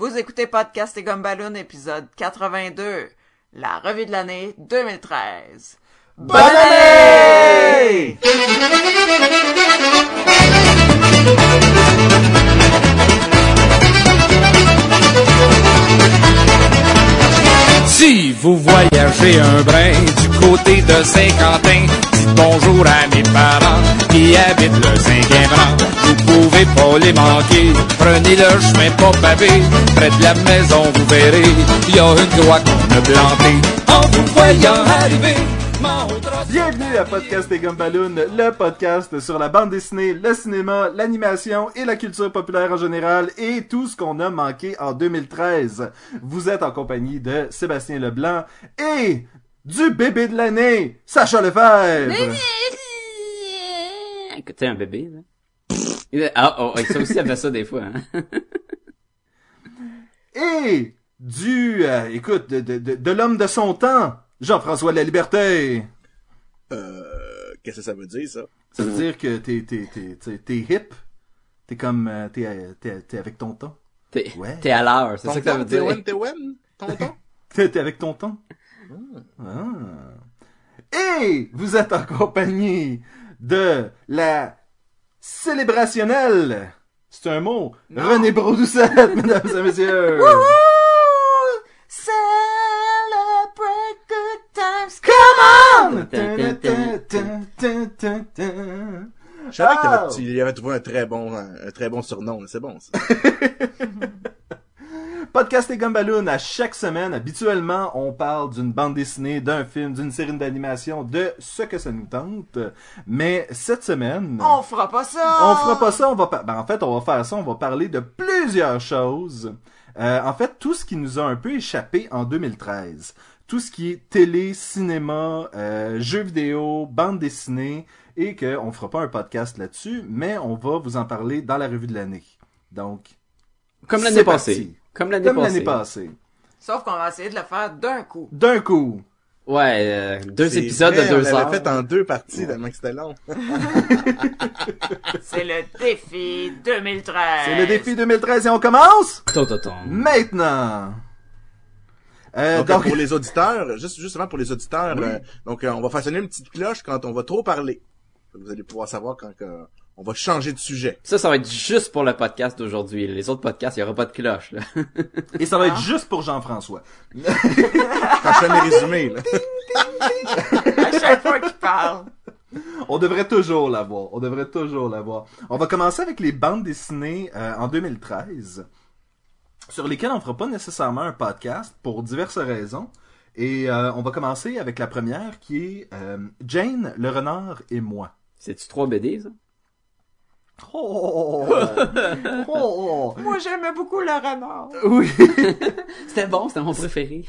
Vous écoutez Podcast et Gumballoon, épisode 82, la revue de l'année 2013. Bonne année! Si vous voyagez un brin du côté de Saint-Quentin, dites bonjour à mes parents qui habitent le rang. Vous pouvez pas les manquer, prenez le chemin pas pavé, près de la maison vous verrez, il y a une croix qu'on a plantée. En vous voyant arriver, Bienvenue à Podcast et Gumballoon, le podcast sur la bande dessinée, le cinéma, l'animation et la culture populaire en général et tout ce qu'on a manqué en 2013. Vous êtes en compagnie de Sébastien Leblanc et du bébé de l'année, Sacha Lefebvre. Écoutez, un bébé, là? Ah, oh, ça aussi, elle fait ça des fois, hein. Et du, euh, écoute, de, de, de, de l'homme de son temps, Jean-François de la Liberté. Euh, qu'est-ce que ça veut dire, ça? Ça veut dire que t'es, t'es, t'es, t'es, t'es hip. T'es comme, euh, t'es, euh, t'es, t'es avec ton temps. T'es, Ouais. t'es à l'heure, c'est ça que ça veut T'es dire. Wen, t'es Wen? Tonton? T'es t'es avec ton temps. Ah. Et vous êtes en compagnie de la célébrationnelle. C'est un mot. René Brodoucette, mesdames et messieurs. Celebrate good times. Come on! Je savais que t'avais- tu y avais trouvé un très bon, un très bon surnom, c'est bon, ça. Podcast et Gumballoon, à chaque semaine, habituellement, on parle d'une bande dessinée, d'un film, d'une série d'animation, de ce que ça nous tente. Mais cette semaine... On fera pas ça! On fera pas ça, on va ben, en fait on va faire ça, on va parler de plusieurs choses. Euh, en fait, tout ce qui nous a un peu échappé en 2013. Tout ce qui est télé, cinéma, euh, jeux vidéo, bande dessinée, et qu'on fera pas un podcast là-dessus, mais on va vous en parler dans la revue de l'année. Donc, Comme l'année passée. Comme l'année comme passée. l'année passée. Sauf qu'on va essayer de le faire d'un coup. D'un coup. Ouais, euh, deux C'est épisodes vrai, de deux on heures. fait en deux parties, tellement que c'était long. C'est le défi 2013. C'est le défi 2013 et on commence Ton, ton, ton. maintenant. Euh, Donc, donc, pour les auditeurs, juste, justement pour les auditeurs, euh, donc, euh, on va faire sonner une petite cloche quand on va trop parler. Vous allez pouvoir savoir quand que on va changer de sujet. Ça, ça va être juste pour le podcast d'aujourd'hui. Les autres podcasts, il y aura pas de cloche, là. et ça va être juste pour Jean-François. Quand je fais mes résumés, là. À chaque fois qu'il parle. On devrait toujours l'avoir. On devrait toujours l'avoir. On va commencer avec les bandes dessinées euh, en 2013, sur lesquelles on fera pas nécessairement un podcast pour diverses raisons. Et euh, on va commencer avec la première qui est euh, Jane, le renard et moi. C'est-tu trois BD, ça? Oh, oh, Moi, j'aimais beaucoup le renard. oui. C'était bon, c'était mon préféré.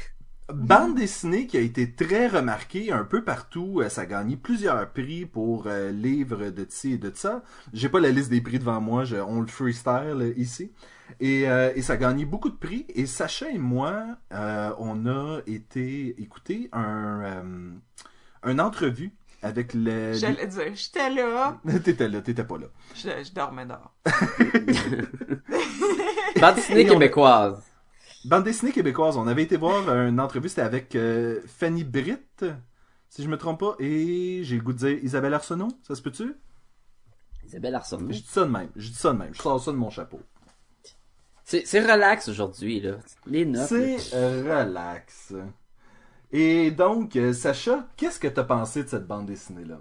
Bande dessinée qui a été très remarquée un peu partout. Euh, Ça a gagné plusieurs prix pour euh, livres de ci et de ça. J'ai pas la liste des prix devant moi, je, on le freestyle euh, ici. Et, euh, et ça a gagné beaucoup de prix. Et Sacha et moi, euh, on a été écouter un, euh, une entrevue avec le... J'allais dire, j'étais là. T'étais là, t'étais pas là. Je, je dormais dehors. Bande dessinée québécoise. Bande dessinée québécoise, on avait été voir une entrevue, c'était avec euh, Fanny Britt, si je me trompe pas, et j'ai le goût de dire Isabelle Arsenault, ça se peut-tu? Isabelle Arsenault. Je dis ça de même, je dis ça de même, je sors ça de mon chapeau. C'est, relax aujourd'hui, là. Les notes. C'est relax. Et donc, euh, Sacha, qu'est-ce que t'as pensé de cette bande dessinée-là?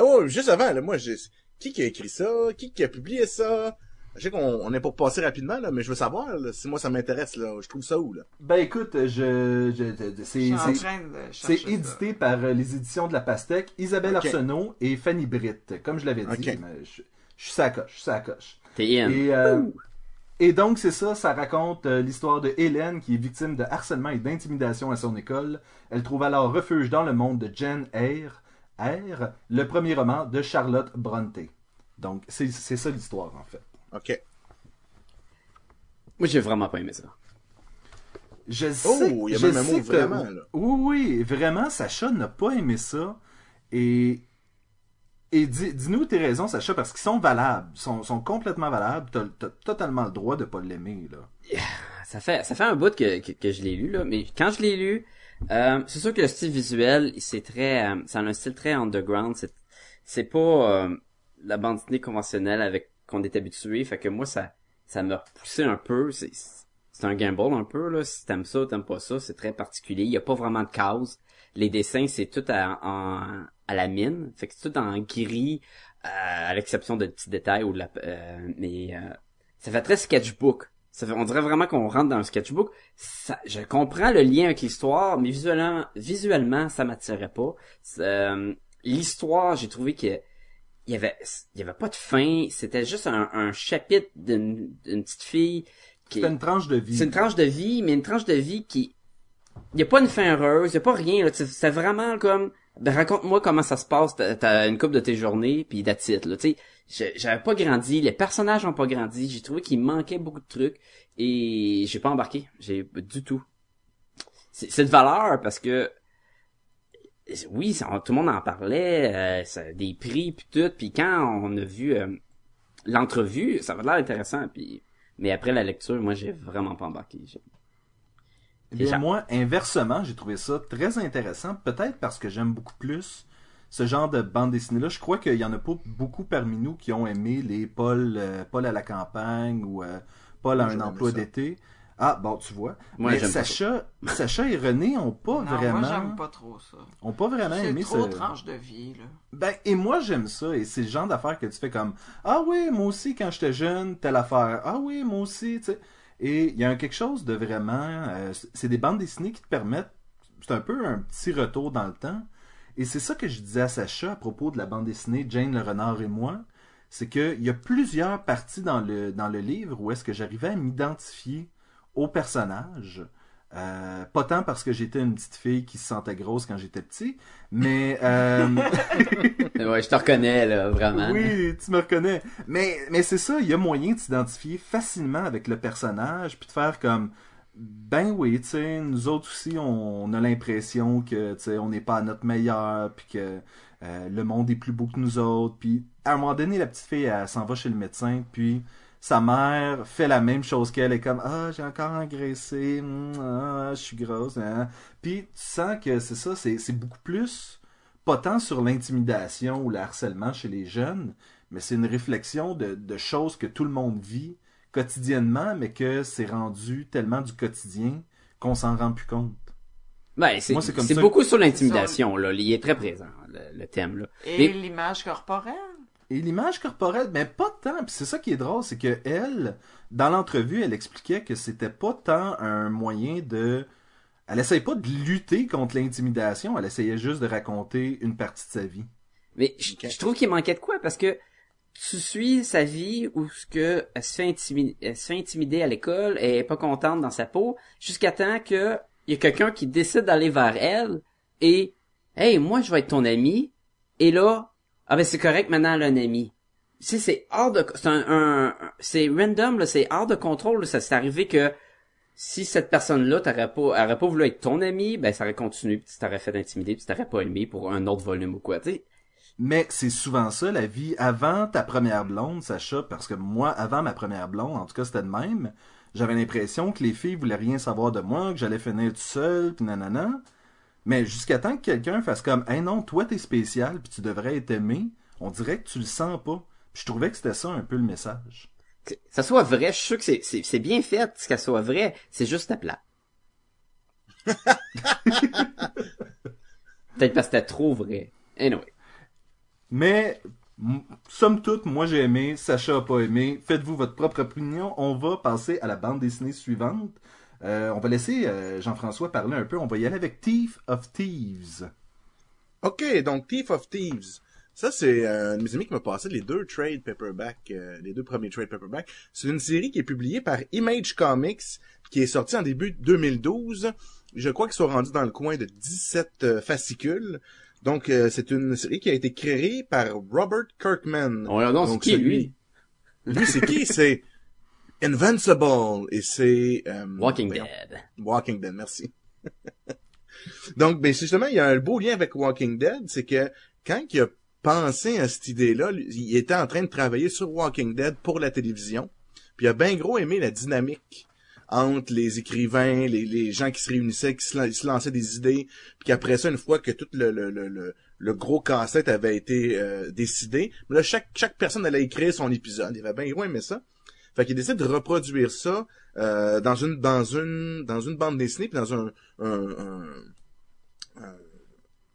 Oh, juste avant, là, moi, j'ai, qui qui a écrit ça? Qui qui a publié ça? Je sais qu'on on est pour passer rapidement, là, mais je veux savoir, là, si moi ça m'intéresse, là, je trouve ça où, là? Ben écoute, je, je, je- Je c'est, suis en c'est, train de c'est chercher ça. édité par euh, les éditions de la Pastèque, Isabelle. Arsenault et Fanny Britt. Comme je l'avais dit, mais je, je suis sacoche, je suis sacoche. T'es in. Et, euh, et donc, c'est ça, ça raconte euh, l'histoire de Hélène qui est victime de harcèlement et d'intimidation à son école. Elle trouve alors refuge dans le monde de Jane Eyre, Eyre, le premier roman de Charlotte Bronte. Donc, c'est c'est ça l'histoire, en fait. OK. Moi, j'ai vraiment pas aimé ça. Je Oh, sais, il y a je même un sais mot que- vraiment, là. Oui, oui, vraiment, Sacha n'a pas aimé ça. Et, et dis- dis-nous tes raisons, Sacha, parce qu'ils sont valables, sont, sont complètement valables. T'as as totalement le droit de pas l'aimer, là. ça fait ça fait un bout que, que, que je l'ai lu là, mais quand je l'ai lu, euh, c'est sûr que le style visuel, c'est très, euh, c'est un style très underground. C'est c'est pas euh, la bande dessinée conventionnelle avec qu'on est habitué. Fait que moi ça ça m'a repoussé un peu. C'est c'est un gamble un peu là. Si t'aimes ça, t'aimes pas ça, c'est très particulier. Il y a pas vraiment de cause. Les dessins c'est tout à, en, à la mine. Fait que c'est tout en gris, euh, à l'exception de petits détails ou de la, euh, mais euh, ça fait très sketchbook. Ça fait, on dirait vraiment qu'on rentre dans un sketchbook. Ça, je comprends le lien avec l'histoire, mais visuellement, visuellement, ça m'attirait pas. Euh, l'histoire, j'ai trouvé que il y avait, il y avait pas de fin. C'était juste un, un chapitre d'une, d'une petite fille qui. C'est une tranche de vie. C'est une tranche de vie, mais une tranche de vie qui, il y a pas une fin heureuse, il y a pas rien. c'est vraiment comme, ben raconte-moi comment ça se passe. T'as, une coupe de tes journées, puis it, là. Tu sais, j'avais pas grandi, les personnages ont pas grandi. J'ai trouvé qu'il manquait beaucoup de trucs et j'ai pas embarqué. J'ai du tout. C'est de valeur parce que oui, ça- tout le monde en parlait, euh, des prix puis tout. Puis quand on a vu euh, l'entrevue, ça avait l'air intéressant. Puis mais après la lecture, moi j'ai vraiment pas embarqué. Eh bien, moi, inversement, j'ai trouvé ça très intéressant, peut-être parce que j'aime beaucoup plus ce genre de bande dessinée-là. Je crois qu'il y en a pas beaucoup parmi nous qui ont aimé les Paul, euh, Paul à la campagne ou euh, Paul à un emploi ça. d'été. Ah, bon, tu vois. Moi, Mais Sacha, Sacha et René ont pas Non, vraiment, moi, j'aime pas trop ça. ont pas vraiment C'est aimé trop ce... tranche de vie, là. Ben, et moi, j'aime ça. Et c'est le genre d'affaires que tu fais comme Ah oui, moi aussi, quand j'étais jeune, telle affaire. Ah oui, moi aussi, tu sais. Et il y a quelque chose de vraiment. euh, c'est des bandes dessinées qui te permettent. C'est un peu un petit retour dans le temps. Et c'est ça que je disais à Sacha à propos de la bande dessinée Jane le renard et moi. C'est qu'il y a plusieurs parties dans le, dans le livre où est-ce que j'arrivais à m'identifier au personnage. Euh, pas tant parce que j'étais une petite fille qui se sentait grosse quand j'étais petit, mais euh, Ouais, je te reconnais là, vraiment. oui, tu me reconnais. Mais, mais c'est ça, il y a moyen de s'identifier facilement avec le personnage, puis de faire comme, ben oui, tu sais, nous autres aussi, on, on a l'impression que, tu sais, on n'est pas à notre meilleur, puis que euh, le monde est plus beau que nous autres, puis à un moment donné, la petite fille, elle s'en va chez le médecin, puis sa mère fait la même chose qu'elle, est comme, ah, j'ai encore engraissé, hum, ah, je suis grosse, hein. puis tu sens que c'est ça, c'est c'est beaucoup plus pas tant sur l'intimidation ou le harcèlement chez les jeunes, mais c'est une réflexion de, de choses que tout le monde vit quotidiennement, mais que c'est rendu tellement du quotidien qu'on s'en rend plus compte. Ben, c'est Moi, c'est comme c'est ça. beaucoup sur l'intimidation là. Il est très présent le, le thème là. Et Mais- l'image corporelle? Et l'image corporelle, mais pas tant. Puis c'est ça qui est drôle, c'est que elle, dans l'entrevue, elle expliquait que c'était pas tant un moyen de. Elle essayait pas de lutter contre l'intimidation, elle essayait juste de raconter une partie de sa vie. Mais je, trouve qu'il manquait de quoi parce que tu suis sa vie où ce que elle se fait intimider, elle se fait intimider à l'école, elle est pas contente dans sa peau, jusqu'à temps que il y a quelqu'un qui décide d'aller vers elle et hey moi je vais être ton ami et là ah ben c'est correct maintenant elle a un ami. Sais c'est hors de c'est un, un- c'est random c'est hors de contrôle, là. ça s'est arrivé que si cette personne-là t'aurait pas, aurait pas voulu être ton ami, ben ça aurait continué, puis tu t'aurais fait intimider, puis tu t'aurais pas aimé pour un autre volume ou quoi, tu sais. Mais c'est souvent ça, la vie. Avant ta première blonde, Sacha, parce que moi, avant ma première blonde, en tout cas, c'était de même, j'avais l'impression que les filles voulaient rien savoir de moi, que j'allais finir tout seul, puis nanana. Mais jusqu'à temps que quelqu'un fasse comme, hey non, toi t'es spécial, puis tu devrais être aimé, on dirait que tu le sens pas. Puis je trouvais que c'était ça un peu le message. que ça soit vrai, je suis sûr que c'est, bien fait, que ça soit vrai, c'est juste à plat. Peut-être parce que c'était trop vrai. Anyway. Mais, somme toute, moi j'ai aimé, Sacha a pas aimé. Faites-vous votre propre opinion. On va passer à la bande dessinée suivante. Euh, on va laisser euh, Jean-François parler un peu. On va y aller avec Thief of Thieves. Ok, donc Thief of Thieves. Ça, c'est euh, un de mes amis qui m'a passé les deux trade paperback, euh, les deux premiers trade paperback. C'est une série qui est publiée par Image Comics, qui est sortie en début 2012. Je crois qu'ils sont rendus dans le coin de 17 euh, fascicules. Donc, euh, c'est une série qui a été créée par Robert Kirkman. On regarde donc, c'est Donc, qui, celui- lui? Lui, c'est qui? C'est Invincible. Et c'est... euh, Walking. Dead. Walking Dead, merci. Donc, ben, justement, il y a un beau lien avec Walking Dead, c'est que quand il a pensé à cette idée-là, il était en train de travailler sur Walking Dead pour la télévision, puis il a bien gros aimé la dynamique entre les écrivains, les, les gens qui se réunissaient, qui se, lan- se lançaient des idées, puis qu'après ça, une fois que tout le, le, le, le, le gros casse-tête avait été euh, décidé, mais là, chaque, chaque personne allait écrire son épisode. Il avait bien gros aimé ça. Fait qu'il décide de reproduire ça euh, dans une dans une dans une bande dessinée puis dans un, un, un- un-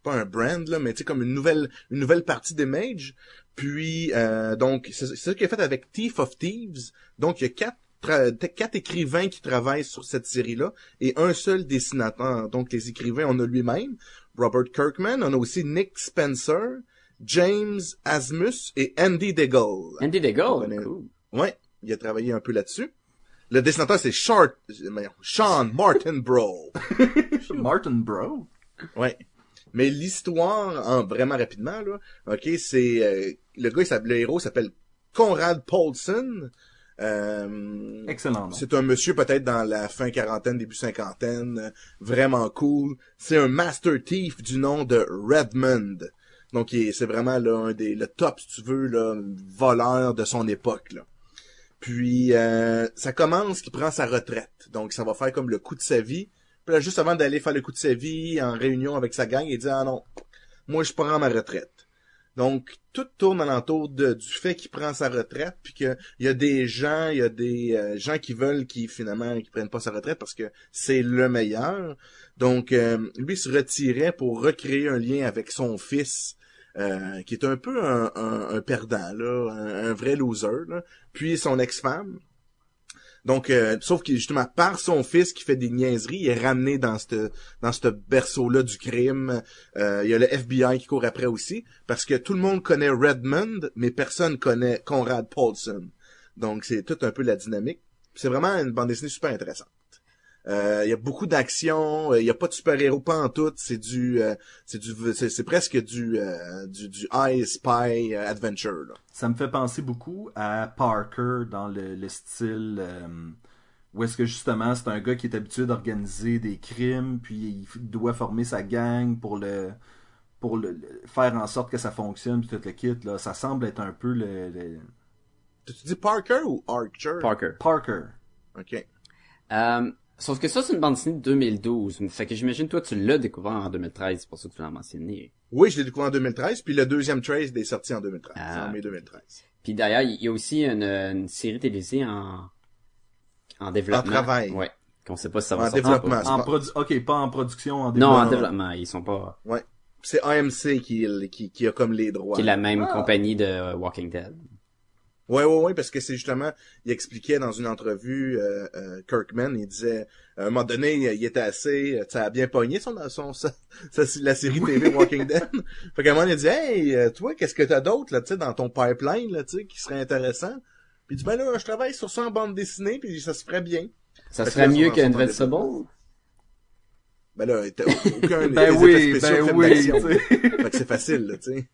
pas un brand là mais tu sais comme une nouvelle une nouvelle partie d'Image. Puis euh, donc c'est ça qui est fait avec Thief of Thieves. Donc il y a quatre quatre écrivains qui travaillent sur cette série là et un seul dessinateur. Donc les écrivains on a lui-même Robert Kirkman on a aussi Nick Spencer James Asmus et Andy Deagle Andy DeGaulle, cool. Ouais, il a travaillé un peu là-dessus. Le dessinateur, c'est Short, Sean Martin Bro. Martin Bro? Ouais. Mais l'histoire, en vraiment rapidement, là, ok, c'est euh, le gars, il le héros s'appelle Conrad Paulson. Euh, Excellent. c'est un monsieur peut-être dans la fin quarantaine, début cinquantaine, vraiment cool. C'est un master thief du nom de Redmond. Donc c'est vraiment là un des le top si tu veux là voleur de son époque là. Puis euh, ça commence qu'il prend sa retraite. Donc ça va faire comme le coup de sa vie. Puis là juste avant d'aller faire le coup de sa vie en réunion avec sa gang, il dit ah non, moi je prends ma retraite. Donc tout tourne alentour de, du fait qu'il prend sa retraite puis que il y a des gens, il y a des euh, gens qui veulent qui finalement qui prennent pas sa retraite parce que c'est le meilleur. Donc euh, lui se retirait pour recréer un lien avec son fils euh, qui est un peu un, un- un perdant là, un, vrai loser là. Puis son ex-femme. Donc, euh, sauf que justement, par son fils qui fait des niaiseries, il est ramené dans ce dans ce berceau-là du crime. Euh, il y a le FBI qui court après aussi, parce que tout le monde connaît Redmond, mais personne connaît Conrad Paulson. Donc, c'est tout un peu la dynamique. C'est vraiment une bande dessinée super intéressante. Euh, Il y a beaucoup d'action, euh, il y a pas de super-héros pas en tout, c'est du euh, c'est du c'est c'est presque du, euh, du du I Spy adventure là. Ça me fait penser beaucoup à Parker dans le, le style euh, où est-ce que justement c'est un gars qui est habitué d'organiser des crimes, puis il doit former sa gang pour le pour le, le- faire en sorte que ça fonctionne, puis tout le kit là. Ça semble être un peu le, le- Tu dis Parker ou Archer? Parker. Parker. Ok. Euh, sauf que ça, c'est une bande dessinée de 2012. Fait que j'imagine, toi, tu l'as découvert en 2013, c'est pour ça que tu l'as mentionné. Oui, je l'ai découvert en 2013, puis le deuxième Trace est sorti en 2013, Ah. en mai 2013. Puis d'ailleurs, il y a aussi une, une série télévisée en, en développement. En travail. Ouais. Qu'on sait pas si ça En va sortir. développement. ou pas. c'est En pas- produ- ok, pas en production, en Non, développement. en développement. Ils sont pas, Ouais. C'est AMC qui, qui, qui a comme les droits. qui est la même Ah. compagnie de Walking Dead. Ouais, ouais, ouais, parce que c'est justement, il expliquait dans une entrevue, euh, euh, Kirkman, il disait, à un moment donné, il était assez, ça a bien pogné son, son, sa- sa- la série TV Walking Dead. fait qu'à un moment, il dit, hey, euh, toi, qu'est-ce que t'as d'autre, là, tu sais, dans ton pipeline, là, tu sais, qui serait intéressant? Puis il dit, ben là, je travaille sur ça en bande dessinée, puis ça se ferait bien. Ça Fait serait là, mieux qu'Invincible? Ben là, aucun Ben des oui, ben oui. Fait que c'est facile, là, tu sais.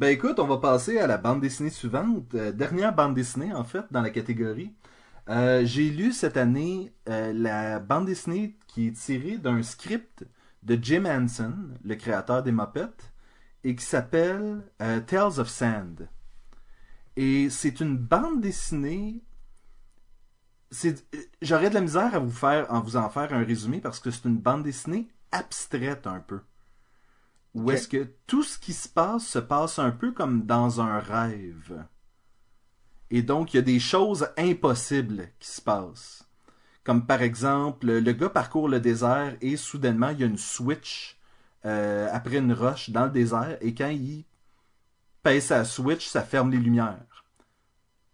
Ben écoute, on va passer à la bande dessinée suivante. Euh, dernière bande dessinée, en fait, dans la catégorie. Euh, J'ai lu cette année euh, la bande dessinée qui est tirée d'un script de Jim Henson, le créateur des Muppets, et qui s'appelle Tales of Sand. Et c'est une bande dessinée. J'aurais de la misère à vous faire, en vous en faire un résumé parce que c'est une bande dessinée abstraite un peu. Ok. est-ce que tout ce qui se passe se passe un peu comme dans un rêve. Et donc, il y a des choses impossibles qui se passent. Comme par exemple, le gars parcourt le désert et soudainement, il y a une switch euh, après une roche dans le désert et quand il pèse sa switch, ça ferme les lumières.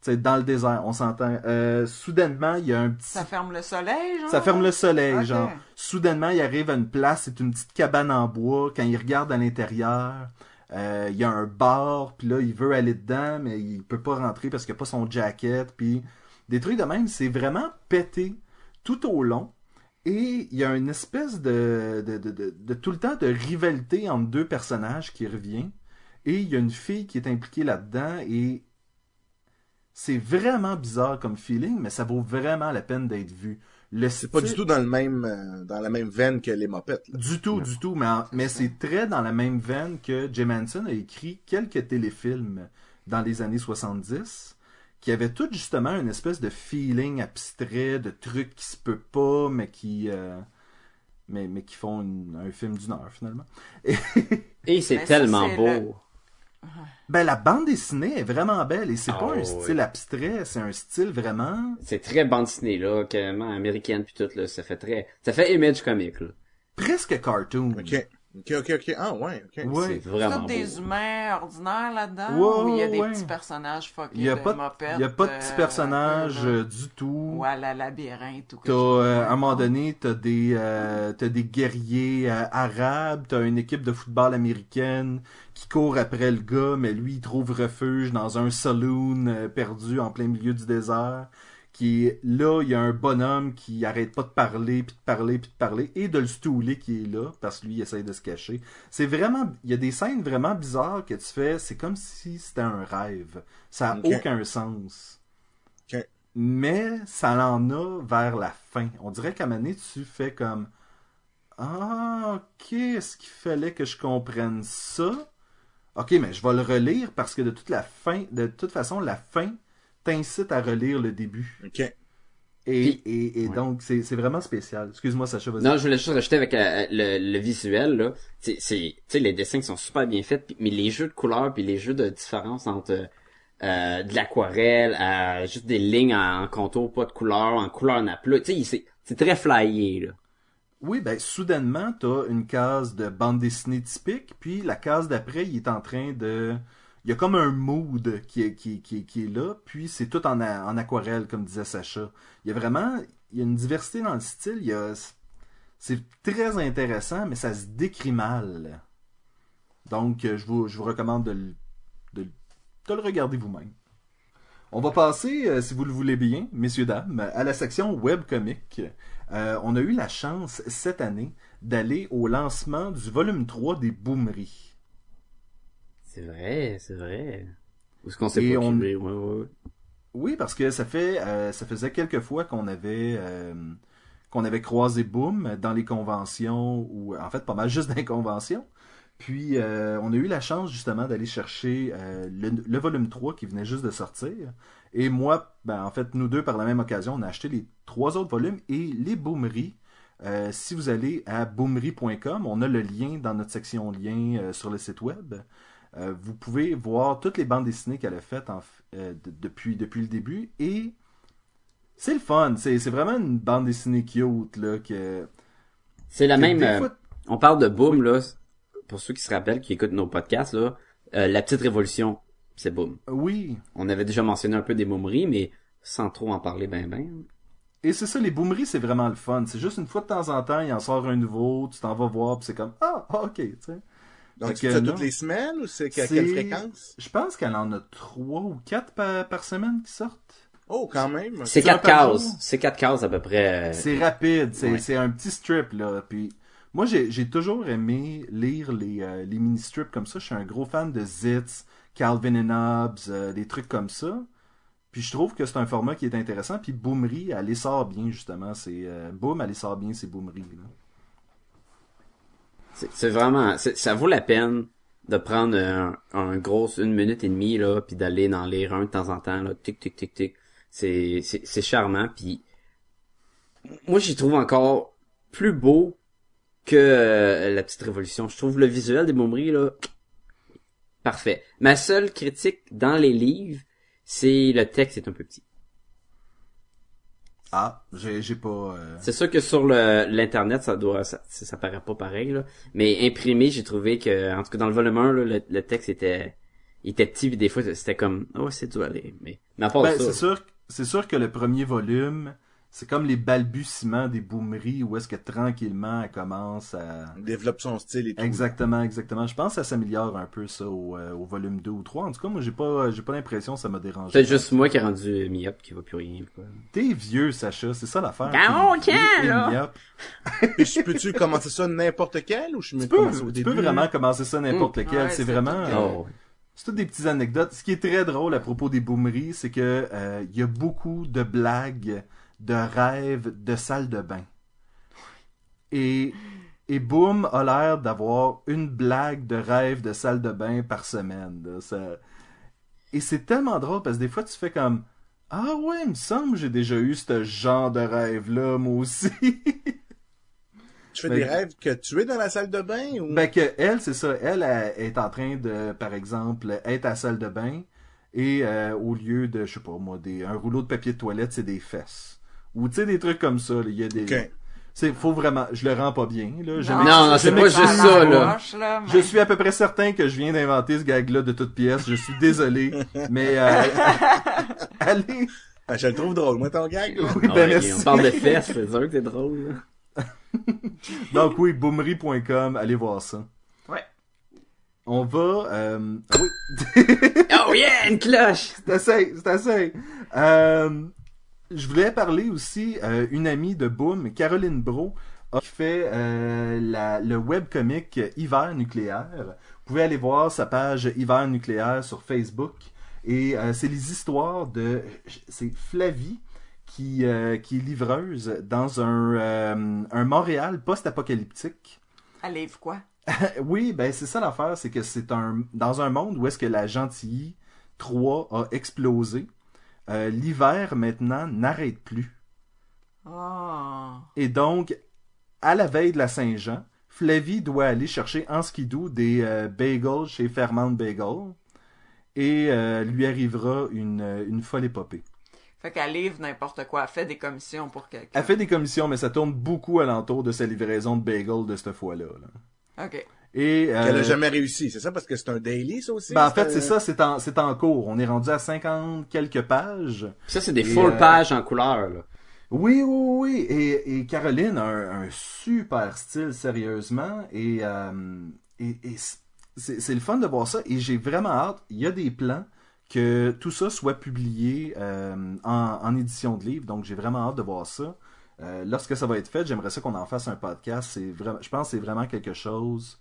Sais, dans le désert, on s'entend. Euh, soudainement, il y a un petit... Ça ferme le soleil, genre? Ça ferme le soleil, genre. Soudainement, il arrive à une place, c'est une petite cabane en bois. Quand il regarde à l'intérieur, euh, il y a un bar, puis là, il veut aller dedans, mais il peut pas rentrer parce qu'il n'a pas son jacket, puis des trucs de même. C'est vraiment pété tout au long. Et il y a une espèce de, de, de, de, de tout le temps de rivalité entre deux personnages qui revient. Et il y a une fille qui est impliquée là-dedans et c'est vraiment bizarre comme feeling, mais ça vaut vraiment la peine d'être vu. Le C'est pas du tout dans le même, euh, dans la même veine que les mopettes, là. Du tout, du tout, mais, en- mais c'est très dans la même veine que Jim Henson a écrit quelques téléfilms dans les années 70 qui avaient toutes justement une espèce de feeling abstrait, de trucs qui se peut pas, mais qui... euh, mais, mais qui font une- un film d'une heure, finalement. Et c'est ça, tellement beau. Ben, la bande dessinée est vraiment belle, et c'est Ah, pas un style abstrait, c'est un style vraiment... C'est très bande dessinée, là, carrément américaine puis tout, là. Ça fait très, ça fait image comique, là. presque cartoon. Ok. Ok, ok, ok. Ah, ouais, ok. Ouais. C'est vraiment beau. des humains ordinaires là-dedans Ouais, ou il y a des ouais. petits personnages fuckés Il y a de pas de, mopettes, y a pas de petits euh, personnages peu, là, euh, du tout. ou à la labyrinthe ou quelque T'as, chose. euh, à un moment donné, t'as des, euh, t'as des guerriers euh, arabes, t'as une équipe de football américaine qui court après le gars, mais lui, il trouve refuge dans un saloon euh, perdu en plein milieu du désert. Qui est là, il y a un bonhomme qui arrête pas de parler, puis de parler, puis de parler, et de le stouler qui est là, parce que lui, il essaye de se cacher. C'est vraiment, il y a des scènes vraiment bizarres que tu fais, c'est comme si c'était un rêve. Ça a Ok. aucun sens. Mais ça en a vers la fin. On dirait qu'à un moment donné, tu fais comme Ah, ok, est-ce qu'il fallait que je comprenne ça? Ok, mais je vais le relire parce que de toute la fin, de toute façon, la fin t'incite à relire le début. Ok. Et, Puis- et, et Ouais. donc, c'est c'est vraiment spécial. Excuse-moi, Sacha, vas-y. Non, je voulais juste rajouter avec euh, le, le visuel, là. C'est, c'est, tu sais, les dessins qui sont super bien faits, mais les jeux de couleurs puis les jeux de différence entre euh, de l'aquarelle à juste des lignes en, en contour, pas de couleur, en couleur naples, tu sais, c'est, c'est très flyé, là. Oui, ben, soudainement, t'as une case de bande dessinée typique, puis la case d'après, il est en train de... Il y a comme un mood qui est, là, puis c'est tout en, aquarelle, comme disait Sacha. Il y a vraiment... Il y a une diversité dans le style, il y. C'est très intéressant, mais ça se décrit mal. Donc, euh, je vous, recommande de le, de, regarder vous-même. On va passer, euh, si vous le voulez bien, messieurs, dames, à la section webcomic. Euh, on a eu la chance cette année d'aller au lancement du volume 3 des Boomeries. C'est vrai, c'est vrai. Où est-ce qu'on s'est pas on-? Ouais, ouais, ouais. Oui, parce que ça fait euh, ça faisait quelques fois qu'on avait euh, qu'on avait croisé Boom dans les conventions ou en fait pas mal juste dans les conventions. Puis euh, on a eu la chance justement d'aller chercher euh, le, le volume 3 qui venait juste de sortir. Et moi, ben, en fait, nous deux, par la même occasion, on a acheté les trois autres volumes et les Boomeries. Euh, si vous allez à boomerie.com, on a le lien dans notre section lien euh, sur le site web. Euh, vous pouvez voir toutes les bandes dessinées qu'elle a faites en euh, de- depuis, depuis le début et c'est le fun. C'est vraiment une bande dessinée cute là que. C'est la que même, euh, fois- on parle de Boom, là. Pour ceux qui se rappellent, qui écoutent nos podcasts, là. euh, la petite révolution, c'est Boom. Oui. On avait déjà mentionné un peu des momeries, mais sans trop en parler ben ben. Et c'est ça, les boomeries, c'est vraiment le fun. C'est juste une fois de temps en temps, il en sort un nouveau, tu t'en vas voir, puis c'est comme ah, ah, ok, tu sais. Donc, tu fais toutes les semaines ou c'est qu'à C'est- quelle fréquence? Je pense qu'elle en a trois ou quatre par, par semaine qui sortent. Oh, quand même. C'est C'est quatre cases. C'est quatre cases à peu près. C'est rapide, c'est Ouais. c'est un petit strip là. Puis moi j'ai j'ai toujours aimé lire les, euh, les mini strips comme ça. Je suis un gros fan de Zitz, Calvin and Hobbes, euh, des trucs comme ça. Puis je trouve que c'est un format qui est intéressant. Puis Boomery, elle les sort bien justement. C'est euh, Boom, elle les sort bien ces Boomery. Là. C'est vraiment, ça vaut la peine de prendre un, un gros une minute et demie là, puis d'aller dans lire un de temps en temps là, tic tic tic tic. C'est c'est c'est charmant puis moi j'y trouve encore plus beau que euh, la petite révolution. Je trouve le visuel des momeries là parfait. Ma seule critique dans les livres, c'est le texte est un peu petit. Ah, j'ai j'ai pas. euh, C'est sûr que sur le l'internet ça doit ça, ça paraît pas pareil là, mais imprimé j'ai trouvé que en tout cas dans le volume 1 là, le, le texte était il était petit puis des fois c'était comme oh c'est dur aller mais mais à part Ben, ça c'est sûr, c'est sûr que le premier volume, c'est comme les balbutiements des Boomery où est-ce que tranquillement elle commence à. Développe son style et tout. Exactement, exactement. Je pense que ça s'améliore un peu ça au, euh, au volume 2 ou 3. En tout cas, moi j'ai pas j'ai pas l'impression que ça m'a dérangé. peut-être juste moi qui ai rendu myope qui va plus rien. T'es vieux, Sacha, c'est ça l'affaire. Quand on tient, et là. peux-tu commencer ça n'importe quel ou je me Tu peux, au tu début? peux vraiment commencer ça n'importe lequel. Ouais, c'est c'est vraiment. euh, Oh. C'est toutes des petites anecdotes. Ce qui est très drôle à propos des boomeries, c'est que euh, il y a beaucoup de blagues, de rêves, de salles de bain. Et et Boom a l'air d'avoir une blague de rêve de salle de bain par semaine. Ça... Et c'est tellement drôle parce que des fois tu fais comme Ah ouais, il me semble que j'ai déjà eu ce genre de rêve-là, moi aussi. Tu fais Ben, des rêves que tu es dans la salle de bain ou... ben que elle, c'est ça, elle, elle est en train de, par exemple, être à la salle de bain et euh, au lieu de, je sais pas moi, des, un rouleau de papier de toilette, c'est des fesses. Ou tu sais, des trucs comme ça, là, il y a des... Ok. C'est, faut vraiment, je le rends pas bien, là. Je Non, non, c'est pas juste ça, là. Là, mais- Je suis à peu près certain que je viens d'inventer ce gag-là de toute pièce. Je suis désolé, mais euh, allez. Ah, je le trouve drôle, moi, ton gag. là. Oui, Ah ben ouais, merci. on parle de fesses, c'est sûr que c'est drôle. là. Donc oui, boomery.com, allez voir ça. Ouais. On va... Euh... ah Oui, Oh yeah, une cloche! c'est assez, c'est assez. Euh, je voulais parler aussi, euh, une amie de Boom, Caroline Bro, a fait euh, la, le webcomic Hiver nucléaire. Vous pouvez aller voir sa page Hiver nucléaire sur Facebook. Et euh, c'est les histoires de... C'est Flavie qui, euh, qui est livreuse dans un, euh, un Montréal post-apocalyptique. Allez, quoi? Oui, ben c'est ça l'affaire, c'est que c'est un dans un monde où est-ce que la gentilly 3 a explosé. Euh, L'hiver maintenant n'arrête plus. Oh. Et donc, à la veille de la Saint-Jean, Flavie doit aller chercher en skidoo des euh, bagels chez Fairmount Bagel. Et euh, lui arrivera une, une folle épopée. Fait qu'elle livre n'importe quoi. Elle fait des commissions pour quelqu'un. Elle fait des commissions, mais ça tourne beaucoup alentour de sa livraison de bagels de cette fois-là. là. OK. Et, euh, Qu'elle a jamais réussi, c'est ça? Parce que c'est un daily, ça aussi? ben, en fait, c'est ça, c'est en, c'est en cours. On est rendu à 50 quelques pages. Puis ça, c'est des full euh, pages en couleur, là. Oui, oui, oui. Et, et Caroline a un, un super style, sérieusement. Et, euh, et, et c'est c'est le fun de voir ça. Et j'ai vraiment hâte. Il y a des plans que tout ça soit publié euh, en, en édition de livre. Donc, j'ai vraiment hâte de voir ça. Euh, lorsque ça va être fait, j'aimerais ça qu'on en fasse un podcast. C'est vraiment, je pense que c'est vraiment quelque chose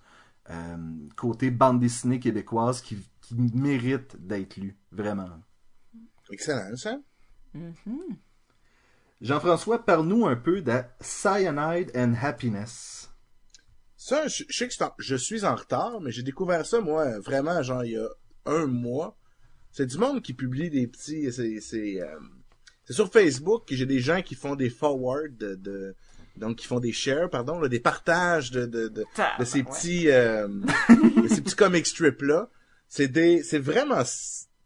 euh, côté bande dessinée québécoise qui, qui mérite d'être lu. Vraiment. Excellent, ça. Jean-François, parle-nous un peu de Cyanide and Happiness. Ça, je, je sais que en- je suis en retard, mais j'ai découvert ça, moi, vraiment, genre, il y a un mois. C'est du monde qui publie des petits... C'est c'est, euh, sur Facebook que j'ai des gens qui font des forwards de... de- donc, qui font des shares, pardon, là, des partages de, de, de, de ces petits... euh, de ces petits comic strips-là. C'est des... C'est vraiment...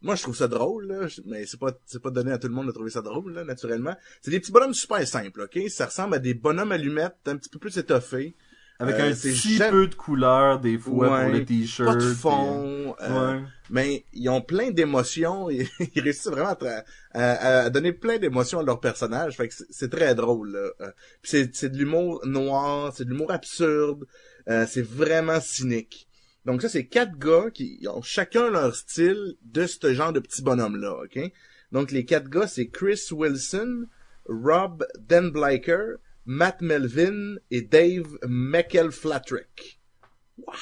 Moi, je trouve ça drôle, là, mais c'est pas, c'est pas donné à tout le monde de trouver ça drôle, là, naturellement. C'est des petits bonhommes super simples, ok? Ça ressemble à des bonhommes allumettes un petit peu plus étoffés. Avec Euh, un jamais- peu de couleur, des fois, Ouais, pour le t-shirt. Pas de fond. euh, euh, ouais. Mais ils ont plein d'émotions. et Ils réussissent vraiment à, tra- à- à donner plein d'émotions à leur personnage. Fait que c'est- très drôle. Euh, c'est, de l'humour noir, c'est de l'humour absurde. euh, c'est vraiment cynique. Donc ça, c'est quatre gars qui ont chacun leur style de ce genre de petit bonhomme-là. ok? Donc les quatre gars, c'est Chris Wilson, Rob Denbliker, Matt Melvin et Dave McElflatrick. Wow.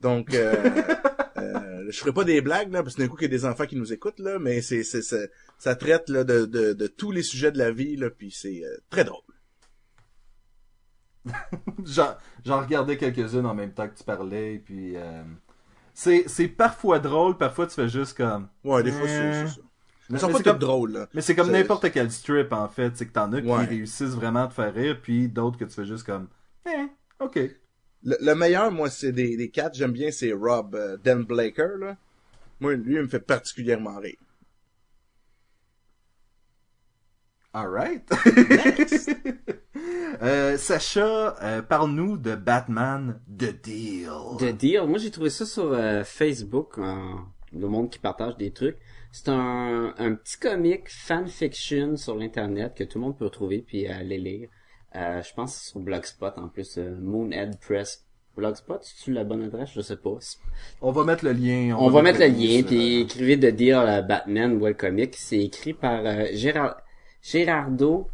Donc, euh, euh, je ferai pas des blagues là, parce que d'un coup qu'il y a des enfants qui nous écoutent là, mais c'est, c'est, c'est- ça traite là de, de, de tous les sujets de la vie là, puis c'est euh, très drôle. J'en, j'en regardais quelques-unes en même temps que tu parlais, puis euh, c'est, c'est parfois drôle, parfois tu fais juste comme... Ouais, des fois c'est, c'est ça. Ils sont c'est pas comme- drôles là. Mais c'est comme n'importe quel strip, en fait. C'est que t'en as Ouais. qui réussissent vraiment à te faire rire, puis d'autres que tu fais juste comme... Eh, ok. Le, le meilleur, moi, c'est des, des quatre, j'aime bien, c'est Rob euh, Denblaker là. Moi, lui, il me fait particulièrement rire. Alright. euh, Sacha, euh, parle-nous de Batman The Deal. The Deal, moi j'ai trouvé ça sur euh, Facebook, le monde qui partage des trucs. C'est un, un petit comic fanfiction sur l'internet que tout le monde peut trouver puis aller lire. Euh, je pense que c'est sur Blogspot en plus, euh, Moonhead Press. Blogspot, c'est-tu la bonne adresse? Je sais pas. On va mettre le lien. On, va mettre le lien, puis euh, écrivez de dire euh, Batman ou le comic. C'est écrit par euh, Gérard, Gérardo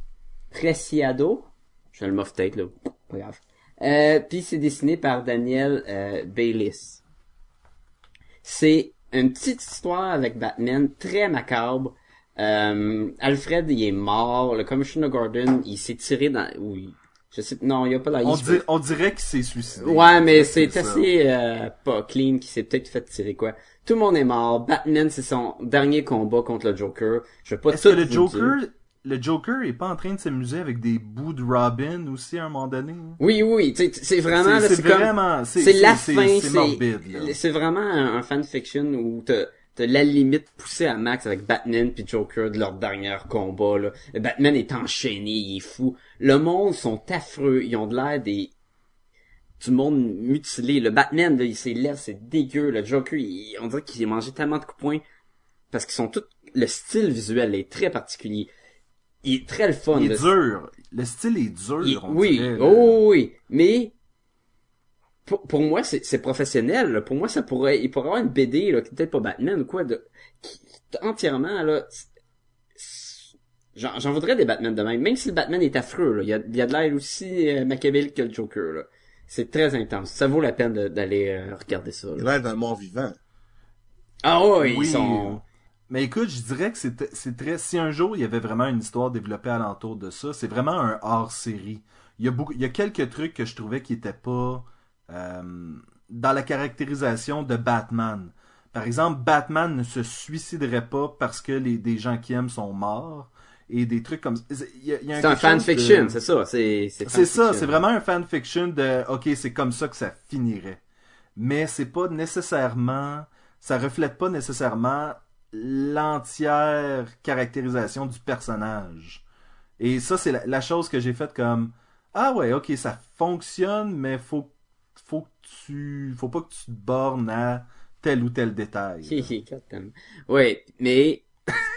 Preciado. Je le mof tête là, pas grave. Euh, puis c'est dessiné par Daniel Bayliss. C'est une petite histoire avec Batman très macabre. Euh, Alfred il est mort, le commissioner Gordon il s'est tiré dans, ou il, Je sais, non, il y a pas la On, dir- on dirait qu'il s'est suicidé. Ouais, mais C'est assez euh, pas clean qui s'est peut-être fait tirer quoi. Tout le monde est mort. Batman, c'est son dernier combat contre le Joker. Je vais pas Est-ce que le Joker, dire. Le Joker est pas en train de s'amuser avec des bouts de Robin aussi à un moment donné? Oui, oui, c'est vraiment, c'est vraiment, c'est la fin, c'est morbide, là. c'est, vraiment un, un fanfiction où t'as, t'as la limite poussée à max avec Batman puis Joker de leur dernier combat, là. Batman est enchaîné, il est fou. Le monde sont affreux, ils ont de l'air des, du monde mutilé. Le Batman, là, il ses lèvres, c'est dégueu. Le Joker, il- on dirait qu'il a mangé tellement de coups de poing. Parce qu'ils sont tous, le style visuel est très particulier. Il est très le fun. Il le- est dur. Le style est dur, il- on oui, dirait, oh oui, mais pour, pour moi c'est c'est professionnel. là. Pour moi ça pourrait, il pourrait avoir une BD là, qui est peut-être pas Batman ou quoi, de, qui, entièrement là. J'en j'en voudrais des Batman de même, même si le Batman est affreux. Là. Il y a, il y a de l'air aussi euh, machiavélique que le Joker. Là. C'est très intense. Ça vaut la peine d'aller euh, regarder ça. Il là. a l'air d'un mort vivant. Ah ouais, Oui. ils sont. Mais écoute, je dirais que c'est c'est très. Si un jour il y avait vraiment une histoire développée alentour de ça, c'est vraiment un hors série. Il y a beaucoup, il y a quelques trucs que je trouvais qui étaient pas euh, dans la caractérisation de Batman. Par exemple, Batman ne se suiciderait pas parce que les des gens qui aiment sont morts et des trucs comme. Il y a, il y a C'est un fanfiction, de- c'est ça. C'est c'est C'est ça, c'est vraiment un fanfiction de OK, c'est comme ça que ça finirait. Mais c'est pas nécessairement ça reflète pas nécessairement l'entière caractérisation du personnage. Et ça c'est la, la chose que j'ai faite comme ah ouais, OK, ça fonctionne mais faut faut que tu faut pas que tu te bornes à tel ou tel détail. Ouais, mais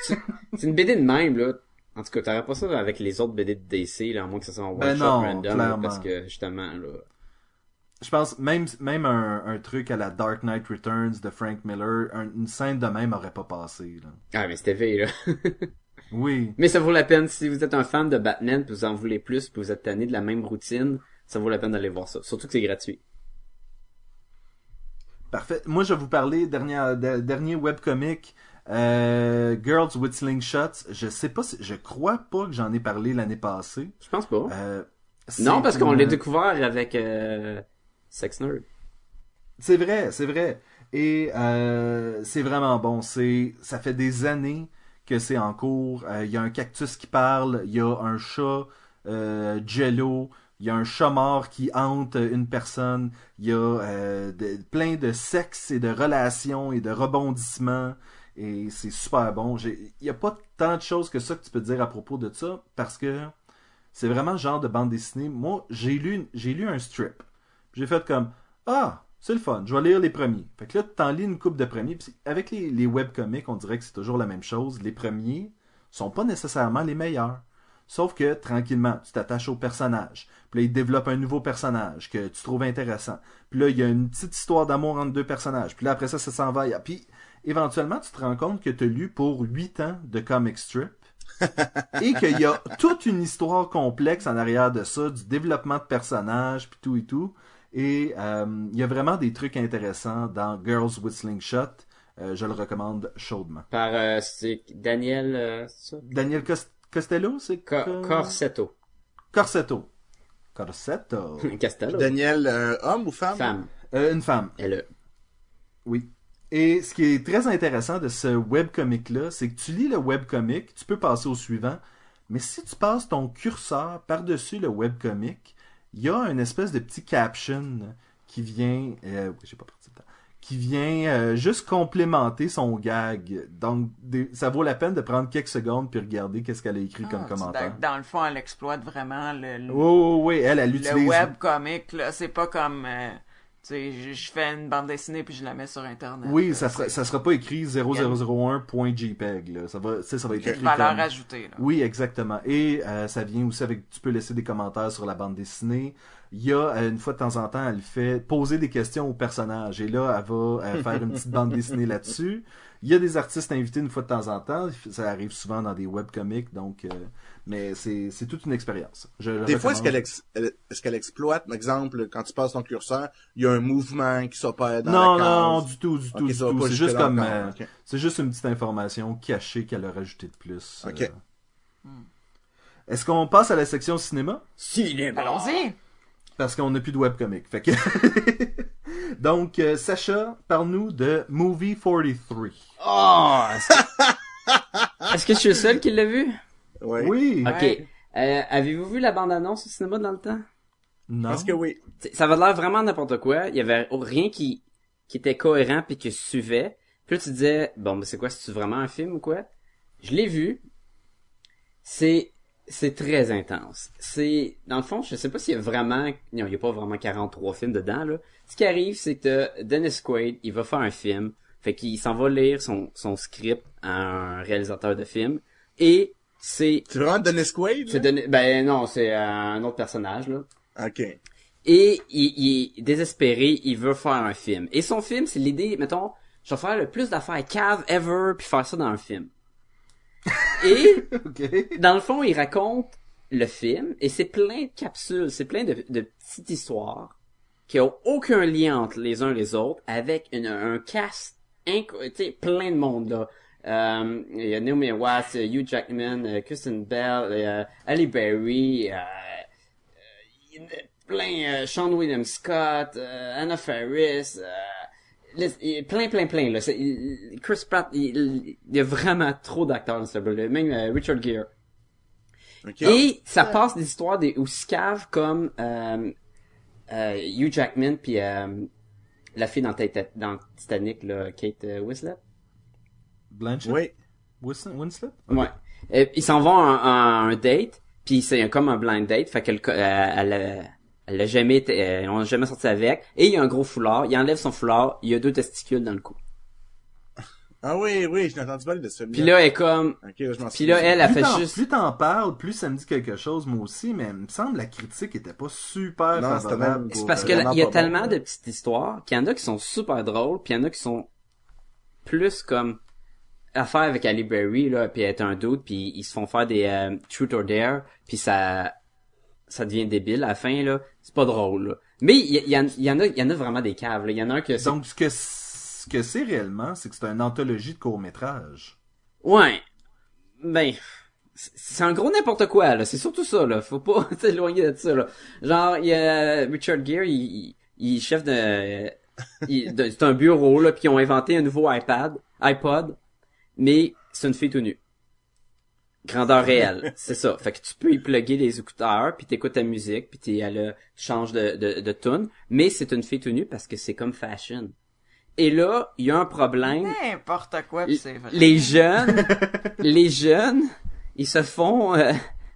c'est une BD de même là. En tout cas, t'aurais pas ça avec les autres BD de DC, là, à moins que ça soit en one Ben shot non, random, là, parce que justement là. Je pense même même un, un truc à la Dark Knight Returns de Frank Miller, un- une scène de même aurait pas passé là. Ah mais c'était V là. Oui. mais ça vaut la peine si vous êtes un fan de Batman, puis vous en voulez plus, puis vous êtes tanné de la même routine, ça vaut la peine d'aller voir ça. Surtout que c'est gratuit. Parfait. Moi, je vais vous parler dernier, de- dernier webcomic euh, Girls with Slingshots. Je sais pas si, je crois pas que j'en ai parlé l'année passée. Je pense pas. Euh, non, parce qu'on l'a découvert avec euh, Sex Nerd. C'est vrai, c'est vrai. Et euh, c'est vraiment bon. C'est, ça fait des années que c'est en cours. Euh, Il y a un cactus qui parle. Il y a un chat euh, Jello. Il y a un chat mort qui hante une personne. Il y a euh, plein de sexe et de relations et de rebondissements. Et c'est super bon. Il n'y a pas tant de choses que ça que tu peux dire à propos de ça parce que c'est vraiment le genre de bande dessinée. Moi, j'ai lu, j'ai lu un strip. J'ai fait comme Ah, c'est le fun, je vais lire les premiers. Fait que là, tu t'en lis une coupe de premiers. Puis avec les, les webcomics, on dirait que c'est toujours la même chose. Les premiers sont pas nécessairement les meilleurs. Sauf que tranquillement, tu t'attaches au personnage. Puis là, il développe un nouveau personnage que tu trouves intéressant. Puis là, il y a une petite histoire d'amour entre deux personnages. Puis là, après ça, ça s'en va. ailleurs. Puis éventuellement, tu te rends compte que tu as lu pour 8 ans de comic strip. et qu'il y a toute une histoire complexe en arrière de ça, du développement de personnages, puis tout et tout. Et euh, il y a vraiment des trucs intéressants dans Girls with Slingshot. Euh, je le recommande chaudement. Par euh, c'est Daniel euh, c'est ça? Daniel Cos- Costello, c'est Co-? Corsetto. Corsetto. Corsetto. Castello. Daniel, euh, homme ou femme? Femme. Euh, une femme. Elle. Oui. Et ce qui est très intéressant de ce webcomic-là, c'est que tu lis le webcomic, tu peux passer au suivant, mais si tu passes ton curseur par-dessus le webcomic, il y a une espèce de petit caption qui vient... Euh, oui, j'ai pas parti le temps. Qui vient euh, juste complémenter son gag. Donc, des- ça vaut la peine de prendre quelques secondes puis regarder qu'est-ce qu'elle a écrit comme Ah, commentaire. Dans, le fond, elle exploite vraiment le, le, Oui, oui, elle, utilise... là. C'est pas comme, euh, sais, je, fais une bande dessinée puis je la mets sur Internet. Oui, là. ça sera, ça sera pas écrit 0001.jpg. Là. Ça va, tu ça va être une écrit valeur comme... ajoutée. Là. Oui, exactement. Et euh, ça vient aussi avec, tu peux laisser des commentaires sur la bande dessinée. Il y a, euh, une fois de temps en temps, elle fait poser des questions aux personnages. Et là, elle va euh, faire une petite bande dessinée là-dessus. Il y a des artistes invités une fois de temps en temps. Ça arrive souvent dans des webcomics, donc, euh, mais c'est, c'est toute une expérience. Je Des fois, est-ce qu'elle ex- est-ce qu'elle exploite, par exemple, quand tu passes ton curseur, il y a un mouvement qui s'opère dans Non, la case? non, du tout, du tout, du C'est juste comme, euh, c'est juste une petite information cachée qu'elle a rajoutée de plus. Ok. Euh, Est-ce qu'on passe à la section cinéma? Cinéma. Allons-y. Parce qu'on n'a plus de webcomic. Fait que... Donc, euh, Sacha, parle-nous de Movie 43. Oh! Est-ce est-ce que je suis le seul qui l'a vu? Ouais. Oui. Ok. Ouais. Euh, Avez-vous vu la bande-annonce au cinéma dans le temps? Non. Parce que oui? T'sais, ça avait l'air vraiment n'importe quoi. Il y avait rien qui, qui était cohérent puis qui suivait. Puis là, tu te disais, bon, mais c'est quoi, c'est vraiment un film ou quoi? Je l'ai vu. C'est, c'est très intense. C'est, dans le fond, je sais pas s'il y a vraiment, non, il y a pas vraiment 43 films dedans, là. Ce qui arrive, c'est que Dennis Quaid, il va faire un film. Fait qu'il s'en va lire son, son script à un réalisateur de film. Et c'est, C'est vraiment Dennis Quaid? c'est ben non, c'est un autre personnage, là. Ok. Et il, il est désespéré, il veut faire un film. Et son film, c'est l'idée, mettons, je vais faire le plus d'affaires cave ever, puis faire ça dans un film. Et, dans le fond, il raconte le film, et c'est plein de capsules, c'est plein de, de petites histoires qui ont aucun lien entre les uns les autres, avec une, un cast inco- tu sais, plein de monde, là. Euh, il y a Naomi Watts, euh, Hugh Jackman, euh, Kristen Bell, euh, Halle Berry, euh, plein, Sean William Scott, Anna Faris, plein, plein, plein, là. Il- Chris Pratt, il, il y a vraiment trop d'acteurs dans ce là Même euh, Richard Gere. Et ça passe des histoires des aussi caves comme euh, euh, Hugh Jackman puis euh, la fille dans, Tita- dans Titanic, là, Kate euh, Winslet. Blanchett? Oui. Winslet? Winslet? Ouais. Ils s'en vont à, un date, puis c'est comme un blind date, fait qu'elle elle, euh, elle l'a jamais été, euh, ils ont jamais sorti avec. Et il y a un gros foulard, il enlève son foulard, il y a deux testicules dans le cou. Ah oui, oui, j'ai entendu parler de ce Puis là, elle est comme, Ok, là, je m'en puis là, elle a plus fait t'en, juste, plus t'en parles, plus ça me dit quelque chose, moi aussi, mais il me semble que la critique était pas super Non, favorable. même- c'est parce que vraiment il y a tellement bon, de petites histoires qu'il y en a qui sont super drôles, puis il y en a qui sont plus comme affaire avec Ali Berry là, puis être un doute, puis ils se font faire des euh, truth or dare, puis ça ça devient débile à la fin là, c'est pas drôle. Là. Mais il y, y en y en a il y en a vraiment des caves. Il y en a un que Donc, ce que, ce que c'est réellement, c'est que c'est une anthologie de court-métrage. ouais. Ben c'est un gros n'importe quoi là, c'est surtout ça là, faut pas s'éloigner de ça là. Genre il y a Richard Gere, il, il, il est chef de, de- c'est un bureau là, puis ils ont inventé un nouveau iPad, iPod, mais c'est une fille tout nue. Grandeur réelle, c'est ça. Fait que tu peux y plugger les écouteurs, puis t'écoutes ta musique, puis t'es, elle, a- tu changes de, de, de tune, mais c'est une fille tout nue parce que c'est comme fashion. Et là, il y a un problème. N'importe quoi, c'est vrai. Les jeunes, les jeunes, ils se font euh,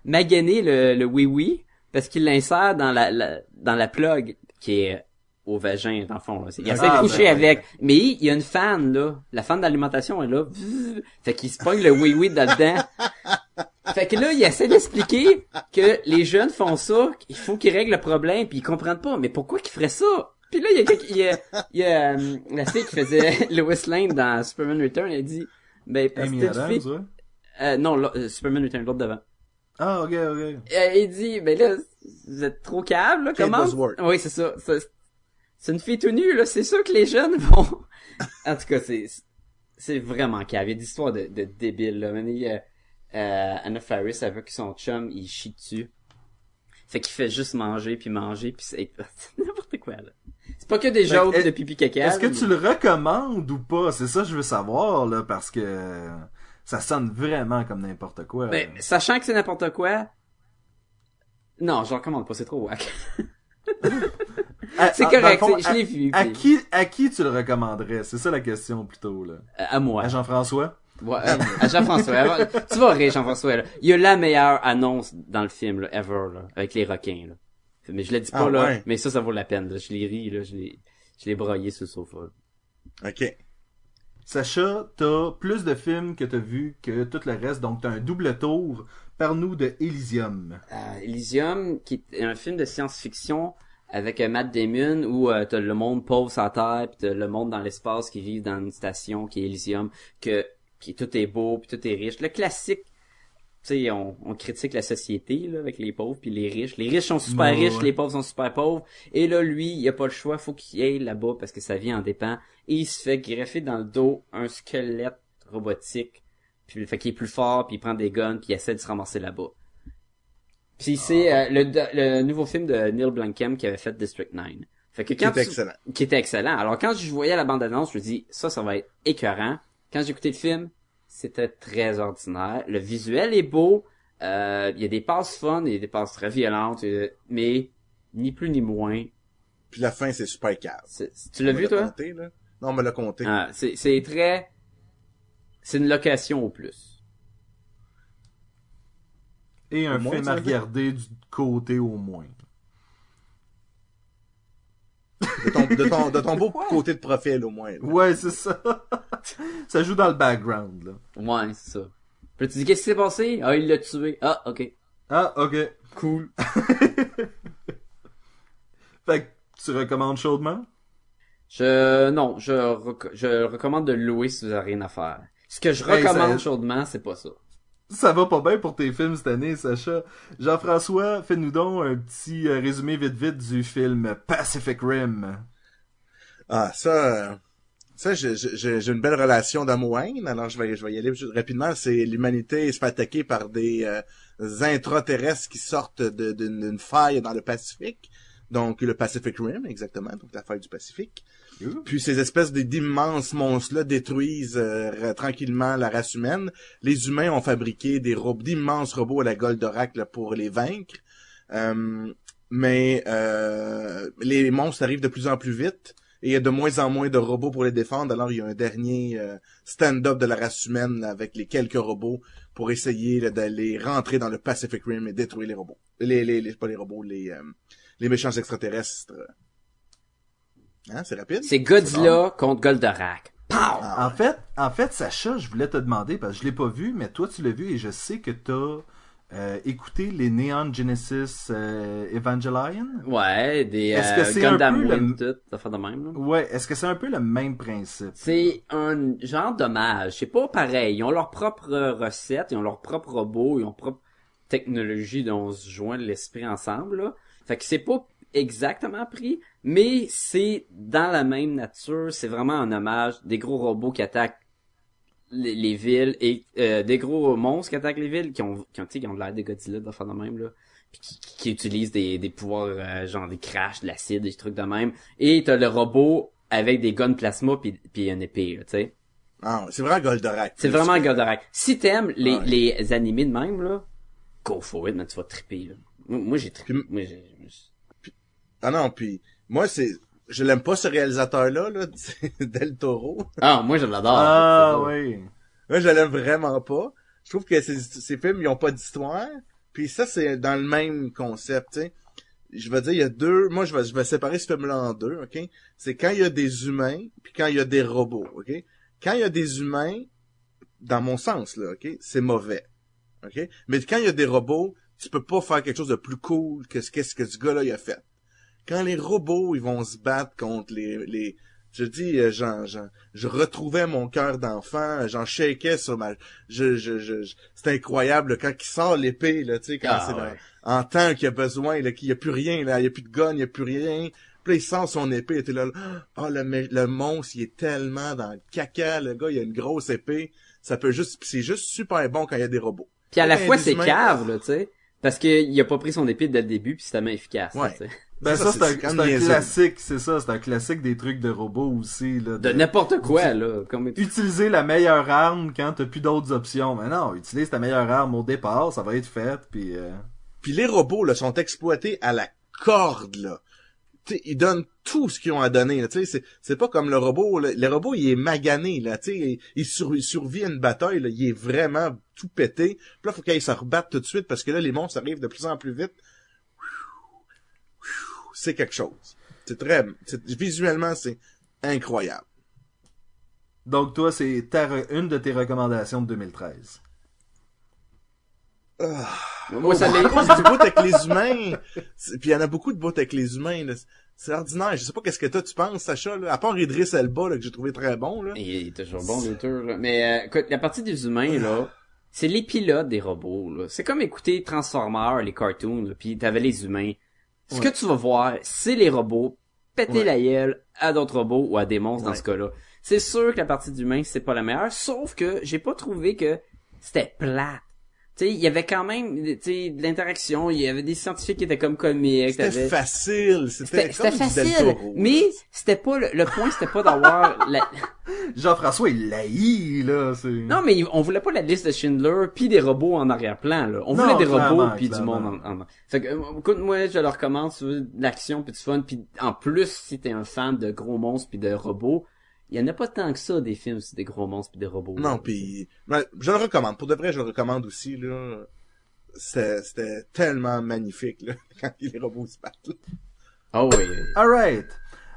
maganer le, le oui-oui parce qu'ils l'insèrent dans la, la- dans la plug qui est au vagin, dans le fond. Là. Il essaie Ah, de coucher ben, avec. Mais il y a une fan, là. La fan d'alimentation est là. Fait qu'il se pogne le oui-oui dedans. Fait que là, il essaie d'expliquer que les jeunes font ça, il faut qu'ils règlent le problème, puis ils comprennent pas. Mais pourquoi qu'ils feraient ça? Puis là, il y a, il y a, il y a euh, la fille qui faisait Lois Lane dans Superman Return, elle dit, ben, parce que fille... Euh, non, là, euh, Superman Return, l'autre devant. Ah, ok, ok. Euh, il dit, ben là, vous êtes trop câble, là, comment? Oui, c'est ça. Ça- C'est une fille tout nue, là, c'est sûr que les jeunes vont... en tout cas, c'est, c'est vraiment cave. Il y a des histoires de, de débiles, là. Il y a, euh, Anna Faris, elle veut que son chum, il chie dessus. Fait qu'il fait juste manger, puis manger, puis c'est c'est n'importe quoi, là. C'est pas que des jokes de pipi caca. Est-ce que tu le recommandes ou pas? C'est ça que je veux savoir, là, parce que ça sonne vraiment comme n'importe quoi. Ben, sachant que c'est n'importe quoi, non, je le recommande pas, c'est trop wack. À- c'est dans correct, le fond, je l'ai vu. À, qui, à qui tu le recommanderais? C'est ça la question, plutôt, là. À moi. À Jean-François? Ouais, euh, à Jean-François. Tu vas rire, Jean-François, là. Il y a la meilleure annonce dans le film, là, ever, là, avec les requins, là. Mais je l'ai dit pas, Ah, là, ouais. mais ça, ça vaut la peine, là. Je l'ai ri, là, je l'ai, je l'ai broyé sur le sofa. Ok. Sacha, t'as plus de films que t'as vu que tout le reste, donc t'as un double tour. Parle-nous de Elysium. Euh, Elysium, qui est un film de science-fiction avec Matt Damon où euh, t'as le monde pauvre sur la Terre, puis t'as le monde dans l'espace qui vit dans une station qui est Elysium, que qui tout est beau, puis tout est riche. Le classique, tu sais, on, on critique la société là, avec les pauvres puis les riches. Les riches sont super Ouais, riches, ouais. les pauvres sont super pauvres. Et là, lui, il a pas le choix, faut qu'il aille là-bas parce que sa vie en dépend. Et il se fait greffer dans le dos un squelette robotique. Puis fait qu'il est plus fort, puis il prend des guns, puis il essaie de se ramasser là-bas. Puis c'est euh, le, le nouveau film de Neil Blomkamp qui avait fait District 9. Fait que Qui quand était tu- excellent. qui était excellent. Alors quand je voyais la bande-annonce, je me dis ça, ça va être écœurant. Quand j'ai écouté le film, c'était très ordinaire. Le visuel est beau. euh, Il y a des passes fun, il y a des passes très violentes, euh, mais ni plus ni moins. Puis la fin, c'est super calme. Tu l'as vu toi? compté, là. Non, on me l'a compté. Ah, c'est très, c'est une location au plus. Et un moins, film à regarder du côté au moins. De ton, de ton, de ton beau côté de profil, au moins. là. Ouais, c'est ça. ça joue dans le background, là. Ouais, c'est ça. Puis tu dis qu'est-ce qui s'est passé? Ah, il l'a tué. Ah, ok. Ah, ok. Cool. Fait que tu recommandes chaudement? Je non, je rec- je recommande de louer si vous avez rien à faire. Ce que je Hey, recommande ça- chaudement, c'est pas ça. Ça va pas bien pour tes films cette année, Sacha. Jean-François, fais-nous donc un petit euh, résumé vite vite du film Pacific Rim. Ah, ça, euh, ça, j'ai- une belle relation d'amour-haine, alors je vais, y aller juste rapidement. C'est l'humanité se fait attaquer par des euh, intraterrestres qui sortent d'une faille dans le Pacifique. Donc, le Pacific Rim, exactement, donc la faille du Pacifique. Puis ces espèces d'immenses monstres-là détruisent euh, tranquillement la race humaine. Les humains ont fabriqué des robots, d'immenses robots à la Goldorak là, pour les vaincre. Euh, mais euh, les monstres arrivent de plus en plus vite et il y a de moins en moins de robots pour les défendre. Alors il y a un dernier stand-up de la race humaine avec les quelques robots pour essayer d'aller rentrer dans le Pacific Rim et détruire les robots. Les, pas les robots, les méchants extraterrestres. Hein, c'est rapide? C'est Godzilla contre Goldorak. Pow! Ah, En fait, en fait, Sacha, je voulais te demander, parce que je l'ai pas vu, mais toi tu l'as vu et je sais que t'as euh, écouté les Neon Genesis euh, Evangelion. Ouais, des Est-ce que euh, c'est Gundam un peu le- tout, ça fait de même. Là. Ouais, est-ce que c'est un peu le même principe? C'est un genre d'hommage. C'est pas pareil. Ils ont leur propre recette, ils ont leur propre robot, ils ont leur propre technologie dont on se joint l'esprit ensemble. Là. Fait que c'est pas exactement pris, mais c'est dans la même nature. C'est vraiment un hommage. Des gros robots qui attaquent les, les villes et euh, des gros monstres qui attaquent les villes qui ont qui ont, tu sais, qui ont de l'air de Godzilla de faire de même là puis qui, qui, qui utilisent des, des pouvoirs euh, genre des crashs de l'acide des trucs de même et t'as le robot avec des guns plasma puis puis une épée là, tu sais Ah, c'est vraiment Goldorak. c'est vraiment Goldorak si t'aimes les Ouais. les animés de même là go for it man tu vas triper là moi, j'ai trippé Puis- moi j'ai j'ai- Ah non, puis moi c'est je l'aime pas ce réalisateur là Del Toro. ah moi je l'adore Ah, oui. Moi je l'aime vraiment pas. Je trouve que ces, ces films ils ont pas d'histoire. Puis ça c'est dans le même concept, tu sais. Je vais dire il y a deux, moi je vais je vais séparer ce film là en deux, OK? C'est quand il y a des humains puis quand il y a des robots, OK? Quand il y a des humains dans mon sens là, OK? C'est mauvais. OK? Mais quand il y a des robots, tu peux pas faire quelque chose de plus cool que ce qu'est-ce que ce gars-là il a fait. Quand les robots ils vont se battre contre les les je dis euh, j'en j'en je retrouvais mon cœur d'enfant, j'en shakeais sur ma je je je, je- c'est incroyable quand il sort l'épée là, tu sais quand Ah, c'est ouais. en temps qu'il y a besoin là, qu'il y a plus rien là, il y a plus de gun, il y a plus rien. Puis là, il sort son épée, et t'es là, oh, le, le monstre, il est tellement dans le caca, le gars, il a une grosse épée. Ça peut juste, c'est juste super bon quand il y a des robots. puis à la fois c'est cave là tu sais parce que il a pas pris son épée dès le début puis c'est tellement efficace Ouais. Ben Ça, ça, c'est- un, classique, c'est ça, c'est un classique des trucs de robots aussi. Là, de n'importe quoi là comme Utiliser la meilleure arme quand t'as plus d'autres options. Mais non, utilise ta meilleure arme au départ, ça va être fait, puis... euh, Puis les robots là sont exploités à la corde là. Ils donnent tout ce qu'ils ont à donner. c'est c'est pas comme le robot. là. Le robot il est magané là. Il, il il survit à une bataille. Là. Il est vraiment tout pété. Puis là faut qu'il se rebatte tout de suite parce que là les monstres arrivent de plus en plus vite. C'est quelque chose. C'est très visuellement c'est incroyable. Donc toi, c'est une de tes recommandations de 2013. Moi ça à l'est du bout avec les humains. Puis il y en a beaucoup de bouts avec les humains. là. C'est ordinaire. Je sais pas qu'est-ce que toi tu penses, Sacha. Là. À part Idris Elba là, que j'ai trouvé très bon. Là. Il est toujours bon, Luther, là. Mais, euh, écoute, la partie des humains, là, c'est les pilotes des robots, là. C'est comme écouter Transformers, les cartoons, là, pis t'avais les humains. Ce que tu vas voir, c'est les robots péter Ouais. la gueule à d'autres robots ou à des monstres dans ce cas-là. C'est sûr que la partie d'humain, c'est pas la meilleure, sauf que j'ai pas trouvé que c'était plate. Tu sais, il y avait quand même, tu sais, de l'interaction, il y avait des scientifiques qui étaient comme comiques. C'était facile, c'était facile, mais c'était pas le, le point, c'était pas d'avoir la... Jean-François, il l'haït, là. Non, mais on voulait pas la liste de Schindler puis des robots en arrière-plan là. On Non, voulait des robots puis du monde en, en... Fait que euh, écoute moi, je le recommande, l'action puis du fun puis en plus si t'es un fan de gros monstres puis de robots, il y en a pas tant que ça des films sur des gros monstres puis des robots. Non, puis je le recommande. Pour de vrai, je le recommande aussi là. C'était tellement magnifique là quand les robots se battent. là. Oh oui. Alright.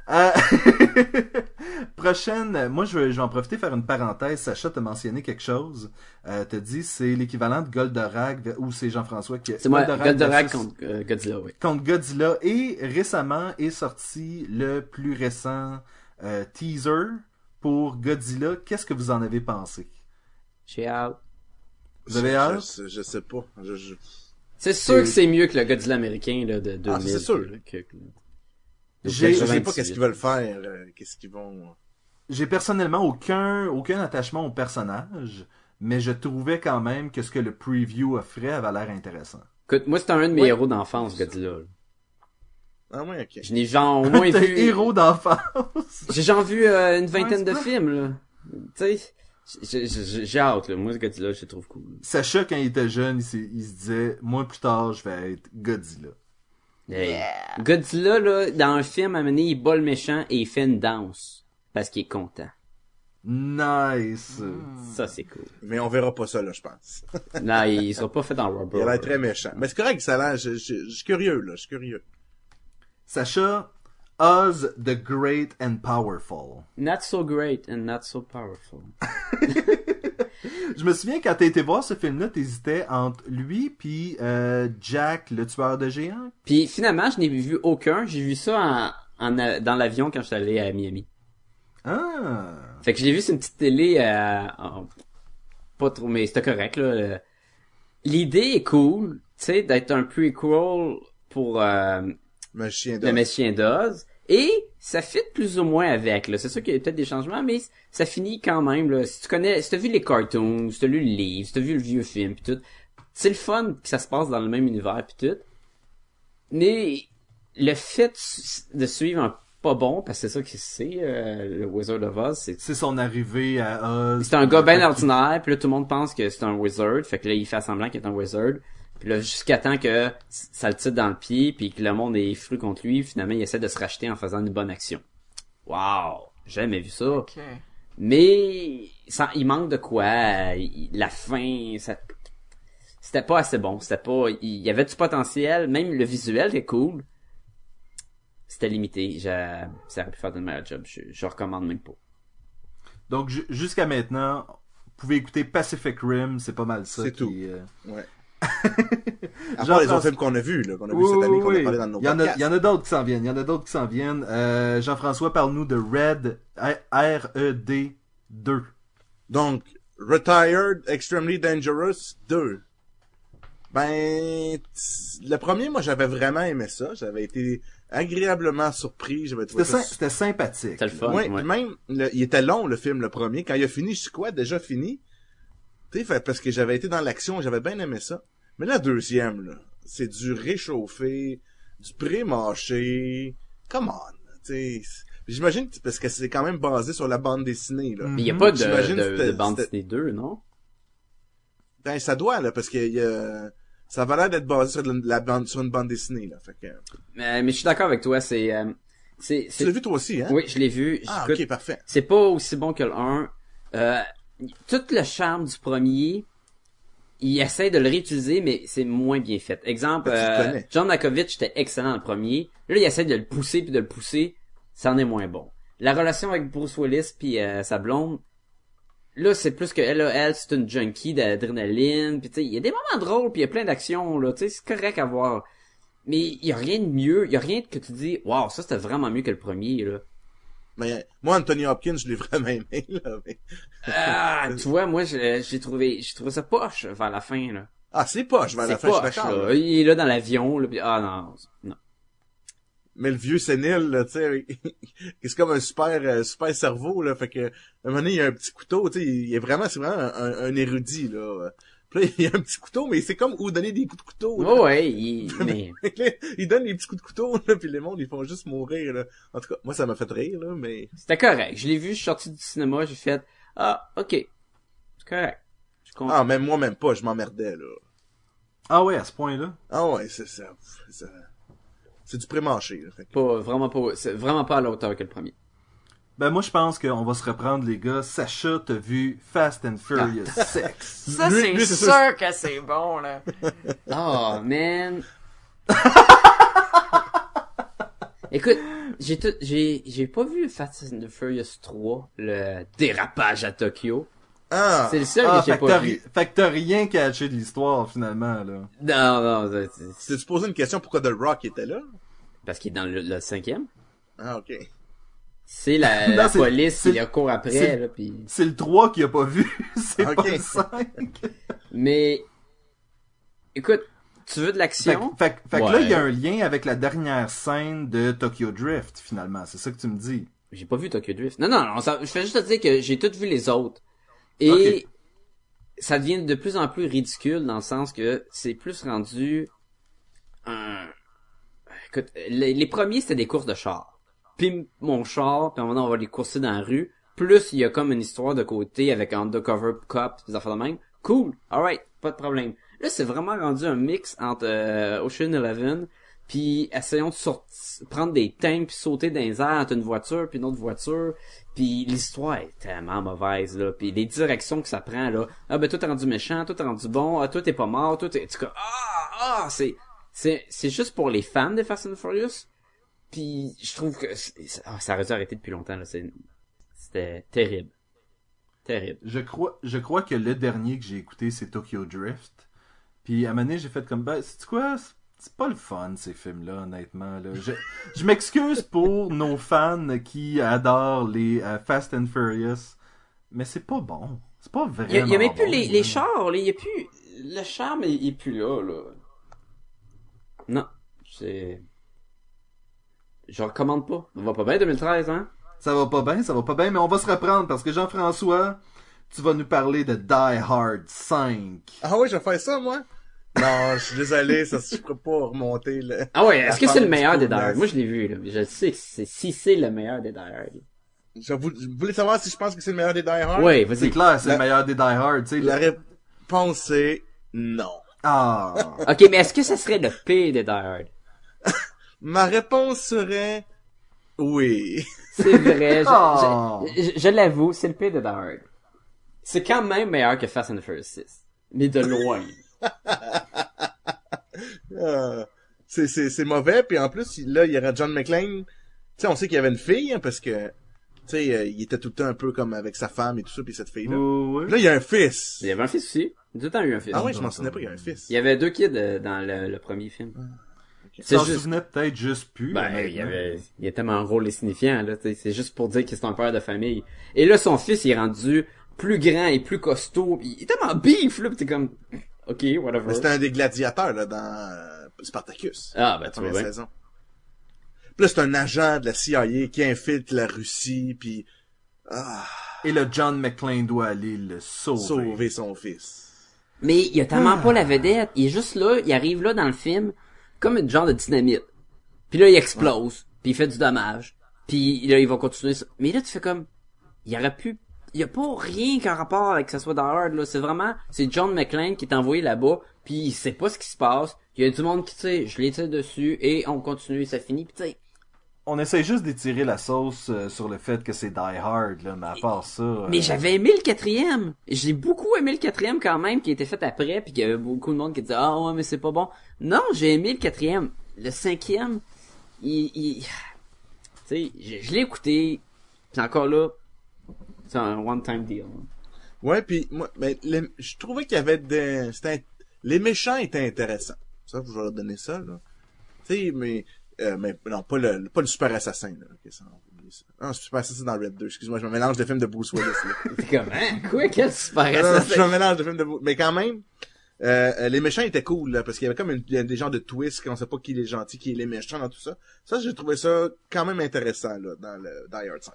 Euh... Prochaine, moi je vais, je vais en profiter faire une parenthèse. Sacha t'a mentionné quelque chose. Euh, t'as dit c'est l'équivalent de Goldorak ou c'est Jean-François qui C'est moi Goldorak versus- contre euh, Godzilla, oui. contre Godzilla et récemment est sorti le plus récent euh, teaser pour Godzilla. Qu'est-ce que vous en avez pensé? J'ai hâte. Vous avez Je- hâte? je, je sais pas. Je, je- C'est sûr que c'est mieux que le Godzilla américain là de 2000. Ah, c'est sûr. que- J'ai- je sais 98. pas qu'est-ce qu'ils veulent faire, euh, qu'est-ce qu'ils vont. J'ai personnellement aucun aucun attachement au personnage, mais je trouvais quand même que ce que le preview offrait avait l'air intéressant. Écoute, moi c'est un de mes héros d'enfance Godzilla. Ah ouais, ok. Je n'ai genre au moins T'es vu héros d'enfance. J'ai genre vu euh, une vingtaine de films, là. Tu sais, j'ai- hâte, là. Moi, ce Godzilla, je le trouve cool. Sacha, quand il était jeune, il, se disait, moi plus tard, je vais être Godzilla. Hey. Godzilla, là, dans un film, à un moment donné, il bat le méchant et il fait une danse. Parce qu'il est content. Nice. Ça, c'est cool. Mais on verra pas ça, là, je pense. Non, il sera pas fait dans Rubber. Il a l'air très méchant. Mais c'est correct, ça a l'air, je, je, je suis curieux, là, je suis curieux. Sacha, Oz the Great and Powerful. Not so great and not so powerful. Je me souviens quand t'as été voir ce film-là, t'hésitais entre lui puis euh, Jack, le tueur de géants? Puis finalement, je n'ai vu aucun. J'ai vu ça en, en a- dans l'avion quand je suis allé à Miami. Ah. Fait que je l'ai vu sur une petite télé, euh, pas trop, mais c'était correct, là. Euh, L'idée est cool, tu sais, d'être un prequel pour euh, Le. Messien d'Oz. Et ça fit plus ou moins avec, là. C'est sûr qu'il y a peut-être des changements, mais ça finit quand même, là. Si tu connais, si t'as vu les cartoons, si t'as lu le livre, si t'as vu le vieux film, pis tout, c'est le fun que ça se passe dans le même univers, pis tout. Mais le fait de suivre un pas bon, parce que c'est ça que c'est, euh, le Wizard of Oz, c'est C'est son arrivée à Oz. c'est un gars bien ordinaire, puis là tout le monde pense que c'est un wizard, fait que là il fait semblant qu'il est un wizard. Puis là jusqu'à temps que ça le tire dans le pied, puis que le monde est fru contre lui, finalement il essaie de se racheter en faisant une bonne action. Wow, j'ai jamais vu ça. Ok. Mais ça, il manque de quoi? Il- La fin, ça, c'était pas assez bon. C'était pas, il y avait du potentiel, même le visuel était cool. C'était limité. J'ai- Ça aurait pu faire de meilleur job. Je, je recommande même pas. Donc ju- jusqu'à maintenant, vous pouvez écouter Pacific Rim, c'est pas mal ça. C'est qui, tout. euh, Ouais. À Jean-François- part les autres films qu'on a vus, là, qu'on a vus Oui, cette année, oui, qu'on a parlé dans nos Il y en a, podcasts. il y en a d'autres qui s'en viennent. Il y en a d'autres qui s'en viennent. Euh, Jean-François, parle-nous de Red, R-E-D 2. Donc, Retired Extremely Dangerous 2. Ben, le premier, moi, j'avais vraiment aimé ça. J'avais été agréablement surpris. J'avais trouvé C'était ça sy- c'était sympathique. C'était le fun. Ouais, ouais. même, le- il était long, le film, le premier. Quand il a fini, je suis quoi, déjà fini? Tu sais, fait- parce que j'avais été dans l'action, j'avais bien aimé ça. Mais la deuxième, là, c'est du réchauffé, du pré-mâché. Come on, tu sais. J'imagine, que- parce que c'est quand même basé sur la bande dessinée, là. Mais il y a pas de, bande dessinée 2, non? Ben, ça doit, là, parce que y a- ça va l'air d'être basé sur, de la bande, sur une bande dessinée, là. Fait que, Mais, mais je suis d'accord avec toi, c'est... euh, c'est, tu l'as vu toi aussi, hein? Oui, je l'ai vu. Ah, Écoute, ok, parfait. C'est pas aussi bon que le 1. Euh, tout le charme du premier, il essaie de le réutiliser, mais c'est moins bien fait. Exemple, le euh. John Malkovich était excellent dans le premier. Là, il essaie de le pousser puis de le pousser. Ça en est moins bon. La relation avec Bruce Willis puis euh, sa blonde, là, c'est plus que elle, elle, c'est une junkie d'adrénaline. Puis tu sais, il y a des moments drôles puis il y a plein d'actions là. Tu sais, c'est correct à voir. Mais il y a rien de mieux, il y a rien que tu dis, waouh, ça c'était vraiment mieux que le premier là. Mais, moi, Anthony Hopkins, je l'ai vraiment aimé, là. mais- Ah, tu vois, moi, j'ai trouvé, j'ai trouvé ça poche vers la fin, là. Ah, c'est poche, vers la fin, je suis d'accord. Il est là dans l'avion, là, puis ah non, non. Mais le vieux sénile, là, tu sais, c'est comme un super, euh, super cerveau, là, fait que, à un moment donné, il y a un petit couteau, tu sais, il est vraiment, c'est vraiment un, un- un érudit, là. Puis là, il y a un petit couteau, mais c'est comme où donner des coups de couteau. là. Oh ouais, il- mais il donne des petits coups de couteau, là, puis les mondes, ils font juste mourir, là. En tout cas, moi, ça m'a fait rire, là, mais... c'était correct. Je l'ai vu, je suis sorti du cinéma, j'ai fait ah ok, c'est correct. Je suis content. Ah, même moi, même pas, je m'emmerdais, là. Ah ouais, à ce point-là? Ah ouais, c'est ça. C'est du pré-mâché, là. Fait que- Pas vraiment pas, c'est vraiment pas à la hauteur que le premier. Ben moi je pense qu'on va se reprendre les gars. Sacha, t'as vu Fast and Furious 6. Ça, Lui- c'est sûr ça. que c'est bon, là. Oh man. Écoute, j'ai tout, j'ai, j'ai pas vu Fast and Furious 3, le dérapage à Tokyo. Ah! C'est le seul Ah, que j'ai pas vu. fait que t'as rien catché de l'histoire finalement là. Non, non, c'est- C'était-tu posé une question pourquoi The Rock était là? parce qu'il est dans le, le cinquième. Ah, ok. C'est la, Non, la c'est- police c'est- qui a court après, c'est- là, pis... C'est le 3 qui a pas vu, c'est Ok. pas le 5. Mais, écoute, tu veux de l'action? fait que- fait que là il y a un lien avec la dernière scène de Tokyo Drift finalement, c'est ça que tu me dis. J'ai pas vu Tokyo Drift. Non, non, non, ça- je fais juste te dire que j'ai tout vu les autres. Et ça devient de plus en plus ridicule dans le sens que c'est plus rendu un... Écoute, les, les premiers c'était des courses de char. Puis mon char, puis à un moment on va les courser dans la rue. Plus il y a comme une histoire de côté avec un undercover cop, des affaires de même. Cool, alright, pas de problème. Là, c'est vraiment rendu un mix entre euh, Ocean Eleven puis essayons de sortir, prendre des tanks puis sauter dans les airs entre une voiture puis une autre voiture. Puis l'histoire est tellement mauvaise là, puis les directions que ça prend là. Ah ben toi t'es rendu méchant, toi t'es rendu bon, ah toi t'es pas mort, toi t'es ah ah c'est c'est c'est juste pour les fans de Fast and Furious. Puis je trouve que ah, ça aurait dû arrêter depuis longtemps c'était terrible. Terrible. Je crois, je crois que le dernier que j'ai écouté, c'est Tokyo Drift. Puis à donné, j'ai fait comme, ben, c'est quoi? C'est- pas le fun, ces films-là, honnêtement. Là. Je, je m'excuse pour nos fans qui adorent les euh, Fast and Furious, mais c'est pas bon. C'est pas vraiment Il y y a même plus bon, les, chars, là, il y a plus le charme il est plus là là. Non, c'est je recommande pas. On va pas bien 2013 hein? Ça va pas bien, ça va pas bien, mais on va se reprendre parce que Jean-François, tu vas nous parler de Die Hard 5. Ah oui, je vais faire ça, moi? Non, je suis désolé, ça, je pourrais pas remonter le... Ah ouais, est-ce que c'est le meilleur des Die. Hard? Moi je l'ai vu là, je sais que c'est si c'est le meilleur des Die Hard. Je vou- Vous voulez savoir si je pense que c'est le meilleur des Die Hard? Ouais, C'est vas-y. clair, c'est La- le meilleur des Die Hard, tu sais. La réponse c'est non. Ah. OK, mais est-ce que ça serait le pire des Die Hard? Ma réponse serait oui. C'est vrai, je, Oh. je, je- je l'avoue, c'est le pire des Die Hard. C'est quand même meilleur que Fast and the Furious 6. Mais de loin. Euh, c'est, c'est, c'est mauvais, puis en plus, là, il y aurait John McClane. Tu sais, on sait qu'il y avait une fille, hein, parce que, tu sais, euh, il était tout le temps un peu comme avec sa femme et tout ça, puis cette fille-là. Ouais. Là, il y a un fils. Il y avait un fils aussi. Il a tout le temps eu un fils. Ah ouais, je m'en souvenais pas, il y a un fils. Il y avait deux kids euh, dans le, le premier film. Tu T'en juste... souvenais peut-être juste plus. Ben, il y avait, il y a tellement un rôle insignifiant, là, c'est juste pour dire que c'est un père de famille. Et là, son fils, il est rendu plus grand et plus costaud, pis il est tellement bif, là, pis t'es comme, ok, whatever. Mais c'était un des gladiateurs, là, dans euh, Spartacus. Ah, ben, tu vois bien. saison. Puis là, c'est un agent de la CIA qui infiltre la Russie, puis ah, Et le John McClane doit aller le sauver. sauver son fils. Mais il a tellement pas la vedette. Il est juste là, il arrive là dans le film, comme une genre de dynamite. Puis là, il explose, puis il fait du dommage. Puis là, il va continuer ça. Mais là, tu fais comme, il aurait pu, il y a pas rien qu'un rapport avec que ça soit Hard, là. C'est vraiment, c'est John McClane qui est envoyé là-bas, puis il sait pas ce qui se passe. Il y a du monde qui, tu sais, je les tire dessus, et on continue, ça finit, puis tu sais. On essaie juste d'étirer la sauce euh, sur le fait que c'est Die Hard, là, mais à part ça... euh, Mais j'avais aimé le quatrième. J'ai beaucoup aimé le quatrième quand même, qui a été fait après, puis qu'il y avait beaucoup de monde qui disait ah ouais mais c'est pas bon. Non, j'ai aimé le quatrième. Le cinquième, il, il... tu sais, je, je l'ai écouté, puis encore là, c'est un one time deal. Ouais, puis moi, mais les- je trouvais qu'il y avait des, c'était, les méchants étaient intéressants. Ça, je vais leur donner ça, là. Tu sais, mais, euh, mais non, pas le, pas le super assassin, là. Ok, ça. Non, le super assassin dans Red 2. Excuse-moi, je me mélange de films de Bruce Willis. T'es comme hein, quoi quel super non, je assassin? me mélange de films de Bruce, mais quand même, euh, euh, les méchants étaient cool, là, parce qu'il y avait comme une, des genres de twists, qu'on sait pas qui est gentil, qui est les méchants dans tout ça. Ça, j'ai trouvé ça quand même intéressant, là, dans le Die Hard 5.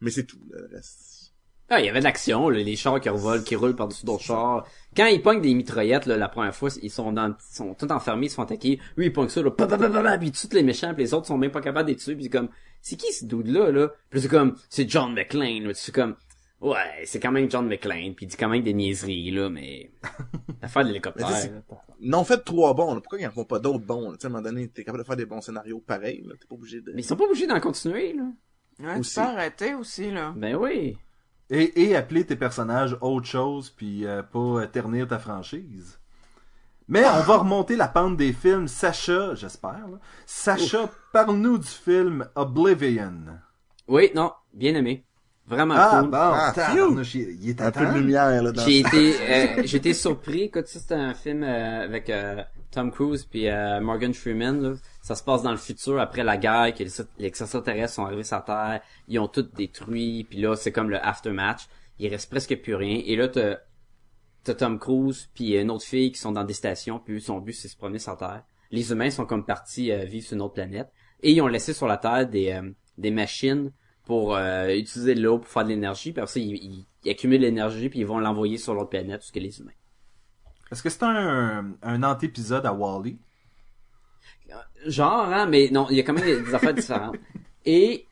Mais c'est tout, là, le reste. Ah, il y avait de l'action, là, les chars qui revolent, qui roulent par-dessus d'autres chars. Quand ils pognent des mitraillettes, là, la première fois, ils sont dans, ils sont tout enfermés, ils se font attaquer. Lui, il pogne ça, là, pa, pa, pa, pa, pa, puis tous les méchants, puis les autres sont même pas capables d'être tués, puis c'est comme, c'est qui ce dude-là, là? Puis c'est comme, c'est John McClane, là. C'est comme, ouais, c'est quand même John McClane, puis il dit quand même des niaiseries, là, mais, l'affaire de l'hélicoptère. Ils n'ont fait trois bons, là. Pourquoi ils en font pas d'autres bons, là? Tu sais, à un moment donné, t'es capable de faire des bons scénarios pareils, là. T'es pas obligé de... Mais ils sont pas obligés d'en continuer, là. Ouais, tu Aussi. peux arrêter aussi, là. Ben oui. Et, et appeler tes personnages autre chose, puis euh, pas euh, ternir ta franchise. Mais on va remonter la pente des films. Sacha, j'espère. là. Sacha, parle-nous du film Oblivion. Oui, non, bien aimé. Vraiment Ah, cool. bon, Ah, il est à Un peu de lumière, là, dans J'ai été, euh, j'ai été surpris. Écoute, ça, c'est un film euh, avec euh, Tom Cruise puis euh, Morgan Freeman. Là. Ça se passe dans le futur après la guerre, que les, extraterrestres sont arrivés sur Terre, ils ont tout détruit, puis là c'est comme le aftermatch. Il reste presque plus rien. Et là t'as, t'as Tom Cruise puis une autre fille qui sont dans des stations, puis son but c'est se promener sur Terre. Les humains sont comme partis euh, vivre sur une autre planète et ils ont laissé sur la Terre des euh, des machines pour euh, utiliser l'eau pour faire de l'énergie. Puis après ça, ils, ils, ils accumulent l'énergie puis ils vont l'envoyer sur l'autre planète, ce que les humains. Est-ce que c'est un, un antépisode à Wally? Genre, hein, mais non, il y a quand même des, des affaires différentes. Et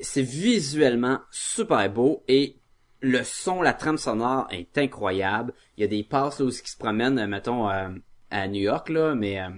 c'est visuellement super beau et le son, la trame sonore est incroyable. Il y a des passes là où ils se promènent, euh, mettons, euh, à New York, là, mais euh,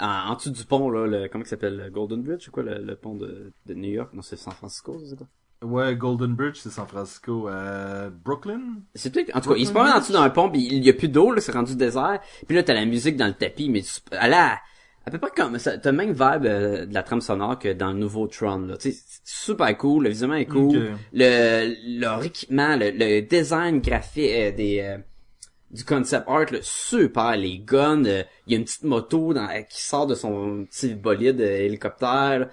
en, en dessous du pont, là, le, comment il s'appelle, le Golden Bridge, ou quoi, le, le pont de, de New York? Non, c'est San Francisco, c'est quoi? Ouais, Golden Bridge, c'est San Francisco. Euh, Brooklyn? C'est peut-être, en tout cas, il se promène en dessous d'un pont, puis il y a plus d'eau, là, c'est rendu désert. Puis là, t'as la musique dans le tapis, mais tu, elle a, à peu près comme ça, t'as le même vibe euh, de la trame sonore que dans le nouveau Tron, là. Tu c'est super cool, le visuellement est cool. Ok. Le, leur équipement, le, le design graphique euh, des, euh, du concept art, là, super, les guns, il y a une petite moto dans, qui sort de son petit bolide hélicoptère, là.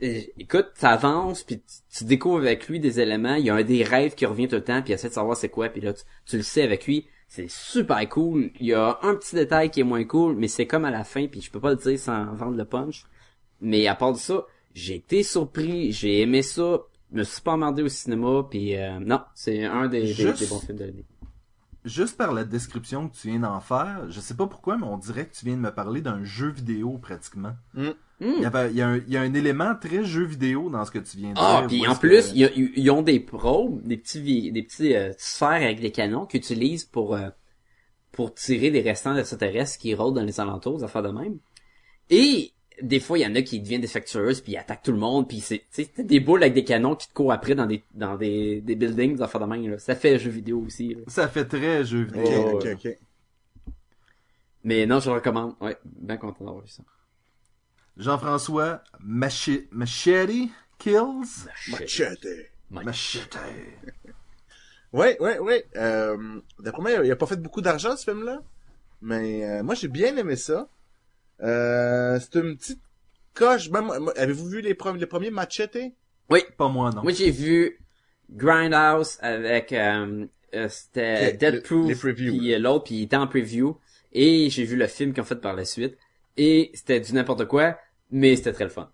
Écoute, t'avances puis tu, tu découvres avec lui des éléments. Il y a un des rêves qui revient tout le temps puis il essaie de savoir c'est quoi puis là tu, tu le sais avec lui. C'est super cool. Il y a un petit détail qui est moins cool, mais c'est comme à la fin puis je peux pas le dire sans vendre le punch. Mais à part de ça, j'ai été surpris, j'ai aimé ça, je me suis pas emmerdé au cinéma puis euh, non, c'est un des, des- des bons films de l'année. Juste par la description que tu viens d'en faire, je sais pas pourquoi, mais on dirait que tu viens de me parler d'un jeu vidéo pratiquement. Mm. Il, y avait, il, y a un, il y a un élément très jeu vidéo dans ce que tu viens de Ah, dire. puis où en plus, que- ils, ont des probes, des petits vi- des petits euh, sphères avec des canons qu'ils utilisent pour euh, pour tirer des restants d'extraterrestres qui rôdent dans les alentours, des affaires de même. Et des fois, il y en a qui deviennent défectueuses, puis ils attaquent tout le monde, puis c'est tu sais, c'est des boules avec des canons qui te courent après dans des dans des, des buildings, des affaires de même. Là. Ça fait jeu vidéo aussi. là. Ça fait très jeu vidéo. ok, ok. Mais non, je le recommande. Ouais, bien content d'avoir vu ça. Jean-François, Machi- Machete Kills? Machete. Machete. Ouais, ouais, ouais. Euh, D'après moi, il a pas fait beaucoup d'argent, ce film-là. Mais euh, moi, j'ai bien aimé ça. Euh, c'est une petite coche. Ben, moi- Avez-vous vu les, pre- les premiers Machete? Pas moi, non. Moi, j'ai vu Grindhouse avec euh, euh, c'était Les- Dead les- Proof les previews, puis euh, l'autre puis il était en preview et j'ai vu le film qu'ils ont fait par la suite et c'était du n'importe quoi mais c'était très le fun.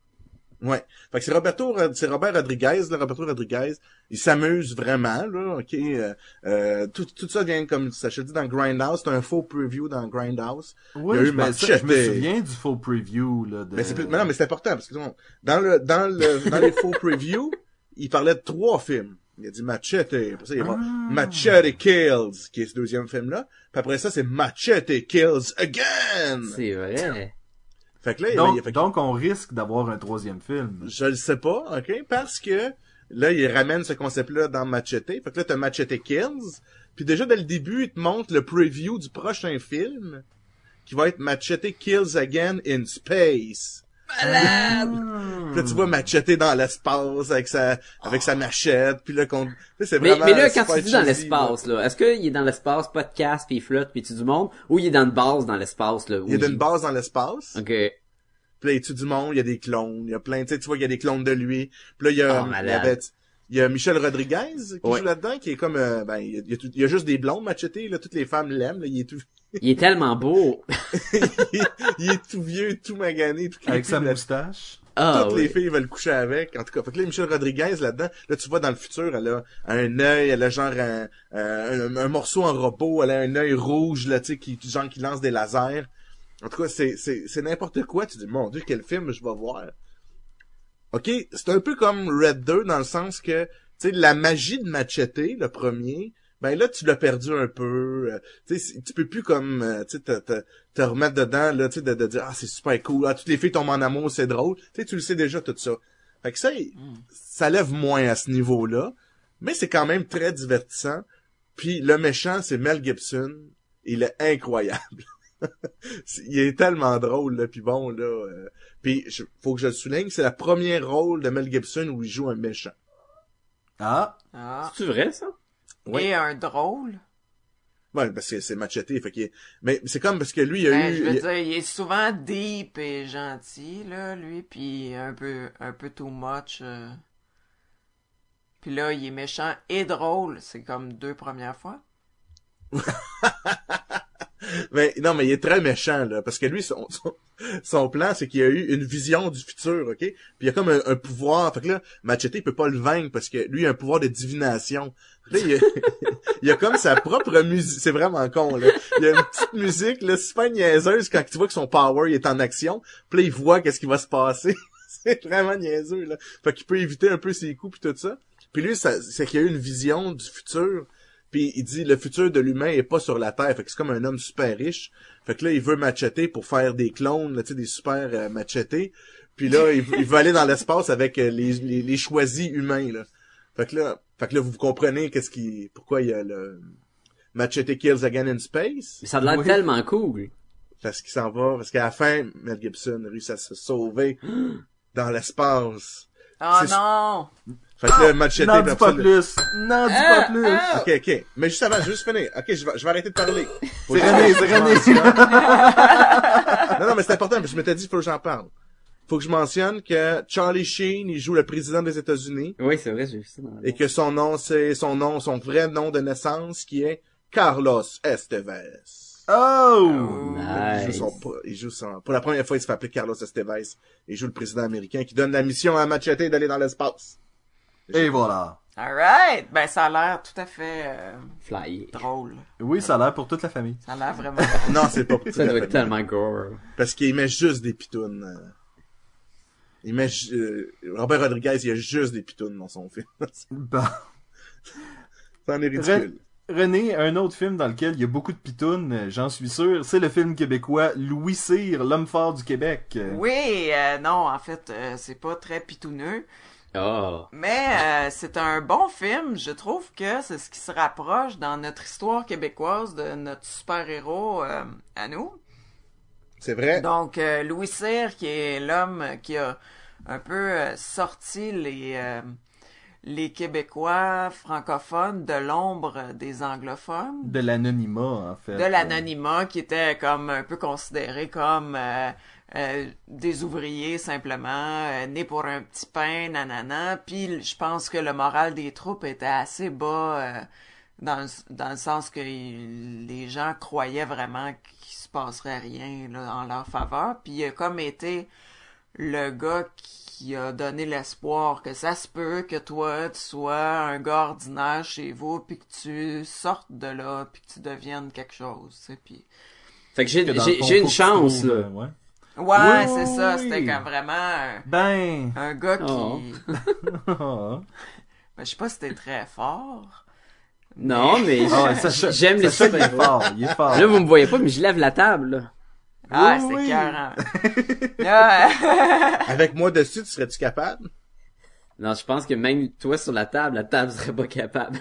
Ouais. Fait que c'est Roberto, c'est Robert Rodriguez, là, Roberto Rodriguez. Il s'amuse vraiment, là, ok. euh, euh, tout, tout ça vient comme ça, je te dis dans Grindhouse, c'est un faux preview dans Grindhouse. Oui, Il y a eu je, ça, je me souviens du faux preview, là. De... Mais c'est plus- mais non, mais c'est important parce que dans le dans le dans les faux previews, il parlait de trois films. Il a dit Machete, après ça il Ah. Machete Kills, qui est ce deuxième film là. Puis après ça c'est Machete Kills Again. C'est vrai. Fait que là, donc, il- fait que- donc, on risque d'avoir un troisième film. je le sais pas, ok, parce que là il ramène ce concept là dans Machete. Fait que là t'as Machete Kills. Puis déjà dès le début il te montre le preview du prochain film qui va être Machete Kills Again in Space. Puis là, tu vois Machete dans l'espace avec sa, avec sa machette, puis là, qu'on, c'est Mais, vraiment mais là quand tu dis dans l'espace là, est-ce qu'il est dans l'espace pas de casque puis il flotte puis tu du monde ou il est dans une base dans l'espace là là. Il y a une base dans l'espace, OK. puis là, il tue du monde, il y a des clones, il y a plein, tu sais, tu vois, il y a des clones de lui. Puis là, il y a, Oh, il y malade. avait, il y a Michel Rodriguez qui Ouais. joue là-dedans, qui est comme, euh, ben, il y, a, il y a tout- il y a juste des blondes Machete, là, toutes les femmes l'aiment, là, il est tout, Il est tellement beau. il est tout vieux, tout magané, tout Avec sa moustache. Ah, Toutes oui. les filles veulent coucher avec. En tout cas, fait que là, Michelle Rodriguez, là-dedans, là, tu vois, dans le futur, elle a un œil, elle a genre un, un, un morceau en robot, elle a un œil rouge, là, tu sais, qui, genre, qui lance des lasers. En tout cas, c'est, c'est, c'est n'importe quoi. Tu dis, mon dieu, quel film je vais voir. Ok, c'est un peu comme Red 2 dans le sens que, tu sais, la magie de Machete, le premier, ben là, tu l'as perdu un peu. euh, tu tu peux plus comme, euh, tu sais, te, te, te remettre dedans, là, tu sais, de, de dire, ah, c'est super cool, ah, toutes les filles tombent en amour, c'est drôle. Tu sais, tu le sais déjà, tout ça. Fait que ça, il- ça lève moins à ce niveau-là, mais c'est quand même très divertissant. Puis le méchant, c'est Mel Gibson. Il est incroyable. Il est tellement drôle, là, puis bon, là. euh, puis je- faut que je le souligne, c'est la première rôle de Mel Gibson où il joue un méchant. Ah, Ah. C'est vrai, ça? Oui. Et un drôle. Ouais, parce que c'est Machete, fait qu'il est- Mais c'est comme parce que lui, il a Ben, eu... je veux il- dire, il est souvent deep et gentil, là, lui, puis un peu, un peu too much. euh. Puis là, il est méchant et drôle. C'est comme deux premières fois. Mais non, mais il est très méchant là, parce que lui son plan c'est qu'il a eu une vision du futur, ok? Puis il a comme un, pouvoir, fait que là Machete il peut pas le vaincre parce que lui il a un pouvoir de divination. Là, il, a, a comme sa propre musique, c'est vraiment con là. Il a une petite musique là super niaiseuse quand tu vois que son power il est en action. Puis là il voit qu'est-ce qui va se passer. c'est vraiment niaiseux là. Fait qu'il peut éviter un peu ses coups puis tout ça. Puis lui c'est qu'il a eu une vision du futur. Puis il dit le futur de l'humain est pas sur la Terre. Fait que c'est comme un homme super riche. Fait que là, il veut macheter pour faire des clones, là, tu sais, des super euh, machetés. Puis là, il, veut- il veut aller dans l'espace avec euh, les, les, les choisis humains, là. Fait que là, fait que là, vous comprenez qu'est-ce qui, pourquoi il y a le Machete Kills Again in Space. Mais ça a l'air Oui. tellement cool. Parce qu'il s'en va, parce qu'à la fin, Mel Gibson réussit à se sauver dans l'espace. Oh non! Fait que là, Machete... n'en dis pas plus. N'en dis Ah, pas plus. ah. Ok, ok. Mais juste avant, je vais juste finir. Ok, je vais, je vais arrêter de parler. Faut C'est René, c'est René. Non, non, mais c'est important, parce que je m'étais dit, il faut que j'en parle. Faut que je mentionne que Charlie Sheen, il joue le président des États-Unis, Oui, c'est vrai, j'ai vu ça dans et que son nom, c'est son nom, son vrai nom de naissance, qui est Carlos Estevez. Oh! Il joue Nice. son, il joue son, pour la première fois, il se fait appeler Carlos Estevez. Il joue le président américain qui donne la mission à Machete d'aller dans l'espace. Et voilà. Alright! Ben, ça a l'air tout à fait euh, Flyer. drôle. Oui, ça a l'air pour toute la famille. Ça a l'air vraiment... Non, c'est pas pour Ça toute doit la être tellement gore. Parce qu'il met juste des pitounes. euh. Il met, euh, Robert Rodriguez, il y a juste des pitounes dans son film. Bon. C'en est ridicule. René, un autre film dans lequel il y a beaucoup de pitounes, j'en suis sûr, c'est le film québécois Louis Cyr, l'homme fort du Québec. Oui, euh, non, en fait, euh, c'est pas très pitouneux. Oh. Mais euh, c'est un bon film. Je trouve que c'est ce qui se rapproche dans notre histoire québécoise de notre super-héros euh, à nous. C'est vrai. Donc, euh, Louis Cyr, qui est l'homme qui a un peu euh, sorti les, euh, les Québécois francophones de l'ombre des anglophones. De l'anonymat, en fait. De l'anonymat, qui était comme un peu considéré comme euh, des ouvriers simplement, euh, nés pour un petit pain, nanana. Puis je pense que le moral des troupes était assez bas euh, dans, le, dans le sens que il- les gens croyaient vraiment qu'il se passerait rien là, en leur faveur. Puis il a comme été le gars qui a donné l'espoir que ça se peut que toi tu sois un gars ordinaire chez vous puis que tu sortes de là puis que tu deviennes quelque chose tu sais puis Fait que j'ai, une chance, trouves, là. euh, ouais. Ouais Oui, c'est ça c'était comme vraiment un, Ben. un gars qui Oh. Ah. ben, je sais pas si c'était très fort Non, mais Ah j'aime les Sacha, il est fort, il est fort. Là, vous me voyez pas, mais je lève la table, là. ah Oui, c'est oui. écœurant. Là, Avec moi dessus, tu serais-tu capable? Non, je pense que même toi sur la table, la table serait pas capable.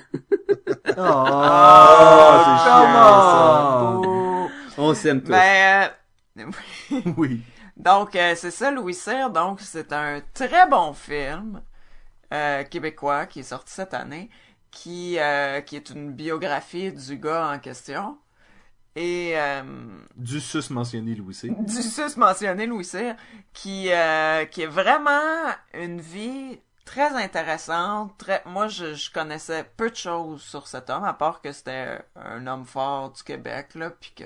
Ah, c'est chiant, Ouh. On s'aime tous. ben euh, ça. Oui. Donc, euh, c'est ça, Louis Cyr. Donc, c'est un très bon film euh, québécois qui est sorti cette année, qui, euh, qui est une biographie du gars en question. Et Du sus mentionné, Louis C. du sus mentionné, Louis Cyr, qui, qui est vraiment une vie très intéressante. Très... Moi, je, je connaissais peu de choses sur cet homme, à part que c'était un homme fort du Québec, là, puis que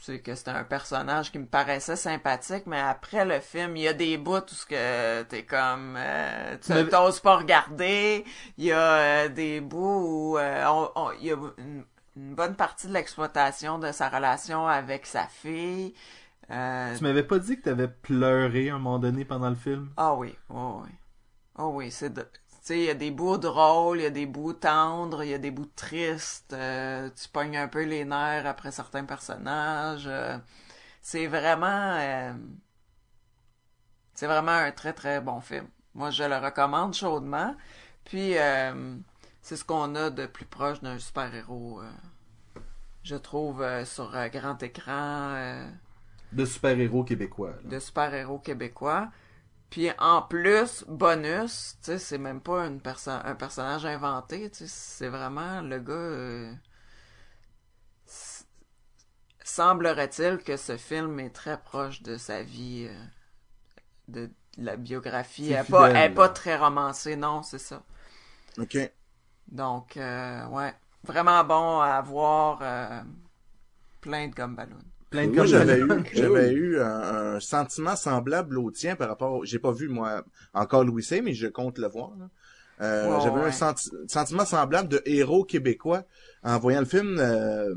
c'est que c'était un personnage qui me paraissait sympathique, mais après le film, il y a des bouts où ce que t'es comme euh, tu Mais- t'oses pas regarder. Il y a euh, des bouts où euh, on- on- il y a une, une bonne partie de l'exploitation de sa relation avec sa fille. Tu m'avais pas dit que t'avais pleuré à un moment donné pendant le film? ah oui, oh oui. Oh oui, c'est de... Il y a des bouts drôles, il y a des bouts tendres, il y a des bouts tristes, euh, tu pognes un peu les nerfs après certains personnages. euh, c'est vraiment... euh, c'est vraiment un très très bon film. Moi, je le recommande chaudement. Puis, c'est ce qu'on a de plus proche d'un super-héros, je trouve, sur grand écran. De super-héros québécois. là. de super-héros québécois. Puis en plus, bonus, tu sais, c'est même pas une perso- un personnage inventé, tu sais, c'est vraiment le gars. euh, Semblerait-il que ce film est très proche de sa vie, euh, de la biographie. Elle est pas, très romancée, non, c'est ça. OK. Donc, euh, ouais, vraiment bon à voir. euh, plein de gumballoons. Plein de Moi, j'avais eu, j'avais eu un, un sentiment semblable au tien par rapport, au- j'ai pas vu, moi, encore Louis C, mais je compte le voir, là. Euh, Ouais, j'avais eu ouais. un senti- sentiment semblable de héros québécois en voyant le film, euh,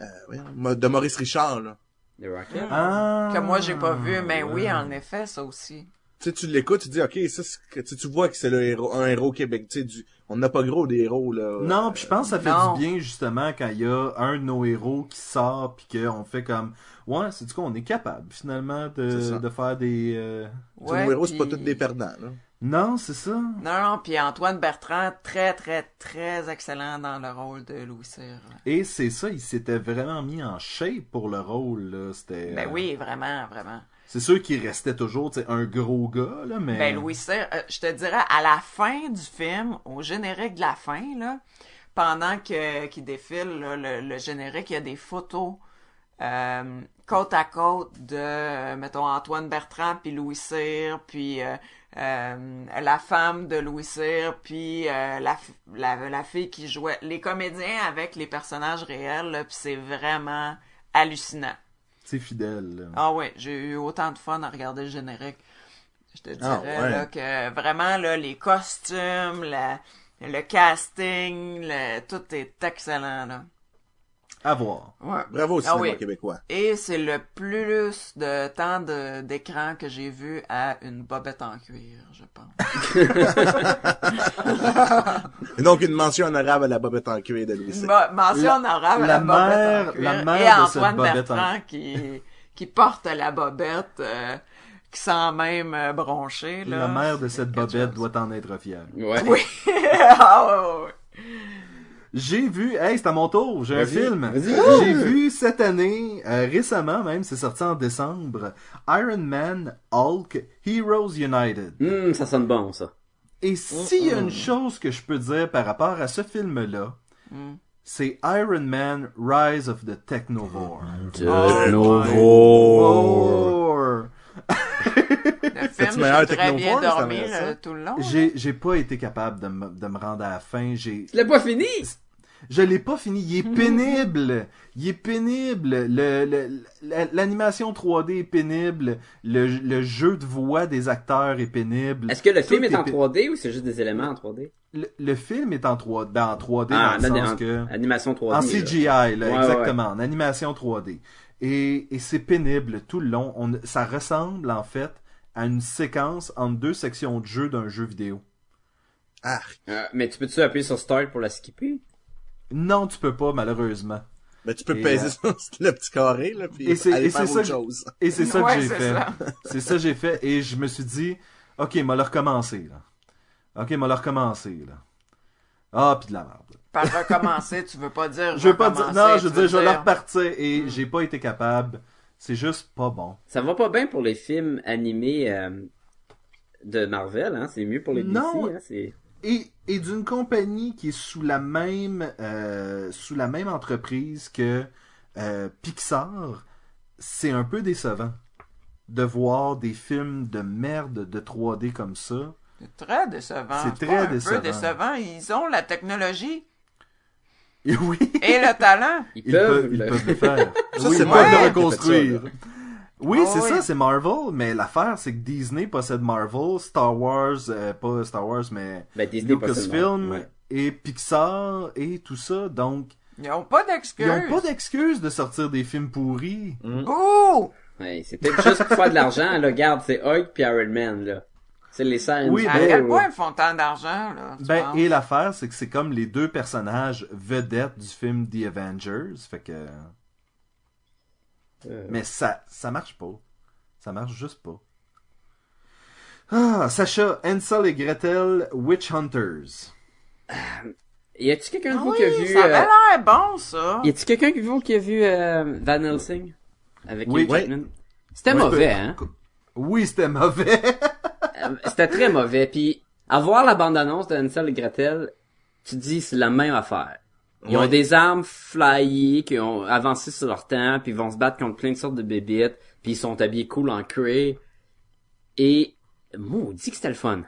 euh, voyons, de Maurice Richard, là. The Rocket? Ah, Que moi, j'ai pas vu, mais oui, en effet, ça aussi. Tu sais, tu l'écoutes, tu dis, ok, ça, c'est que- tu, tu vois que c'est le héros, un héros québécois, tu sais, du, on n'a pas gros des héros, là. Non, puis je pense que ça fait Non. du bien justement quand il y a un de nos héros qui sort puis qu'on fait comme ouais, c'est du coup on est capable finalement de, de faire des euh, nos héros, c'est pas tous des perdants, là. Non, c'est ça. Non, non, puis Antoine Bertrand, très, très, très excellent dans le rôle de Louis Cyr. Et c'est ça, il s'était vraiment mis en shape pour le rôle là, c'était Ben euh, oui, vraiment, vraiment. C'est sûr qu'il restait toujours un gros gars là, mais Ben Louis Cyr, euh, je te dirais, à la fin du film, au générique de la fin, là, pendant que qu'il défile le, générique, il y a des photos euh, côte à côte de, euh, mettons, Antoine Bertrand, puis Louis Cyr, puis la femme de Louis Cyr, puis la, la, la fille qui jouait, les comédiens avec les personnages réels, puis c'est vraiment hallucinant. C'est fidèle. là. Ah ouais, j'ai eu autant de fun à regarder le générique. Je te dirais Ah ouais. là, que vraiment là, les costumes, la- le casting, le- tout est excellent là. À voir. Ouais. Bravo au Ah cinéma oui. québécois. Et c'est le plus de temps de- d'écran que j'ai vu à une bobette en cuir, je pense. Et donc, une mention honorable à la bobette en cuir de Louis. Mo- mention La- honorable à la la bobette mère- en cuir. la mère et de Antoine cette bobette en- Bertrand qui, qui porte la bobette, euh, qui sent même euh, broncher. Là. La mère de cette bobette chose. doit en être fière. Ouais. Oui. ah, ouais, ouais, ouais. J'ai vu, hey, c'est à mon tour, j'ai un film. vas-y. J'ai vu cette année, euh, récemment même, c'est sorti en décembre, Iron Man, Hulk, Heroes United. Hum, ça sonne bon, ça. Et s'il y a une chose que je peux dire par rapport à ce film-là, Mm. c'est Iron Man, Rise of the Technovore. Technovore. Le film, meilleur j'ai très bien dormi euh, tout le long. J'ai, j'ai pas été capable de me, de me rendre à la fin. J'ai, Tu l'as pas fini? Je l'ai pas fini. Il est pénible. Il est pénible. Le, le- l'animation 3D est pénible. Le, le jeu de voix des acteurs est pénible. Est-ce que le Tout film est en pé- 3D ou c'est juste des éléments en 3D? Le, le film est en 3D, ben, en 3D Ah, dans non, le sens en- que animation 3D. en. CGI, là, Ouais, exactement, en animation 3D. Et, et c'est pénible tout le long. On, ça ressemble en fait à une séquence entre deux sections de jeu d'un jeu vidéo. Ah, Euh, mais tu peux-tu appuyer sur Start pour la skipper? Non, tu peux pas malheureusement. ben tu peux Et, peser euh, sur le petit carré, là, puis Et aller et faire c'est ça que- chose. Et c'est ça Ouais, que j'ai fait. C'est ça que j'ai fait. Et je me suis dit, ok, m'a le recommencer, là. Ok, m'a le recommencer, là. Ah, puis de la merde. Par recommencer, tu veux pas dire. Je veux pas dire, non, je veux dire, je vais repartir et j'ai pas été capable. C'est juste pas bon. Ça va pas bien pour les films animés euh, de Marvel, hein? C'est mieux pour les DC, Non. hein? Et, et d'une compagnie qui est sous la même, euh, sous la même entreprise que euh, Pixar, c'est un peu décevant de voir des films de merde de 3D comme ça. C'est très décevant. C'est pas très un décevant. peu décevant. Ils ont la technologie. Et oui. Et le talent. Ils, Ils peuvent, peuvent, ils le- peuvent le faire. Ça, oui, c'est a fait reconstruire. Oui, Ah c'est oui. ça, c'est Marvel, mais l'affaire, c'est que Disney possède Marvel, Star Wars, euh, pas Star Wars, mais Ben. Lucasfilm Ouais. et Pixar et tout ça, donc Ils ont pas d'excuses. ils ont pas d'excuses de sortir des films pourris. Bouh! Ouais, c'est peut-être juste pour faire de l'argent, là. Regarde, c'est Hulk puis Iron Man, là. C'est les scènes. Oui, À ben, quel point ils font tant d'argent, là? tu Ben, penses? et l'affaire, c'est que c'est comme les deux personnages vedettes du film The Avengers, fait que... Euh, Mais ça, ça marche pas. Ça marche juste pas. Ah, Sacha, Ansel et Gretel, Witch Hunters. Y a-tu quelqu'un de Ah vous oui, qui a vu, ça avait euh, l'air bon, ça. y a-tu quelqu'un de vous qui a vu, euh, Van Helsing? Avec Oui. Hugh Jackman? C'était mauvais, hein? Oui, c'était mauvais. Euh, C'était très mauvais. Puis, à voir la bande-annonce de Hansel et Gretel, tu dis c'est la même affaire. Ils ont des armes flyées qui ont avancé sur leur temps, puis ils vont se battre contre plein de sortes de bébites, puis ils sont habillés cool en cuir. Et, maudit que c'était le fun.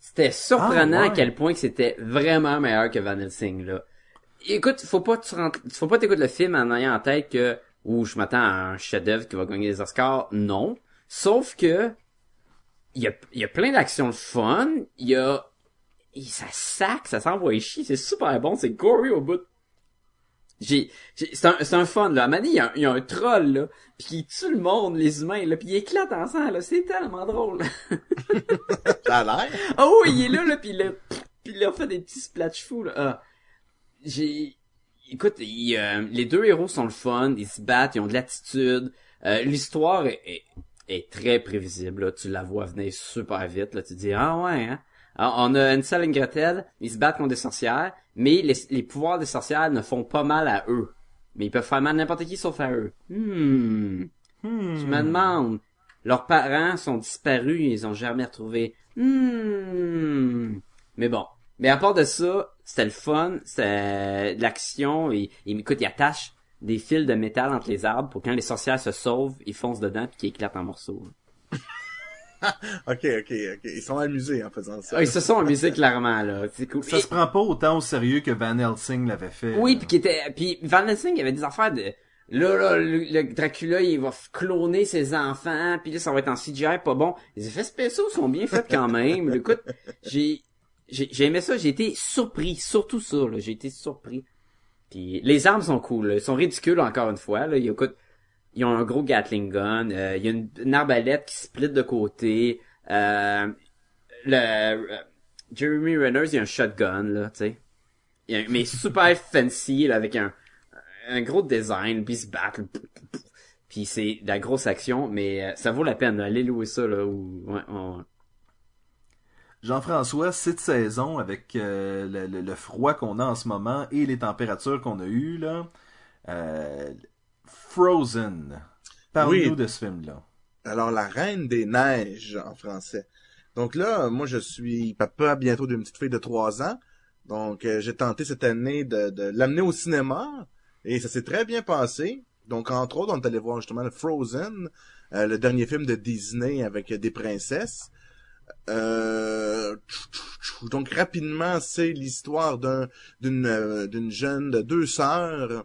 C'était surprenant Ah, ouais. à quel point que c'était vraiment meilleur que Van Helsing, là. Écoute, faut pas tu rentres- faut pas t'écouter le film en ayant en tête que, ou je m'attends à un chef-d'œuvre qui va gagner des Oscars. Non. Sauf que, il y a, y a plein d'actions fun, il y a, et ça sac, ça s'envoie chier, c'est super bon, c'est gory au bout. J'ai, j'ai- c'est un, c'est un fun, là. Donné, il y a un, il y a un troll, là, pis qui tue le monde, les humains, là, pis il éclate en sang, là. C'est tellement drôle. Ça a l'air. oh, il est là, là, pis il a, pis il a fait des petits splash fous, là. Ah. j'ai, écoute, il, euh, les deux héros sont le fun, ils se battent, ils ont de l'attitude. Euh, l'histoire est, est, est très prévisible, là. Tu la vois venir super vite, là. Tu te dis, ah ouais, hein. Alors, on a Hansel et Gretel, ils se battent contre des sorcières, mais les, les pouvoirs des sorcières ne font pas mal à eux. Mais ils peuvent faire mal à n'importe qui sauf à eux. Hmm. Je me demande. Leurs parents sont disparus, ils ont jamais retrouvé. Hmm. Mais bon. Mais à part de ça, c'était le fun, c'était de l'action, et, et écoute, ils attachent des fils de métal entre les arbres pour quand les sorcières se sauvent, ils foncent dedans puis qu'ils éclatent en morceaux. Ok, ok, ok. Ils sont amusés en faisant ça. Ah, ils se sont amusés clairement, là. C'est cool. Ça Et- se prend pas autant au sérieux que Van Helsing l'avait fait. Oui, puis qui était, puis Van Helsing, il avait des affaires de, là, là, le, le Dracula, il va cloner ses enfants, puis là, ça va être en CGI, pas bon. Les effets spéciaux sont bien faits quand même. Écoute, j'ai, j'ai, j'ai aimé ça, j'ai été surpris, surtout ça, là, j'ai été surpris. Puis les armes sont cool, là. ils sont ridicules encore une fois, là. Écoute, ils ont un gros Gatling gun, euh, il y a une, une arbalète qui split de côté, euh, le, euh, Jeremy Renner, il y a un shotgun, là, tu sais. Mais super fancy, avec un, un gros design, puis se battent, puis c'est la grosse action, mais ça vaut la peine, allez louer ça, là, ou, ouais. Jean-François, cette saison, avec le, le- froid qu'on a en ce moment et les températures qu'on a eues, là, Frozen. Parle-nous Oui. de ce film-là. Alors, la Reine des Neiges en français. Donc là, moi, je suis papa bientôt d'une petite fille de 3 ans. Donc, euh, j'ai tenté cette année de, de l'amener au cinéma. Et ça s'est très bien passé. Donc, entre autres, on est allé voir justement le Frozen, euh, le dernier film de Disney avec des princesses. Euh, donc, rapidement, c'est l'histoire d'un, d'une, d'une jeune de deux sœurs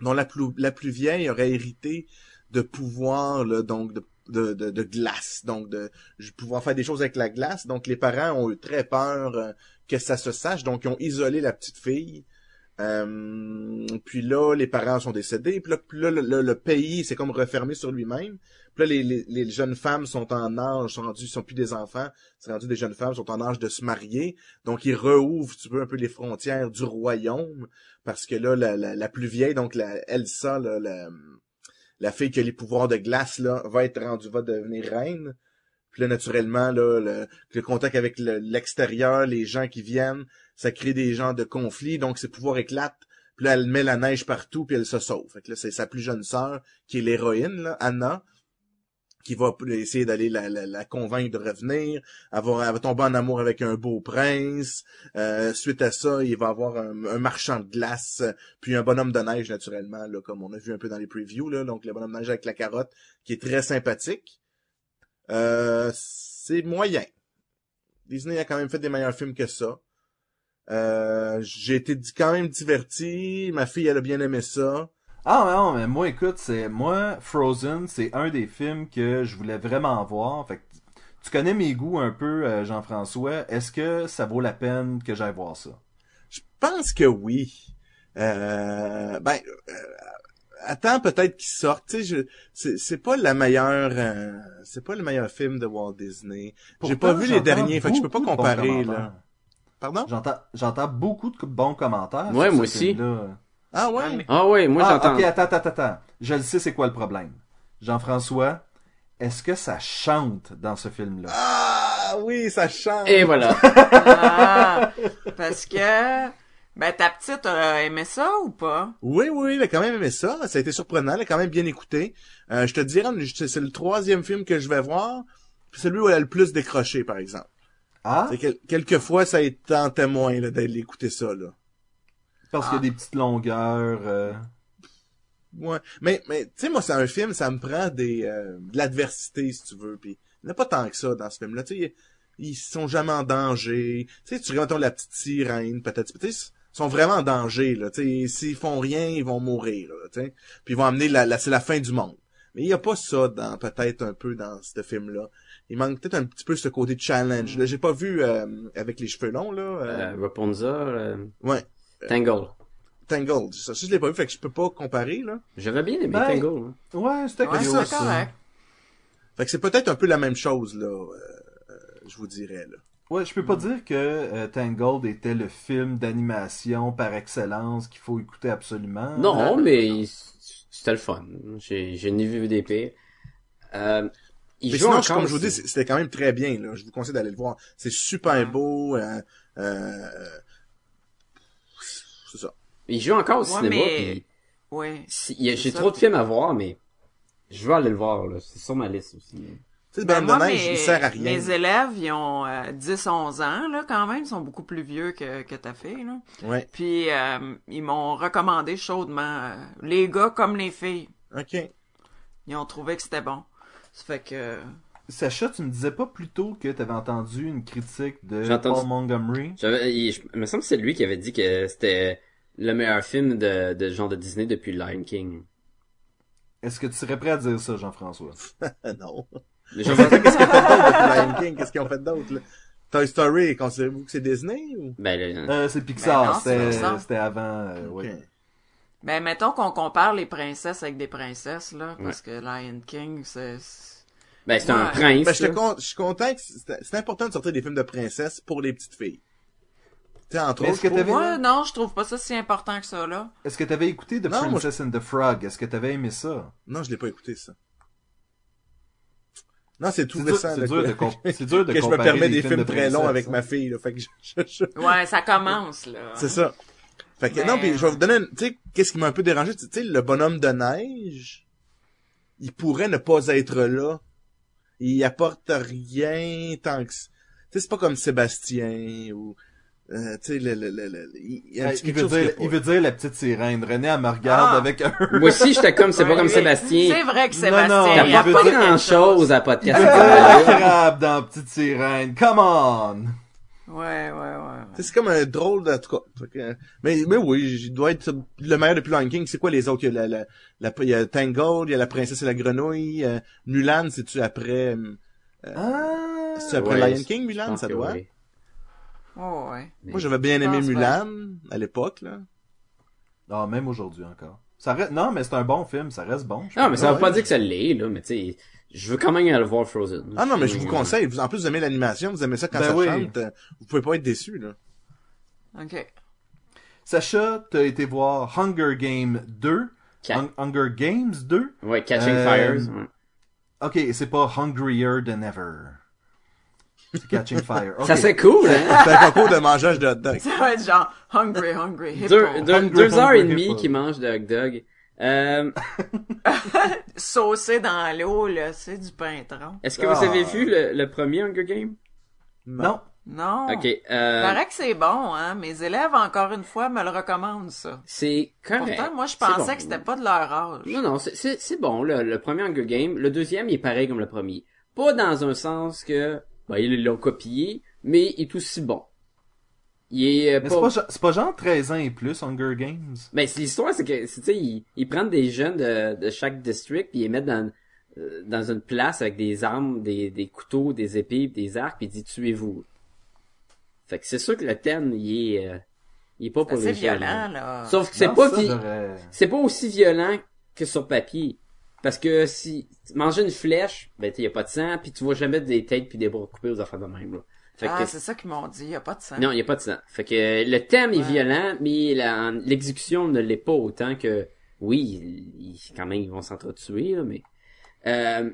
dont la plus, la plus vieille aurait hérité de pouvoir, là, donc de, de, de, glace, donc de pouvoir faire des choses avec la glace. Donc les parents ont eu très peur euh, que ça se sache, donc ils ont isolé la petite fille. Euh, puis là, les parents sont décédés. Puis là, le, pays s'est comme refermé sur lui-même. Puis là, les, jeunes femmes sont en âge, sont rendues, sont plus des enfants, c'est rendu des jeunes femmes, sont en âge de se marier. Donc ils rouvrent, tu veux, un peu les frontières du royaume, parce que là, la, plus vieille, donc la Elsa, la, fille qui a les pouvoirs de glace, va être rendue, va devenir reine. Puis là, naturellement, là, le, contact avec le- l'extérieur, les gens qui viennent, ça crée des gens de conflits, donc ses pouvoirs éclatent. Puis là, elle met la neige partout, puis elle se sauve. Fait que là, c'est sa plus jeune sœur, qui est l'héroïne, là, Anna, qui va essayer d'aller la, la, convaincre de revenir. Elle va, elle va tomber en amour avec un beau prince. Euh, suite à ça, il va avoir un, un marchand de glace, puis un bonhomme de neige, naturellement, là, comme on a vu un peu dans les previews, là, donc le bonhomme de neige avec la carotte, qui est très sympathique. Euh, c'est moyen. Disney a quand même fait des meilleurs films que ça. Euh, j'ai été quand même diverti. Ma fille, elle a bien aimé ça. Ah non, mais moi écoute, c'est moi Frozen, c'est un des films que je voulais vraiment voir. Fait que tu connais mes goûts un peu, euh, Jean-François. Est-ce que ça vaut la peine que j'aille voir ça? Je pense que oui. Euh, ben, euh, attends peut-être qu'il sorte. Tu sais, c'est, c'est pas la meilleure, c'est pas le meilleur film de Walt Disney. J'ai pas vu les derniers, fait que je peux pas comparer là. Pardon? J'entends, j'entends beaucoup de bons commentaires. Ouais, moi ce aussi. Ah ouais? Ah, mais- Ah ouais, moi ah, j'entends. ok, attends, attends, attends. Je le sais, c'est quoi le problème. Jean-François, est-ce que ça chante dans ce film-là? Ah oui, ça change. Et voilà. Ah, parce que, ben, ta petite a aimé ça ou pas? Oui, oui, elle a quand même aimé ça. Ça a été surprenant, elle a quand même bien écouté. Euh, je te dirais, c'est le troisième film que je vais voir. puis celui où elle a le plus décroché, par exemple. Ah? Quel- quelquefois, ça est en témoin là, d'aller écouter ça. Là. Parce qu'il y a des petites longueurs. euh, Ouais. Mais, mais tu sais, moi, c'est un film, ça me prend des euh, de l'adversité, si tu veux. Puis il n'y a pas tant que ça dans ce film-là. Tu sais, ils, sont jamais en danger. Tu sais, tu regardes la petite sirène, peut-être. Tu sais, ils sont vraiment en danger. Là. Tu sais, s'ils font rien, ils vont mourir. Là, tu sais. Puis ils vont amener la, la c'est la fin du monde. Mais il y a pas ça dans peut-être un peu dans ce film-là. Il manque peut-être un petit peu ce côté challenge. Là, j'ai pas vu euh, avec les cheveux longs là. euh, Euh, Rapunzel, euh, Ouais, Tangle. Tangled. Ça, ça, je l'ai pas vu, fait que je peux pas comparer là. J'aurais bien aimé Ben, Tangle. hein. Ouais, c'était Ouais, chose. ça. correct. Fait que c'est peut-être un peu la même chose là. euh, euh, je vous dirais là. Ouais, je peux pas dire que euh, Tangled était le film d'animation par excellence qu'il faut écouter absolument. Non, mais c'était le fun. J'ai, j'ai ni vu des pires. Euh, il Mais joue sinon, encore, comme je vous dis, c'était quand même très bien. Là. Je vous conseille d'aller le voir. C'est super beau. Euh, euh, c'est ça. il joue encore au Ouais, cinéma. mais- si- j'ai trop de films à voir, mais je veux aller le voir. Là. C'est sur ma liste aussi. Tu sais, Ben, bonhomme moi, de neige, mes, il sert à rien. mes élèves, ils ont euh, 10-11 ans, là, quand même. Ils sont beaucoup plus vieux que, que ta fille, là. Ouais. Puis, euh, ils m'ont recommandé chaudement, euh, les gars comme les filles. OK. Ils ont trouvé que c'était bon. Ça fait que... Sacha, tu me disais pas plus tôt que t'avais entendu une critique de entendu- Paul Montgomery? J'avais, il, je- il me semble que c'est lui qui avait dit que c'était le meilleur film de, de genre de Disney depuis Lion King. Est-ce que tu serais prêt à dire ça, Jean-François? Non. Mais je- Qu'est-ce qu'ils ont fait d'autre depuis Lion King? Qu'est-ce qu'ils ont fait d'autre, là? Toy Story, considérez-vous que c'est Disney ou? ben, le- Euh, c'est Pixar, Ben non, c'est c'était Pixar. c'était avant, euh, oui. Ben, mettons qu'on compare les princesses avec des princesses, là, parce que Lion King, c'est... c'est- ben c'est un prince. Ben, con- je suis content que c'est important de sortir des films de princesses pour les petites filles. Tu sais, entre Mais autres, que Moi, non, je trouve pas ça si important que ça, là. Est-ce que t'avais écouté The Non, moi, Princess and the Frog? Est-ce que t'avais aimé ça? Non, je l'ai pas écouté, ça. Non, c'est tout C'est dur, récent. c'est dur de, dur de que je me comparer permets des films de très longs avec hein. ma fille, là. Fait que je, je- je- Ouais, ça commence, là. C'est ça. Fait que, Mais- non, puis je vais vous donner, tu sais, qu'est-ce qui m'a un peu dérangé, tu sais, le bonhomme de neige, il pourrait ne pas être là. Il apporte rien tant que, tu sais, c'est pas comme Sébastien ou, euh, tu sais, le, le, le, le- il il y a un Euh, petit il, veut dire, il pas- veut dire la petite sirène. René, elle me regarde Ah. avec un... Moi aussi, j'étais comme, c'est pas Ouais, comme. Sébastien. C'est vrai que Non, Sébastien, non, il il pas apporte dire grand quelque chose à Il podcast. veut dire la crabe dans Petite Sirène. Come on! Ouais, ouais, ouais. C'est comme un drôle de, en tout cas. Que, mais, mais oui, il doit être le meilleur depuis Lion King. C'est quoi les autres? Il y a la, la, la- il y a Tangled, il y a la princesse et la grenouille, euh, Mulan, c'est-tu après, euh, Ah! c'est après Ouais, Lion King, Je Mulan, ça doit? oui. Oh, ouais. Moi, j'avais bien Je aimé Mulan, à l'époque, là. Ah, même aujourd'hui encore. Ça reste... Non, mais c'est un bon film, ça reste bon. je Non, mais ça veut pas dire que ça l'est, là, mais tu sais, je veux quand même aller voir Frozen. Ah non, mais je vous conseille. Vous, en plus, vous aimez l'animation, vous aimez ça quand Ben ça oui. chante. euh, Vous pouvez pas être déçus, là. OK. Sacha, t'as été voir Hunger Game 2. Ca- Hung- Hunger Games 2. Ouais, Catching Euh, Fires. ouais. Ok, c'est pas Hungrier Than Ever. C'est Catching Fire. Ça serait cool, hein? C'est un concours de mangeage de hot dog. Ça va être genre hungry, hungry, hippo. deux, deux, Hungry, deux heures et demie qui mangent de hot dog. Euh, Saucé dans l'eau, là, c'est du pintron. est-ce que Ah. vous avez vu le, le premier Hunger Game? Non. Non. Ok, euh, Paraît que c'est bon, hein. Mes élèves, encore une fois, me le recommandent, ça. c'est correct. Pourtant, moi, je pensais bon. que c'était pas de leur âge. Non, non, c'est- c'est c'est bon, le, le premier Hunger Game. Le deuxième, il est pareil comme le premier. Pas dans un sens que, ben, ils l'ont copié, mais il est aussi bon. Il est euh, Mais pas... c'est pas, gen- c'est pas genre 13 ans et plus, Hunger Games? Ben, c'est l'histoire, c'est que, tu sais, ils, ils prennent des jeunes de, de chaque district, puis ils les mettent dans, euh, dans une place avec des armes, des, des couteaux, des épées, des arcs, puis ils disent tuez-vous. Fait que c'est sûr que le thème, il est, euh, il est pas pour C'est les violent, là. là. Sauf que c'est pas, vi- c'est pas aussi violent que sur papier. Parce que si manger une flèche, ben tu y a pas de sang, puis tu vois jamais des têtes puis des bras coupés aux affaires de même là. Fait Ah, que c'est ça qu'ils m'ont dit, y a pas de sang. non, il y a pas de sang. Fait que le thème est violent, mais l'exécution ne l'est pas autant que oui, ils- quand même ils vont s'entretuer là, mais euh,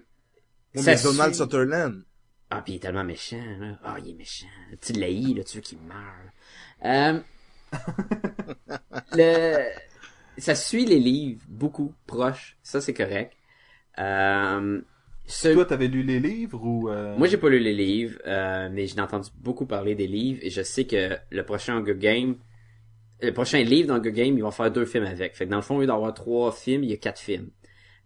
ça mais Donald suit- Sutherland. Ah, puis il est tellement méchant là. Ah, il est méchant. Tu l'haïs là, tu veux qu'il meure. Euh, le ça suit les livres beaucoup proches, ça c'est correct. Euh, ce- Toi, t'avais lu les livres ou... euh, moi, j'ai pas lu les livres, euh, mais j'ai entendu beaucoup parler des livres et je sais que le prochain Hunger Game, le prochain livre d'Hunger Game, ils vont faire deux films avec. Fait que dans le fond, au lieu d'avoir trois films, il y a quatre films.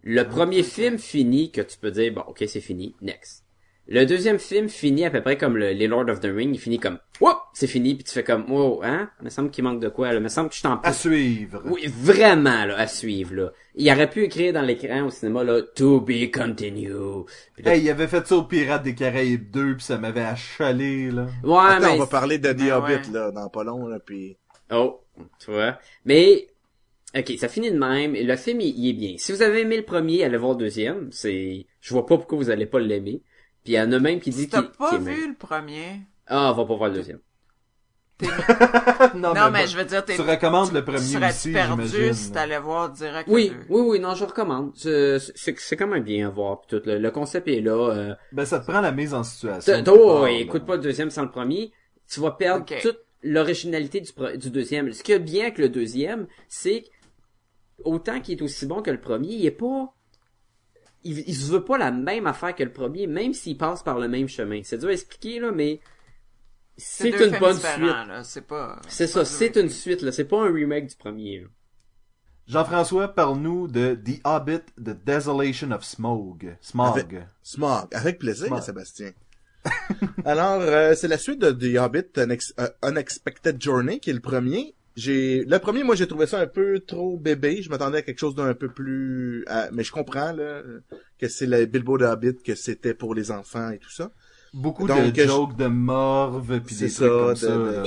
Le premier film finit que tu peux dire, bon, ok, c'est fini, next. Le deuxième film finit à peu près comme le, les Lord of the Ring, il finit comme, whoop, c'est fini, puis tu fais comme, wow, hein, il me semble qu'il manque de quoi, là, il me semble que je t'en À suivre. oui, vraiment, là, à suivre, là. Il aurait pu écrire dans l'écran au cinéma, là, to be continued. Là, Hey, il avait fait ça au Pirates des Caraïbes 2 puis ça m'avait achalé, là. ouais, Attends, mais... on va parler de The Ben Hobbit, ouais. là, dans pas long, là, puis... Oh, tu vois. Mais, ok, ça finit de même. Et le film, il, il est bien. Si vous avez aimé le premier, allez voir le deuxième. C'est, je vois pas pourquoi vous allez pas l'aimer. Puis il y en a même qui dit Si t'as qu'il pas qu'il vu même. le premier, Ah, on va pas voir le deuxième. non, non, mais bon, je veux dire, t'es, Tu recommandes le premier serais aussi, perdu si t'allais voir direct Oui, le oui, oui, non, je recommande. C'est, quand même bien à voir. Puis tout, le, le concept est là. Euh, Ben, ça te prend la mise en situation. Oh, part, écoute pas le deuxième sans le premier. Tu vas perdre toute l'originalité du, du deuxième. Ce qui est bien avec le deuxième, c'est que autant qu'il est aussi bon que le premier, il est pas... Il, il se veut pas la même affaire que le premier, même s'il passe par le même chemin. C'est dur à expliquer, là, mais c'est une bonne suite. C'est pas. C'est ça, c'est une suite, là. C'est pas un remake du premier. Jean-François, parle-nous de The Hobbit, The Desolation of Smog. Smog. Avec- Smog. Avec plaisir, Smog. Sébastien. Alors, euh, c'est la suite de The Hobbit, Unex- euh, Unexpected Journey, qui est le premier. J'ai, le premier, moi, j'ai trouvé ça un peu trop bébé. Je m'attendais à quelque chose d'un peu plus, à- mais je comprends, là, que c'est le Bilbo de Hobbit, que c'était pour les enfants et tout ça. Beaucoup Donc, de je- jokes de morve pis des C'est trucs comme de- ça. de- là.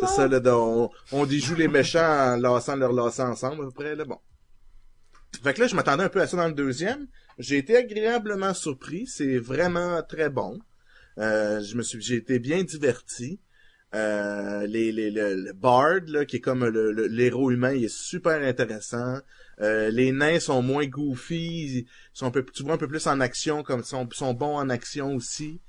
C'est ça, là, on, on déjoue les méchants en lassant leur lasser ensemble, à peu près, là, bon. Fait que là, je m'attendais un peu à ça dans le deuxième. J'ai été agréablement surpris. C'est vraiment très bon. Euh, je me suis, j'ai été bien diverti. Euh, les, les, le, le Bard, là, qui est comme le, le- l'héros humain, il est super intéressant. Euh, les nains sont moins goofy, sont un peu, tu vois un peu plus en action, comme sont, sont bons en action aussi.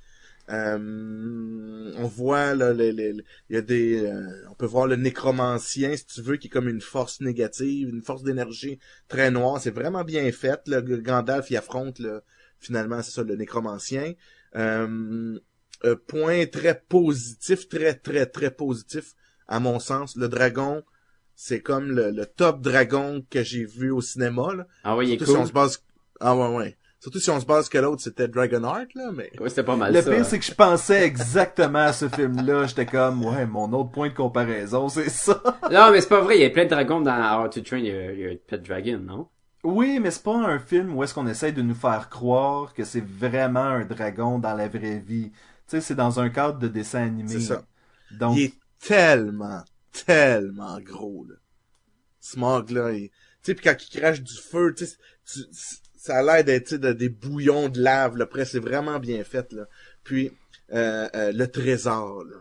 Euh, on voit là, les, les- il y a des, euh, on peut voir le nécromancien si tu veux, qui est comme une force négative, une force d'énergie très noire. C'est vraiment bien fait. Le Gandalf il affronte le, finalement c'est ça le nécromancien. Euh, euh, point très positif, très très très positif à mon sens. Le dragon, c'est comme le, le top dragon que j'ai vu au cinéma. Là. Ah oui, il est Surtout si on cool. se base, ah ouais ouais. Surtout si on se base que l'autre c'était Dragonheart là, mais Ouais, c'était pas mal Le ça. pire, hein. c'est que je pensais exactement à ce film-là. J'étais comme, ouais, mon autre point de comparaison, c'est ça. Non, mais c'est pas vrai, il y a plein de dragons dans How to Train Your, Your Pet Dragon, non? Oui, mais c'est pas un film où est-ce qu'on essaye de nous faire croire que c'est vraiment un dragon dans la vraie vie. Tu sais, c'est dans un cadre de dessin animé. C'est ça. Donc, il est tellement, tellement gros, là. Smog, là, il... tu sais, puis quand il crache du feu, tu sais, tu- ça a l'air d'être, tu sais, de- des bouillons de lave, là, après, c'est vraiment bien fait, là. Puis, euh, euh, le trésor, là.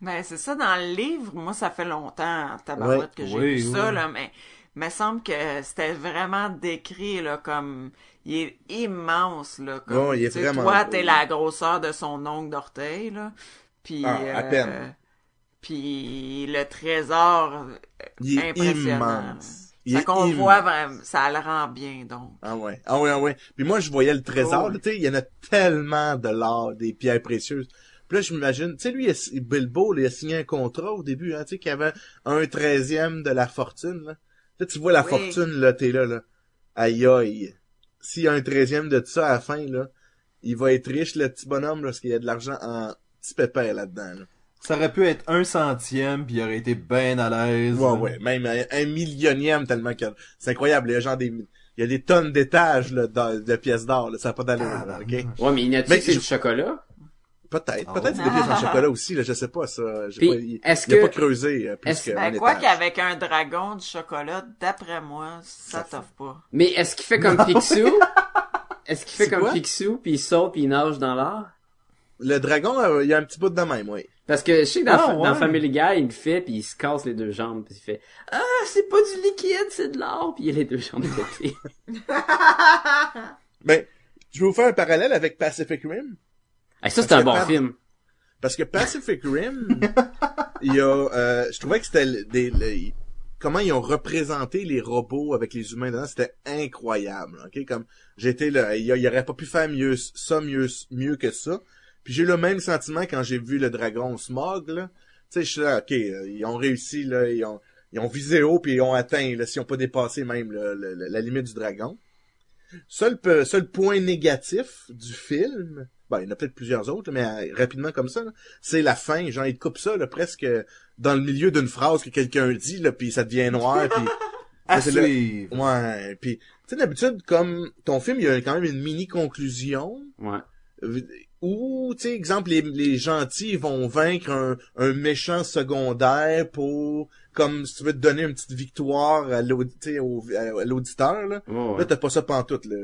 Ben, c'est ça, dans le livre, moi, ça fait longtemps, tabarouette, Ouais. que j'ai Oui, vu ça, oui. là, mais il me semble que c'était vraiment décrit, là, comme, il est immense, là, comme, il est vraiment toi, t'es la grosseur de son ongle d'orteil, là, puis, Ah, à euh, peine. puis le trésor, Il est impressionnant. immense. Ça qu'on voit vraiment, ça le rend bien, donc. Ah ouais, ah ouais, ah ouais. Puis moi, je voyais le trésor, tu sais, il y en a tellement de l'or, des pierres précieuses. Puis là, je m'imagine, tu sais, lui, il Bilbo, là, il a signé un contrat au début, hein, tu sais, qu'il y avait un treizième de la fortune, là. Là, tu vois la Oui. fortune, là, t'es là, là. Aïe, aïe. S'il y a un treizième de ça à la fin, là, il va être riche, le petit bonhomme, parce qu'il y a de l'argent en petit pépère là-dedans, là. Ça aurait pu être un centième, puis il aurait été bien à l'aise. Ouais, ouais, même un, un millionième tellement que c'est incroyable. Il y a genre des, il y a des tonnes d'étages là, de, de pièces d'or. Là, ça n'a pas d'allure. Ah, là, bah, ok. Ouais, mais il y a-tu Mais je- du chocolat? Peut-être, Ah peut-être c'est des pièces en chocolat aussi. Là, je sais pas ça. Puis, pas, il, est-ce que- pas creusé euh, plus est-ce- que Ben, quoi étage. qu'avec un dragon du chocolat, d'après moi, ça t'offre pas. Mais est-ce qu'il fait comme Picsou? Est-ce qu'il fait C'est comme? Picsou, puis il saute, puis il nage dans l'art? Le dragon, euh, il y a un petit bout de même, oui. Parce que je sais que dans, Ah, dans. Family Guy, il le fait, puis il se casse les deux jambes, puis il fait « Ah, c'est pas du liquide, c'est de l'or! » Puis il a les deux jambes pétées. Ben, je vais vous faire un parallèle avec Pacific Rim. Hey, ça, c'est un bon film. Parce que Pacific Rim, il y a, euh, je trouvais que c'était des, comment ils ont représenté les robots avec les humains dedans, c'était incroyable, ok? Comme, j'étais là, il, y aurait pas pu faire mieux, ça mieux, mieux que ça. Puis j'ai eu le même sentiment quand j'ai vu le dragon Smog, là. Tu sais, je suis là, ok, euh, ils ont réussi, là, ils ont, ils ont visé haut puis ils ont atteint, là, s'ils ont pas dépassé même le- la limite du dragon. Seul, seul point négatif du film, ben, il y en a peut-être plusieurs autres, mais euh, rapidement comme ça, là, c'est la fin. Genre, il coupe ça là, presque dans le milieu d'une phrase que quelqu'un dit, là, puis ça devient noir, puis À suivre. ouais. Puis, tu sais, d'habitude, comme ton film, il y a quand même une mini conclusion. Ouais. Ou, tu sais, exemple, les, les gentils vont vaincre un, un méchant secondaire pour, comme si tu veux te donner une petite victoire à l'auditeur, là. Ouais. Là, t'as pas ça pantoute, là.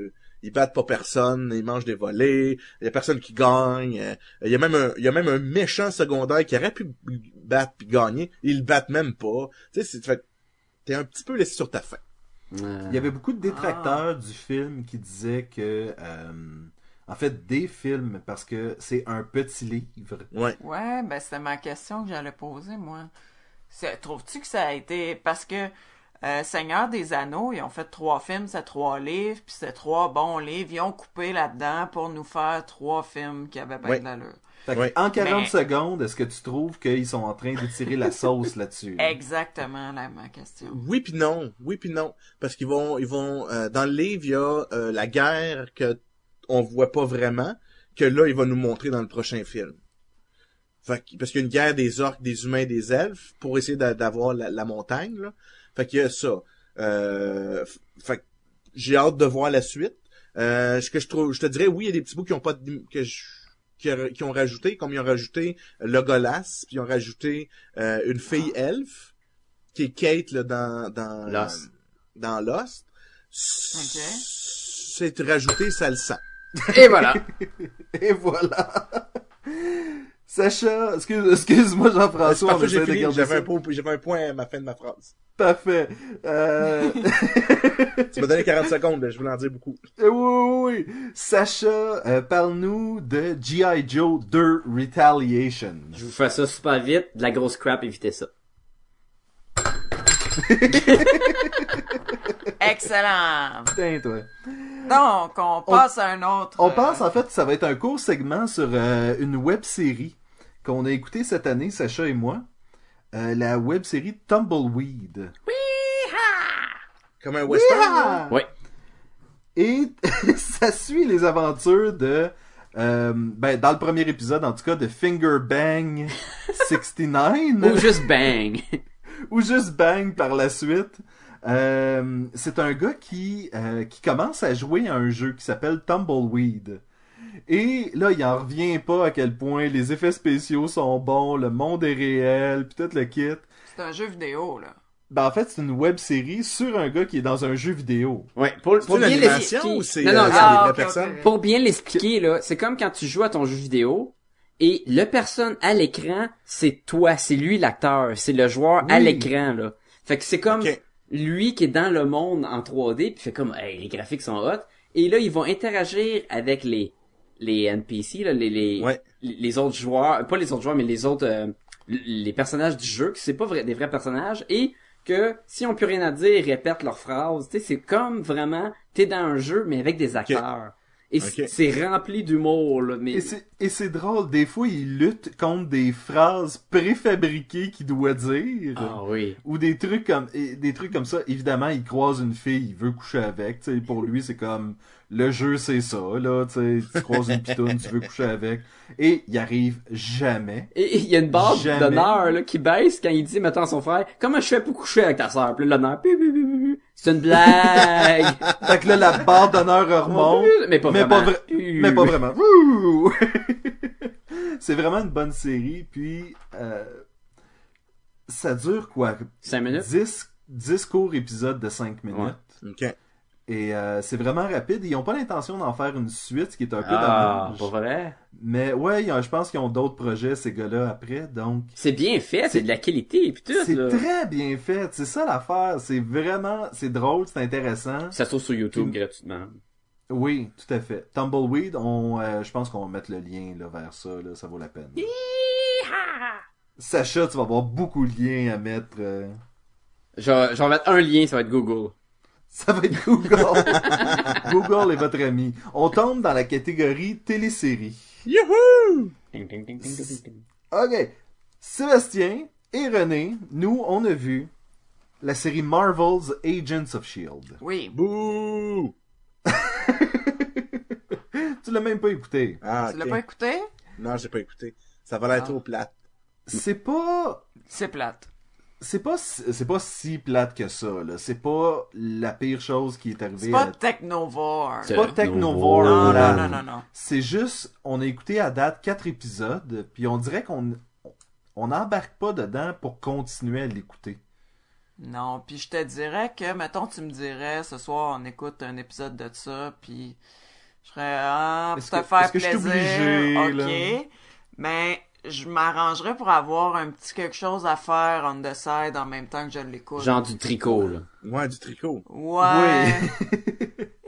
Ils battent pas personne, ils mangent des volets, il y a personne qui gagne. euh, Il y a même un, il y a même un méchant secondaire qui aurait pu battre puis gagner, ils le battent même pas. Tu sais, c'est fait, t'es un petit peu laissé sur ta faim. Euh, Il y avait beaucoup de détracteurs du film qui disaient que, euh, en fait, des films, parce que c'est un petit livre. Ouais. Ouais, ben c'était ma question que j'allais poser, moi. C'est- Trouves-tu que ça a été... Parce que euh, Seigneur des Anneaux, ils ont fait trois films, c'est trois livres, puis c'est trois bons livres. Ils ont coupé là-dedans pour nous faire trois films qui avaient pas Ouais. de l'allure. Fait que, Ouais. en 40 Mais- secondes, est-ce que tu trouves qu'ils sont en train de tirer la sauce là-dessus? là? Exactement la ma question. Oui puis non, oui puis non, parce qu'ils vont, ils vont, euh, dans le livre, il y a euh, la guerre que on voit pas vraiment, que là, il va nous montrer dans le prochain film. Fait que- parce qu'il y a une guerre des orques, des humains, des elfes, pour essayer d'a- d'avoir la, la montagne, là. Fait qu'il y a ça. Euh, fait que j'ai hâte de voir la suite. Euh, ce que je trouve, je te dirais, oui, il y a des petits bouts qui ont pas, de- que je, qui, a- qui ont rajouté, comme ils ont rajouté Legolas, puis ils ont rajouté euh, une fille elfe, qui est Kate, là, dans, dans, Lost. dans Lost. C'est rajouté, ça le sent. Et voilà. Et voilà! Sacha, excuse, excuse-moi Jean-François, on essaie de garder j'avais un, point- j'avais un point à ma fin de ma phrase. Parfait. Euh... Tu m'as donné 40 secondes, je voulais en dire beaucoup. oui, oui, oui. Sacha, euh, parle-nous de G.I. Joe 2 Retaliation. Je vous fais ça super vite. De la grosse crap, évitez ça. Excellent. Putain, toi. Donc, on passe à un autre... On euh, pense en fait ça va être un court segment sur euh, une web série qu'on a écouté cette année, Sacha et moi. Euh, la web série Tumbleweed. Comme un western! Ouais. Et ça suit les aventures de, euh, ben, dans le premier épisode en tout cas, de Finger Bang 69. Ou juste bang. ou juste Bang par la suite. Euh, c'est un gars qui, euh, qui commence à jouer à un jeu qui s'appelle Tumbleweed. Et là, il en revient pas à quel point les effets spéciaux sont bons, le monde est réel, puis tout le kit. C'est un jeu vidéo, là. Ben, en fait, c'est une web série sur un gars qui est dans un jeu vidéo. Ouais, pour, pour C'est bien l'animation l'expliquer. ou c'est Non, non, euh, Ah, vraies ok, personnes? ok. Pour bien l'expliquer, là, c'est comme quand tu joues à ton jeu vidéo et le personne à l'écran, c'est toi, c'est lui l'acteur, c'est le joueur à l'écran, là. Fait que c'est comme lui qui est dans le monde en 3D puis fait comme, hey, les graphiques sont hot. Et là, ils vont interagir avec les, les NPC, là, les, les, Ouais. les autres joueurs, pas les autres joueurs, mais les autres, euh, les personnages du jeu, que c'est pas vrai, des vrais personnages, et que si on peut rien à dire, ils répètent leurs phrases. Tu sais, c'est comme vraiment, t'es dans un jeu, mais avec des acteurs. Et c'est rempli d'humour, là, mais... Et c'est, et c'est drôle, des fois, il lutte contre des phrases préfabriquées qu'il doit dire. Ah oui. Ou des trucs comme des trucs comme ça. Évidemment, il croise une fille, il veut coucher avec. Tu sais, pour lui, c'est comme Le jeu, c'est ça, là, tu sais, tu croises une pitoune, tu veux coucher avec, et il arrive jamais. Et il y a une barre d'honneur là, qui baisse quand il dit, mettons à son frère, comment je fais pour coucher avec ta sœur? Puis là, l'honneur, c'est une blague. Fait que là, la barre d'honneur remonte, mais pas mais vraiment. pas, vra- mais pas vraiment. Wouh! c'est vraiment une bonne série, puis euh, ça dure quoi? Cinq minutes? 10, 10 courts épisodes de 5 minutes. Ouais. Ok. Et euh, c'est vraiment rapide. Ils ont pas l'intention d'en faire une suite, ce qui est un peu Ah, dommage. pour vrai? Mais ouais, je pense qu'ils ont d'autres projets, ces gars-là, après. Donc, C'est bien fait, c'est de la qualité tout, c'est très bien fait. C'est ça l'affaire. C'est vraiment... C'est drôle, c'est intéressant. Ça se trouve sur YouTube Puis- gratuitement. Oui, tout à fait. Tumbleweed, on, euh, je pense qu'on va mettre le lien là, vers ça. Là, ça vaut la peine. Sacha, tu vas avoir beaucoup de liens à mettre. euh, Je vais, je vais mettre un lien, ça va être Google. Ça va être Google. Google est votre ami. On tombe dans la catégorie télésérie. Youhou! Ok. Sébastien et René, nous, on a vu la série Marvel's Agents of S.H.I.E.L.D. Oui. Bouh! Tu l'as même pas écouté. Ah, Tu l'as pas écouté? Non, j'ai pas écouté. Ça va l'air Ah. trop plate. C'est pas... C'est plate. C'est pas, si- c'est pas si plate que ça, là. C'est pas la pire chose qui est arrivée C'est pas à- Technovore. C'est pas Technovore, Non, là. non, non, non, non. C'est juste, on a écouté à date quatre épisodes, puis on dirait qu'on on n'embarque pas dedans pour continuer à l'écouter. Non, puis je te dirais que, mettons, tu me dirais, ce soir, on écoute un épisode de ça, puis je serais, ah, pour te que- faire que je suis plaisir, obligé, ok, mais je m'arrangerais pour avoir un petit quelque chose à faire on the side en même temps que je l'écoute. Genre du tricot, là. Ouais, du tricot. Ouais.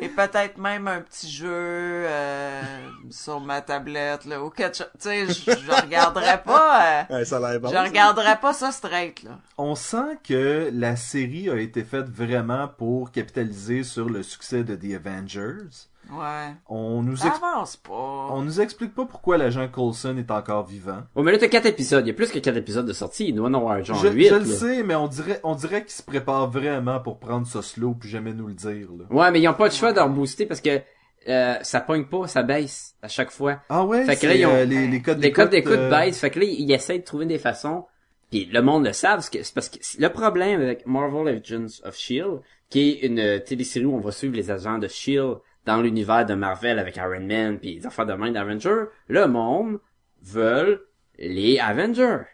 Et peut-être même un petit jeu euh, sur ma tablette, là, ou quelque chose. Tu sais, je je regarderais pas... euh, Ouais, ça a l'air bon. je regarderais pas ça straight, là. On sent que la série a été faite vraiment pour capitaliser sur le succès de The Avengers. Ouais. On nous, Ça ex- avance pas. on nous explique pas pourquoi l'agent Coulson est encore vivant. Oh, mais là, t'as quatre épisodes. Il y a plus que quatre épisodes de sortie. Il doit en avoir genre je huit, je le sais, mais on dirait, on dirait qu'il se prépare vraiment pour prendre ça slow puis jamais nous le dire. Là. Ouais, mais ils ont pas de choix de rebooster parce que euh, ça pogne pas, ça baisse à chaque fois. Ah ouais, Fait que là, ils ont- euh, les, les codes Les codes d'écoute euh, baissent, fait que là, ils essaient de trouver des façons. Puis le monde le savent, parce que c'est parce que le problème avec Marvel Agents of Shield, qui est une euh, télésérie où on va suivre les agents de Shield dans l'univers de Marvel avec Iron Man puis les affaires de main d'Avengers, le monde veulent les Avengers.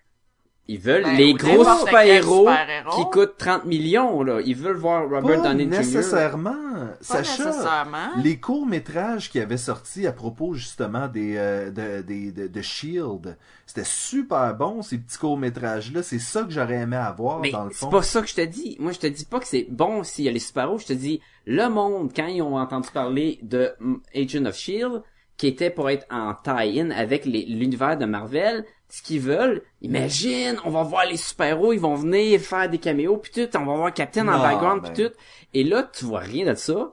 Ils veulent Ben, les gros super-héros qui coûtent 30 millions, là. Ils veulent voir Robert Pas Downey Jr. nécessairement. Pas Sacha, nécessairement. les courts-métrages qui avaient sorti à propos justement des, euh, de, des- de, de Shield, c'était super bon ces petits courts-métrages-là. C'est ça que j'aurais aimé avoir Mais dans le c'est fond. pas ça que je te dis. Moi, je te dis pas que c'est bon s'il y a les super-héros. Je te dis, le monde, quand ils ont entendu parler de mm, Agent of S.H.I.E.L.D., qui était pour être en tie-in avec l'univers de Marvel, ce qu'ils veulent, imagine, on va voir les super-héros, ils vont venir faire des caméos, puis tout, on va voir Captain en background, ben. puis tout. Et là, tu vois rien de ça.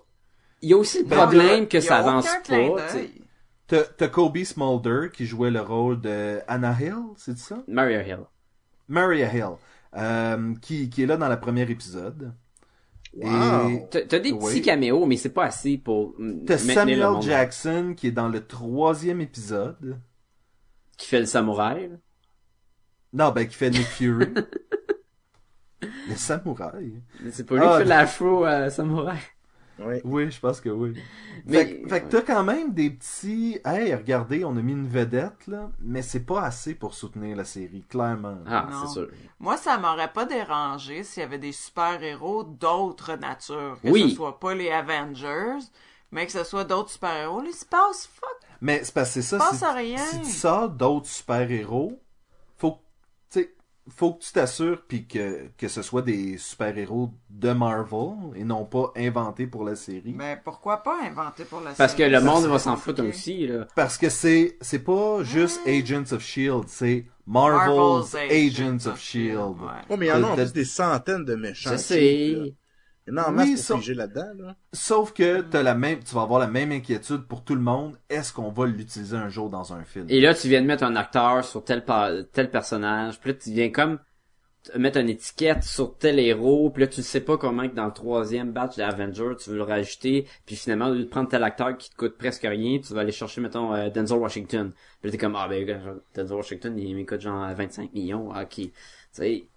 Il y a aussi le Ben, problème que ça avance pas. T'as t'as Kobe Smolder qui jouait le rôle de Anna Hill, c'est ça? Mario Hill. Maria Hill, euh, qui, qui est là dans le premier épisode. Wow. Et T'as t'as des Oui. petits caméos, mais c'est pas assez pour t'as le Samuel monde Jackson qui est dans le troisième épisode. Qui fait le samouraï. Non, ben qui fait Nick Fury. le samouraï. Mais C'est pas lui Ah, qui fait l'afro euh, samouraï. Oui. Oui, je pense que oui. Mais- fait, que- fait que t'as quand même des petits. Hey, regardez, on a mis une vedette là, mais c'est pas assez pour soutenir la série, clairement. Ah, c'est sûr. Moi, ça m'aurait pas dérangé s'il y avait des super-héros d'autres natures. Que Oui. ce soit pas les Avengers, mais que ce soit d'autres super-héros. Là, il se passe fuck. Mais c'est parce que c'est ça. À rien. si tu sors d'autres super-héros, faut, que- tu sais, faut que tu t'assures puis que, que ce soit des super-héros de Marvel et non pas inventés pour la série. Mais pourquoi pas inventer pour la Parce que série? le monde va s'en foutre aussi, là. Parce que c'est c'est pas juste Agents of Shield, c'est Marvel's, Agents of Shield. Ouais. Oh, mais il y en a plus des centaines de méchants. Je cheats, sais. là. En Oui, figer là-dedans, là. Sauf que t'as la même, tu vas avoir la même inquiétude pour tout le monde. Est-ce qu'on va l'utiliser un jour dans un film? Et là, tu viens de mettre un acteur sur tel, pa- tel personnage. Puis là, tu viens comme... mettre une étiquette sur tel héros, puis là tu sais pas comment que dans le troisième batch d'Avengers tu veux le rajouter, puis finalement au lieu de prendre tel acteur qui te coûte presque rien, tu vas aller chercher mettons euh, Denzel Washington. Puis là t'es comme ah ben Denzel Washington il me coûte genre 25 millions, ah, ok. Tu sais,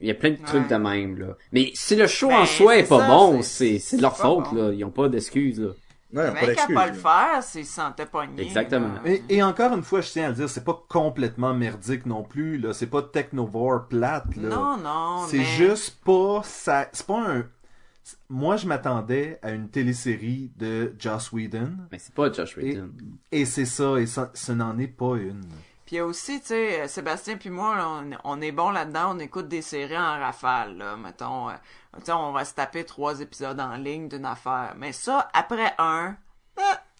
il y a plein de trucs Ouais. de même là. Mais si le show Ben, en soi est pas ça, bon, c'est- de leur pas faute bon. là, ils ont pas d'excuses là. Non, pas Mais qu'à d'excuse, pas le faire, c'est se sentait pogné. Exactement. Et, et encore une fois, je tiens à le dire, c'est pas complètement merdique non plus, là. C'est pas Technovore plate, là. Non, non, C'est mais... juste pas ça. C'est pas un. Moi, je m'attendais à une télésérie de Joss Whedon. Mais c'est pas Josh Et, Whedon. et c'est ça, et ça, ce n'en est pas une. Puis il y a aussi, tu sais, euh, Sébastien puis moi, là, on, on est bon là-dedans, on écoute des séries en rafale, là, mettons. euh, tu sais, on va se taper trois épisodes en ligne d'une affaire. Mais ça, après un,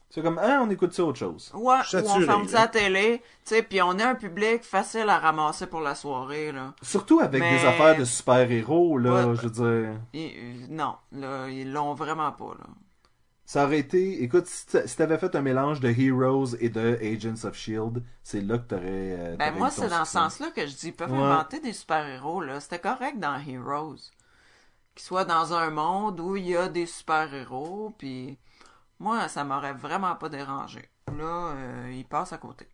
C'est comme, ah, on écoute ça autre chose. ouais, ou on ferme ça à la télé, tu sais, puis on est un public facile à ramasser pour la soirée, là. Surtout avec Mais- des affaires de super-héros, là, Ouais. je veux dire. Ils- non, là, ils l'ont vraiment pas, là. Ça aurait été, écoute, si t'a- si t'avais fait un mélange de Heroes et de Agents of Shield, c'est là que t'aurais. euh, Ben moi, c'est dans ce sens-là que je dis, ils peuvent Ouais. inventer des super-héros, là. C'était correct dans Heroes. Qu'ils soient dans un monde où il y a des super-héros, puis moi, ça m'aurait vraiment pas dérangé. Là, euh, ils passent à côté.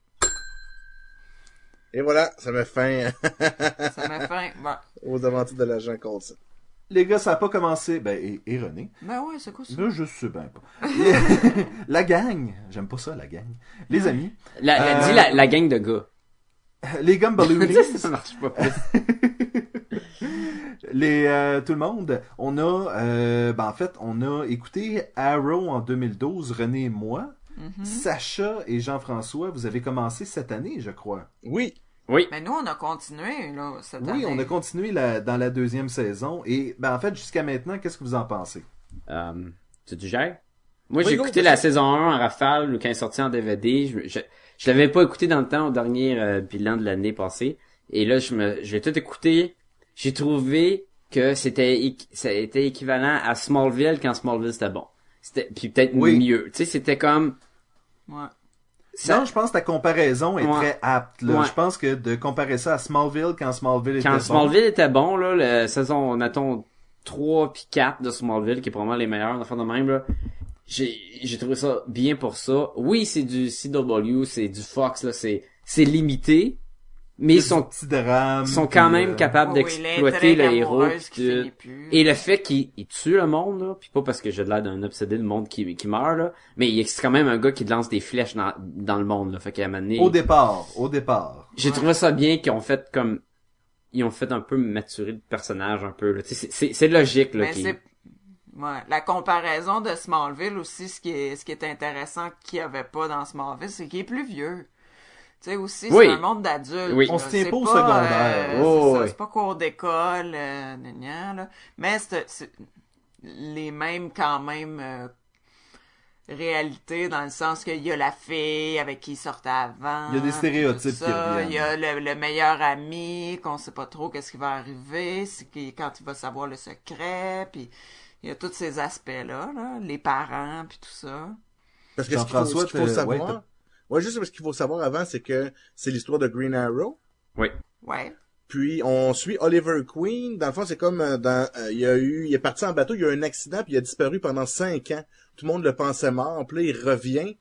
Et voilà, ça met fin Ça m'a fait... Ben, aux aventures de l'agent Coulson. Les gars, ça a pas commencé. Ben, et, et René. ben ouais, c'est quoi ça? Là, je sais bien pas. la gang. J'aime pas ça, la gang. Les amis. La, Euh, dis la, la gang de gars. Les Gumballoonies. ça marche pas plus. les euh, tout le monde, on a euh, ben en fait, on a écouté Arrow en 2012, René et moi. Mhm. Sacha et Jean-François, vous avez commencé cette année, je crois. Oui, Oui. Mais nous, on a continué, là, cette Oui, année. on a continué la- dans la deuxième saison et ben en fait jusqu'à maintenant, qu'est-ce que vous en pensez? Euh, tu digères? Moi, Oui, j'ai écouté la saison 1 en rafale, quand elle est sortie en DVD. Je, je, je l'avais pas écouté dans le temps au dernier euh, bilan de l'année passée. Et là, je me, j'ai tout écouté. J'ai trouvé que c'était, ça été équivalent à Smallville quand Smallville c'était bon. C'était, puis peut-être Oui. mieux. Tu sais, c'était comme, Ouais. Ça- Non, je pense que ta comparaison est Ouais. très apte. Là. Ouais. Je pense que de comparer ça à Smallville quand Smallville était quand bon. Smallville était bon, là, la saison, mettons, 3 puis 4 de Smallville, qui est probablement les meilleurs, enfin de même, là, j'ai, j'ai trouvé ça bien pour ça. Oui, c'est du CW, c'est du Fox, là, c'est, c'est limité, mais ils sont, drame. ils sont quand même euh, capables oui, d'exploiter le héros. Et le fait qu'il il tue le monde, là, puis pas parce que j'ai l'air d'un obsédé de monde qui, qui meurt, là, mais il- c'est quand même un gars qui lance des flèches dans, dans le monde, là, fait qu'à un moment donné, Au départ, au départ. j'ai trouvé ça bien qu'ils ont fait comme ils ont fait un peu maturer le personnage un peu là. C'est logique là Mais ouais, la comparaison de Smallville aussi, ce qui est ce qui est intéressant qu'il n'y avait pas dans Smallville, c'est qu'il est plus vieux. Tu sais aussi, Oui. c'est un monde d'adultes. Oui. On se tient pas au secondaire. euh, Oh, c'est ça, oui. c'est pas cours d'école, euh, gna, gna, là. Mais c'est c'est les mêmes quand même euh, réalités dans le sens qu'il y a la fille avec qui il sortait avant. Il y a des stéréotypes qui reviennent. Il y a le, le meilleur ami qu'on sait pas trop qu'est-ce qui va arriver, c'est qui- quand il va savoir le secret, puis il y a tous ces aspects-là, là, les parents, puis tout ça. parce que ce qu'il faut, ce qu'il faut ouais, savoir... Ouais, juste ce qu'il faut savoir avant, c'est que c'est l'histoire de Green Arrow. oui Ouais. Puis on suit Oliver Queen. Dans le fond, c'est comme euh, dans euh, il y a eu il est parti en bateau, il y a eu un accident puis il a disparu pendant cinq ans. Tout le monde le pensait mort. Puis là, il revient.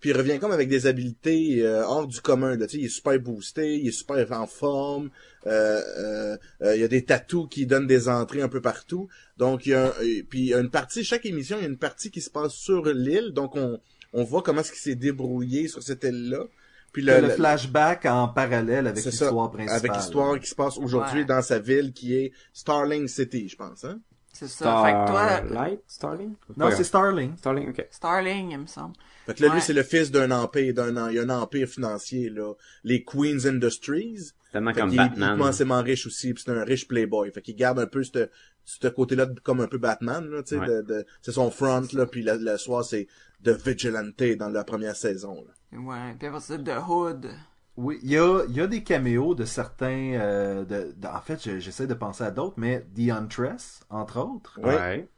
Puis il revient comme avec des habiletés euh, hors du commun. Là. Tu sais, il est super boosté, il est super en forme. Euh, euh, euh, il y a des tatous qui donnent des entrées un peu partout. Donc il y a puis il y a une partie chaque émission, il y a une partie qui se passe sur l'île. Donc on on voit comment est-ce qu'il s'est débrouillé sur cette île-là. Puis Le, le, le flashback en parallèle avec c'est ça, l'histoire principale. avec l'histoire qui se passe aujourd'hui Ouais. dans sa ville qui est Starling City, je pense. Hein? C'est ça. Fait que toi, Starlight? Starling? Non, c'est Starling. Starling ok Starling, il me semble. Fait que là, Ouais. lui, c'est le fils d'un empire, d'un il y a un empire financier, là. Les Queens Industries. tellement Fait comme qu'il est Batman immensément riche aussi, puis c'est un riche playboy. Fait qu'il garde un peu ce ce côté-là de- comme un peu Batman, là, tu sais, Ouais. de, de- c'est son front, là, puis le, soir, c'est de Vigilante dans la première saison, là. Ouais. Puis après ça, The Hood. Oui, il y a, il y a des caméos de certains. euh, de, de- en fait, je- j'essaie de penser à d'autres, mais The Huntress, entre autres. Ouais. ouais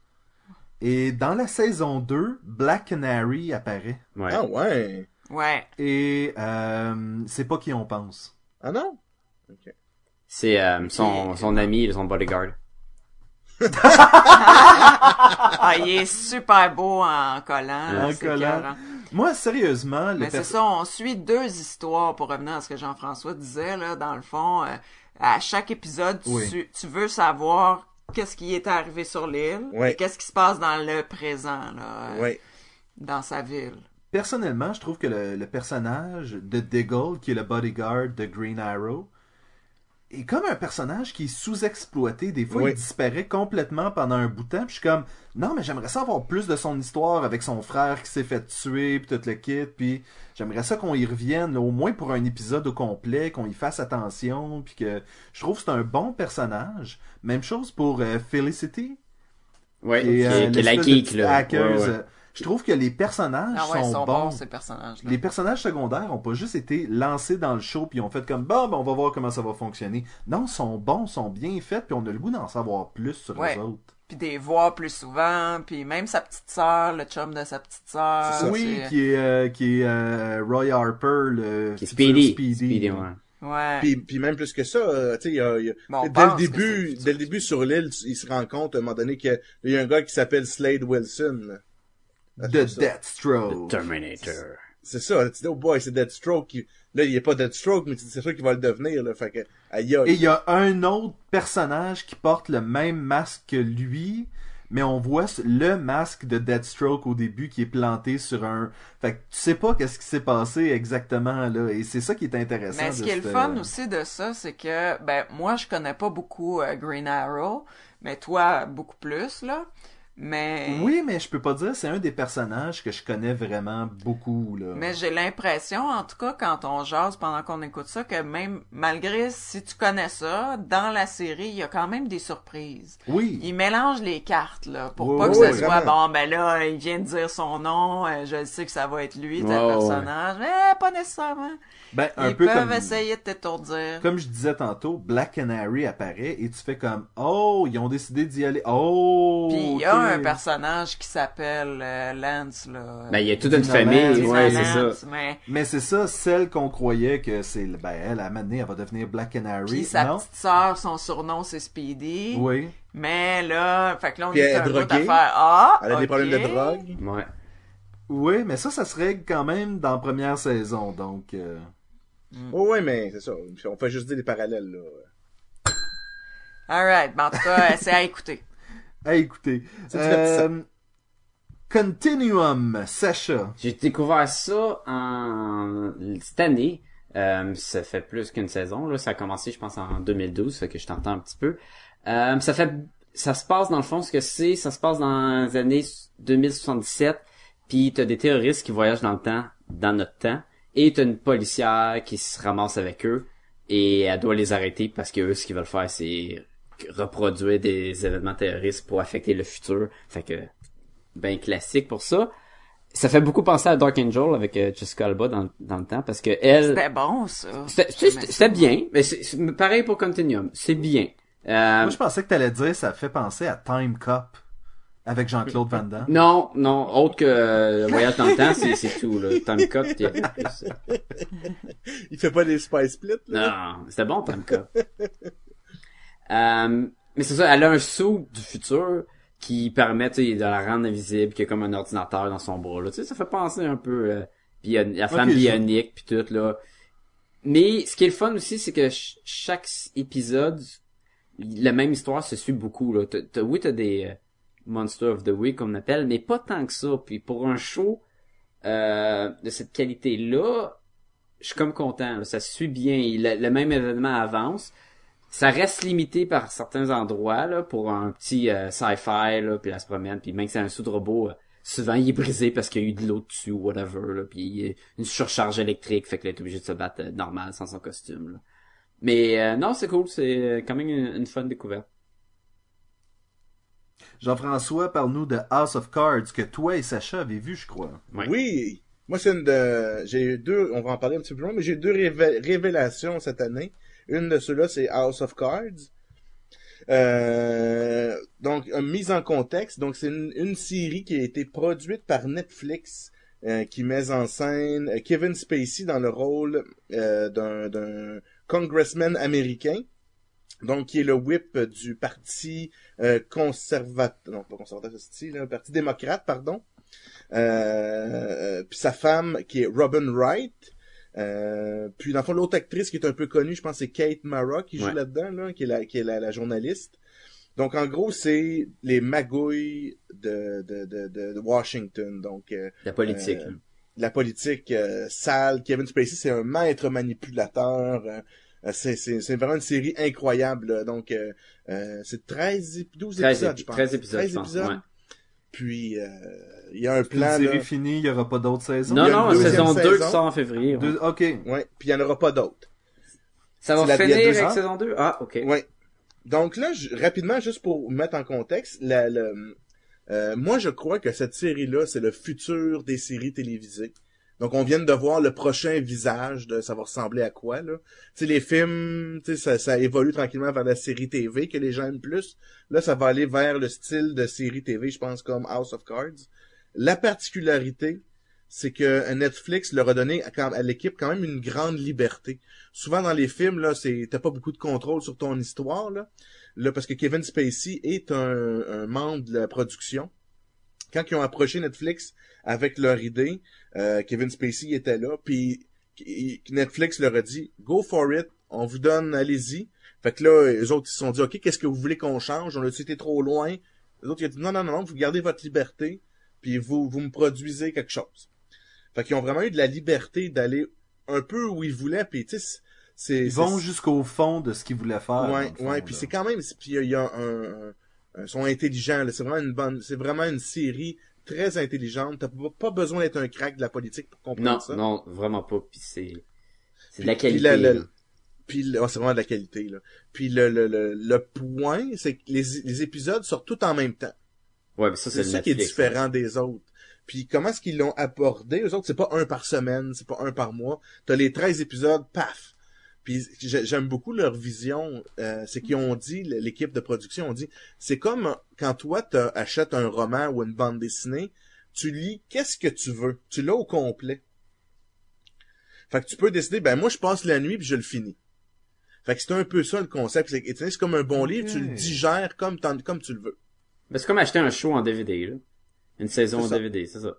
Et dans la saison 2, Black Canary apparaît. ouais Ah ouais. Ouais. Et euh, c'est pas qui on pense. Ah non? C'est euh, son, son ami, son bodyguard. Ah, il est super beau en collant. En c'est collant. écœurant. Moi, sérieusement, Mais c'est ça, on suit deux histoires pour revenir à ce que Jean-François disait, là, dans le fond. euh, à chaque épisode, tu, Oui. tu veux savoir qu'est-ce qui est arrivé sur l'île, et qu'est-ce qui se passe dans le présent, là, euh, dans sa ville. personnellement, je trouve que le, le personnage de Diggle, qui est le bodyguard de Green Arrow, est comme un personnage qui est sous-exploité. Des fois, Oui. il disparaît complètement pendant un bout de temps. Puis je suis comme, non, mais j'aimerais savoir plus de son histoire avec son frère qui s'est fait tuer, puis tout le kit. Puis j'aimerais ça qu'on y revienne, là, au moins pour un épisode au complet, qu'on y fasse attention. Puis que je trouve que c'est un bon personnage. Même chose pour euh, Felicity. Ouais, qui est, euh, est- qui est la geek, là. hackeuse. Ouais, ouais. Euh, Je trouve que les personnages Ah ouais, sont, ils sont bons. bons, ces personnages-là. Les personnages secondaires ont pas juste été lancés dans le show puis ont fait comme bon, ben, on va voir comment ça va fonctionner. Non, ils sont bons, sont bien faits puis on a le goût d'en savoir plus sur Ouais. les autres. Puis des voix plus souvent, puis même sa petite sœur, le chum de sa petite sœur. Oui, qui est euh, qui est euh, Roy Harper, le Qui est Speedy. Speedy. Speedy, ouais. Ouais. Puis, puis même plus que ça, euh, tu sais, y a, y a- Bon, on dès le début, dès le début sur l'île, il se rend compte à un moment donné qu'il y a un gars qui s'appelle Slade Wilson. là. Ça. Deathstroke. Terminator. C'est ça, tu dis, oh boy, c'est Deathstroke. qui- Là, il est pas Deathstroke, mais c'est sûr qu'il va le devenir, là. Fait que, aïe, aïe. Et il y a un autre personnage qui porte le même masque que lui, mais on voit le masque de Deathstroke au début qui est planté sur un. Fait que tu sais pas qu'est-ce qui s'est passé exactement là, et c'est ça qui est intéressant. Mais ce qui est le cette- fun aussi de ça, c'est que, ben, moi, je connais pas beaucoup euh, Green Arrow, mais toi, beaucoup plus, là. Mais. Oui, mais je peux pas dire c'est un des personnages que je connais vraiment beaucoup là. Mais j'ai l'impression, en tout cas, quand on jase pendant qu'on écoute ça, que même malgré si tu connais ça, dans la série, il y a quand même des surprises. Oui. Il mélange les cartes, là, pour Oui, pas que ce oui, soit, vraiment. bon, ben là, il vient de dire son nom, euh, je sais que ça va être lui, tel personnage, mais pas nécessairement. Ben un Ils peu peuvent comme essayer de t'étourdir. comme je disais tantôt, Black Canary apparaît et tu fais comme oh ils ont décidé d'y aller. Oh. Puis il y a. un personnage qui s'appelle euh, Lance, là. Ben, il y a toute une Dina famille, Lance. ouais, c'est ça. Mais, Mais c'est ça, celle qu'on croyait que c'est ben elle à un moment donné, elle va devenir Black Canary. puis sa non? petite sœur, son surnom, c'est Speedy. Oui. Mais là, fait que là, on Puis est un à droguée. faire, ah, Elle a des problèmes de drogue. Ouais. Oui, mais ça, ça se règle quand même dans la première saison, donc... euh, Oh, ouais, mais c'est ça. On fait juste dire des parallèles, là. Alright, ben en tout cas, c'est à écouter. Ah, écoutez. C'est du divertissement. Euh, Continuum, Sacha. J'ai découvert ça en cette année. Euh, ça fait plus qu'une saison. Là, ça a commencé, je pense, en 2012, fait que je t'entends un petit peu. Euh, ça fait, ça se passe dans le fond, ce que c'est, ça se passe dans les années 2077. Puis t'as des terroristes qui voyagent dans le temps, dans notre temps, et t'as une policière qui se ramasse avec eux et elle doit les arrêter parce que eux, ce qu'ils veulent faire, c'est reproduire des événements terroristes pour affecter le futur. Fait que ben classique pour ça. Ça fait beaucoup penser à Dark Angel avec euh, Jessica Alba dans, dans le temps parce que elle C'était bon, ça. c'était bien, mais c'est c'est pareil pour Continuum, c'est bien. Euh, Moi, je pensais que t'allais dire ça fait penser à Time Cop avec Jean-Claude Van Damme. non, non, autre que euh, Voyage dans le temps, c'est c'est tout là. Time Cop, il y avait plus, euh, Il fait pas des Spice Splits, là? Non, c'était bon Time Cop. Euh, mais c'est ça, elle a un saut du futur qui permet de la rendre invisible, qui est comme un ordinateur dans son bras. Là. Tu sais, ça fait penser un peu euh, bion- la femme bionique puis tout là. Mais ce qui est le fun aussi, c'est que ch- chaque épisode, la même histoire se suit beaucoup. Là. T'as- t'as- oui, t'as des euh, Monster of the Week, comme on appelle, mais pas tant que ça. Puis pour un show euh, de cette qualité-là, je suis comme content. là. Ça suit bien. Le, le même événement avance. Ça reste limité par certains endroits là, pour un petit euh, sci-fi, là, puis elle se promène, puis même que c'est un sou de robot, euh, souvent il est brisé parce qu'il y a eu de l'eau dessus ou whatever, là, puis il y a une surcharge électrique, fait qu'il est obligé de se battre euh, normal sans son costume. Là. Mais euh, non, c'est cool, c'est quand même une, une fun découverte. Jean-François, parle-nous de House of Cards que toi et Sacha avez vu, je crois. Ouais. Oui. Moi, c'est une de, j'ai eu deux, on va en parler un petit peu plus loin, mais j'ai eu deux révé- révélations cette année. Une de ceux-là, c'est House of Cards. Euh, donc, une mise en contexte. Donc, c'est une, série qui a été produite par Netflix, euh, qui met en scène Kevin Spacey dans le rôle euh, d'un, congressman américain. donc qui est le whip du parti euh, conservateur, non pas conservateur, c'est là, parti démocrate, pardon. Euh, puis sa femme qui est Robin Wright. Euh, puis dans le fond l'autre actrice qui est un peu connue, je pense c'est Kate Mara qui joue Ouais. là-dedans, là, qui est la qui est la, la journaliste. Donc en gros c'est les magouilles de de, de, de, Washington. Donc euh, La politique. Euh, la politique euh, sale. Kevin Spacey, c'est un maître manipulateur. c'est, vraiment une série incroyable. Donc, c'est 13, ép- 12 13 épisodes, épi- je pense. 13 épisodes, je pense, ouais. Puis, euh, il y a un Une plan, série là. finie, il y aura pas d'autres saisons? Non, non, saison 2 qui sort en février. ouais. Deux- ok. Ouais, puis il y en aura pas d'autres. Ça va la- finir avec ans. saison 2? Ah, ok. Ouais. Donc là, je- rapidement, juste pour mettre en contexte, la, le- euh, moi, je crois que cette série-là, c'est le futur des séries télévisées. Donc, on vient de voir le prochain visage de ça va ressembler à quoi, là. Tu les films, tu sais, ça, évolue tranquillement vers la série TV que les gens aiment plus. Là, ça va aller vers le style de série TV, je pense, comme House of Cards. La particularité, c'est que Netflix leur a donné à, l'équipe quand même une grande liberté. Souvent dans les films, là, c'est t'as pas beaucoup de contrôle sur ton histoire, là. Là, parce que Kevin Spacey est un, un membre de la production. Quand ils ont approché Netflix avec leur idée, euh, Kevin Spacey était là, puis Netflix leur a dit Go for it, on vous donne, allez-y. Fait que là, les autres ils se sont dit Ok, qu'est-ce que vous voulez qu'on change? On a été trop loin? Les autres ils ont dit Non, non, non, non, vous gardez votre liberté, puis vous, vous me produisez quelque chose. Fait qu'ils ont vraiment eu de la liberté d'aller un peu où ils voulaient, puis tu sais, c'est... Ils vont jusqu'au fond de ce qu'ils voulaient faire. Ouais, ouais, puis c'est quand même, puis il y a un, un- un- sont intelligents, là. c'est vraiment une bonne, c'est vraiment une série très intelligente. T'as pas- besoin d'être un crack de la politique pour comprendre Non, ça. non, vraiment pas. Puis c'est, c'est de la puis qualité. la- la-. Puis oh, c'est vraiment de la qualité là. Puis le le le, le point, c'est que les, les épisodes sortent tout en même temps. Ouais, mais ça, c'est ça qui est différent des autres. Puis comment est-ce qu'ils l'ont abordé? Eux autres, c'est pas un par semaine, c'est pas un par mois. T'as les 13 épisodes, paf. Puis j'ai- j'aime beaucoup leur vision. euh, c'est qu'ils ont dit, l'équipe de production ont dit, c'est comme quand toi achètes un roman ou une bande dessinée, tu lis qu'est-ce que tu veux. Tu l'as au complet. Fait que tu peux décider, ben moi je passe la nuit puis je le finis. Fait que c'est un peu ça le concept. C'est c'est comme un bon livre, tu le digères comme, comme tu le veux. Mais c'est comme acheter un show en DVD, là. Une saison en ça. DVD, c'est ça.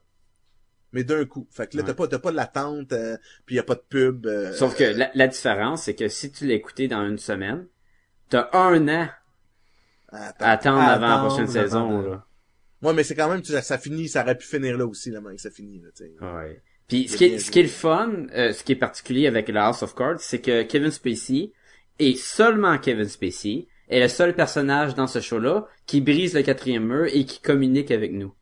Mais d'un coup. Fait que là, Ouais. t'as pas, t'as pas de l'attente, euh, puis y a pas de pub. euh, Sauf que la, la différence, c'est que si tu l'as écouté dans une semaine, t'as un an attends. à attendre avant la prochaine saison, de- là. Ouais, mais c'est quand même, tu sais, ça finit, ça aurait pu finir là aussi, là, mais ça finit, là, tu sais. Ouais. Puis ce qui, est, ce qui est le fun, euh, ce qui est particulier avec la House of Cards, c'est que Kevin Spacey et seulement Kevin Spacey est le seul personnage dans ce show-là qui brise le quatrième mur et qui communique avec nous.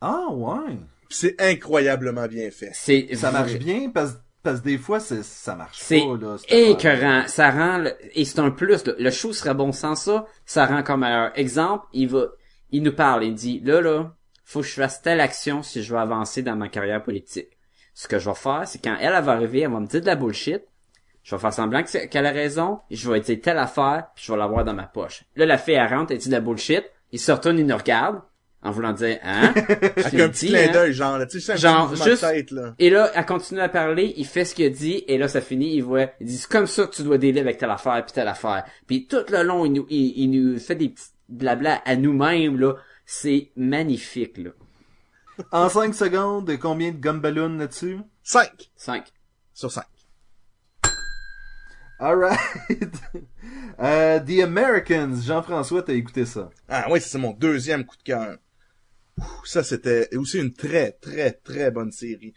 Ah, ouais. C'est incroyablement bien fait. C'est Ça marche vrai- bien parce, parce que des fois, c'est, ça marche C'est pas, là. écœurant. Ça rend le- et c'est un plus. Le, le show serait bon sans ça. Ça rend comme meilleur. Exemple, il va, il nous parle. Il dit là là, faut que je fasse telle action si je veux avancer dans ma carrière politique. Ce que je vais faire, c'est quand elle, elle va arriver, elle va me dire de la bullshit. Je vais faire semblant que c'est- qu'elle a raison, et je vais dire telle affaire, puis je vais l'avoir dans ma poche. Là, la fille, elle rentre, elle dit de la bullshit, il se retourne, il nous regarde, en voulant dire, hein? Avec l'ai un petit dit, clin hein? d'œil, genre, là, tu sais, un Genre, petit juste- de tête, là. Et là, elle continue à parler, il fait ce qu'il a dit, et là, ça finit, il voit, il dit, c'est comme ça que tu dois délai avec telle affaire, puis telle affaire. Puis tout le long, il nous, il, il nous fait des petits blabla à nous-mêmes, là. C'est magnifique, là. En 5 secondes, combien de gumballoons là-dessus? 5 5. sur 5. Alright. euh, The Americans. Jean-François, t'as écouté ça. Ah oui, c'est mon deuxième coup de cœur. Ouh, Ça, c'était aussi une très, très, très bonne série.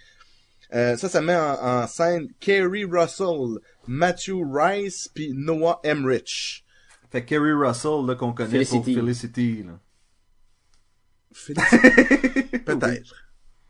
Euh, ça, ça met en, en scène Kerry Russell, Matthew Rice, puis Noah Emmerich. Fait Kerry Russell, là, qu'on connaît Felicity. pour Felicity, là. Peut-être.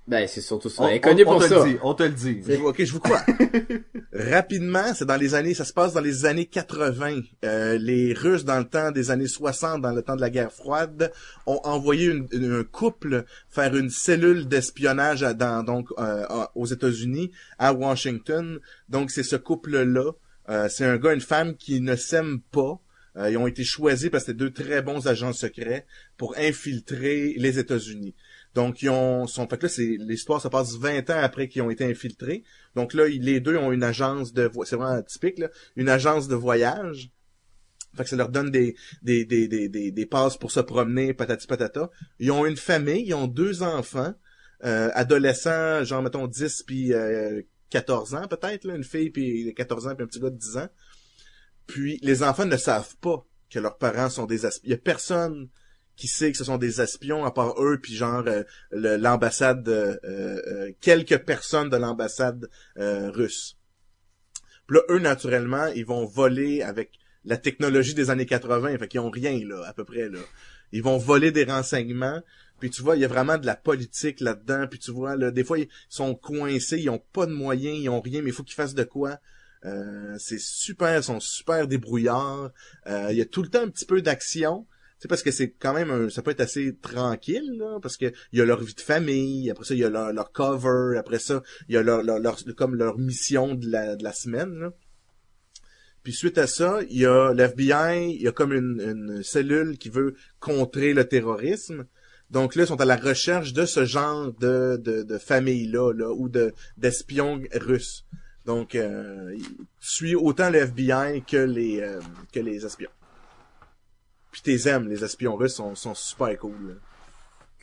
Ben, c'est surtout ça. On, Elle est connue on- on pour te ça. le dit, on te le dit. Je- Ok, je vous crois. Rapidement, c'est dans les années, ça se passe dans les années 80. Euh, les Russes, dans le temps des années 60, dans le temps de la guerre froide, ont envoyé une- une- un couple faire une cellule d'espionnage dans, donc euh, aux États-Unis, à Washington. Donc c'est ce couple-là. Euh, c'est un gars, et une femme qui ne s'aiment pas. Euh, ils ont été choisis parce que c'était deux très bons agents secrets pour infiltrer les États-Unis. Donc, ils ont, sont, fait là, c'est, l'histoire se passe 20 ans après qu'ils ont été infiltrés. Donc là, ils- les deux ont une agence de, c'est vraiment typique, là, une agence de voyage. Fait que ça leur donne des, des, des, des, des, des passes pour se promener, patati patata. Ils ont une famille, ils ont deux enfants, euh, adolescents, genre, mettons, 10 puis euh, 14 ans peut-être, là, une fille puis 14 ans puis un petit gars de 10 ans. Puis les enfants ne savent pas que leurs parents sont des espions. Il y a personne qui sait que ce sont des espions à part eux puis genre euh, l'ambassade euh, euh, quelques personnes de l'ambassade euh, russe. Puis là eux naturellement, ils vont voler avec la technologie des années 80, fait qu'ils ont rien là à peu près là. Ils vont voler des renseignements, puis tu vois, il y a vraiment de la politique là-dedans, puis tu vois là des fois ils sont coincés, ils ont pas de moyens, ils ont rien mais il faut qu'ils fassent de quoi. Euh, c'est super, ils sont super débrouillards. Euh, Il y a tout le temps un petit peu d'action. Sais, parce que c'est quand même un, ça peut être assez tranquille, là, parce que il y a leur vie de famille, après ça, il y a leur, leur cover, après ça, il y a leur, leur, leur- comme leur mission de la, de la semaine, là. Puis suite à ça, il y a l'FBI, il y a comme une, une cellule qui veut contrer le terrorisme. Donc là, ils sont à la recherche de ce genre de, de, de famille-là, là, ou de d'espions russes. Donc, euh, il suit autant le FBI que les euh, que les espions. Puis t'es aimes, les espions russes sont, sont super cool. là.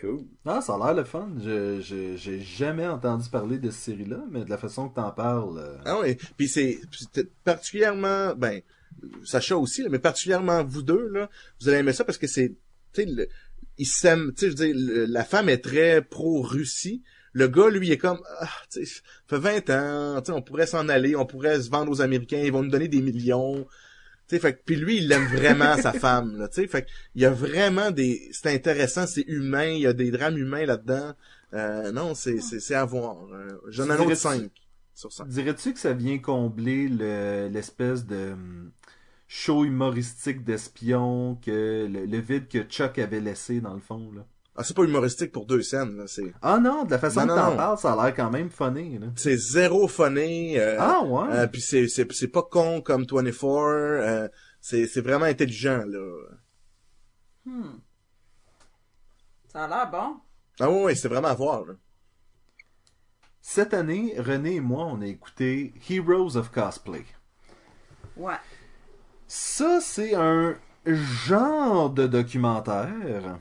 Cool. Ah, ça a l'air le fun. Je, je- j'ai jamais entendu parler de cette série-là, mais de la façon que t'en parles. euh, Ah oui. Puis c'est particulièrement, ben, Sacha aussi, là, mais particulièrement vous deux, là, vous allez aimer ça parce que c'est, tu sais, ils s'aiment, tu sais, je veux dire, la femme est très pro-Russie. Le gars, lui, est comme, ah, tu sais, fait 20 ans, tu sais, on pourrait s'en aller, on pourrait se vendre aux Américains, ils vont nous donner des millions. Tu sais, fait que, puis lui, il aime vraiment sa femme, là, tu sais, fait que, il y a vraiment des, c'est intéressant, c'est humain, il y a des drames humains là-dedans. Euh, non, c'est, c'est, c'est à voir. Euh, J'en ai un autre dirais-tu- 5 sur 5. Dirais-tu que ça vient combler le- l'espèce de show humoristique d'espion que le, le vide que Chuck avait laissé dans le fond là? Ah, c'est pas humoristique pour deux scènes, là. C'est, Ah non, de la façon Non, non, t'en parles, ça a l'air quand même funny. Là. c'est zéro funny. euh, ah ouais? euh, puis c'est, c'est, c'est pas con comme 24. euh, c'est, c'est vraiment intelligent, là. Hmm. Ça a l'air bon. Ah ouais, ouais, c'est vraiment à voir, là. Cette année, René et moi, on a écouté Heroes of Cosplay. Ouais. Ça, c'est un genre de documentaire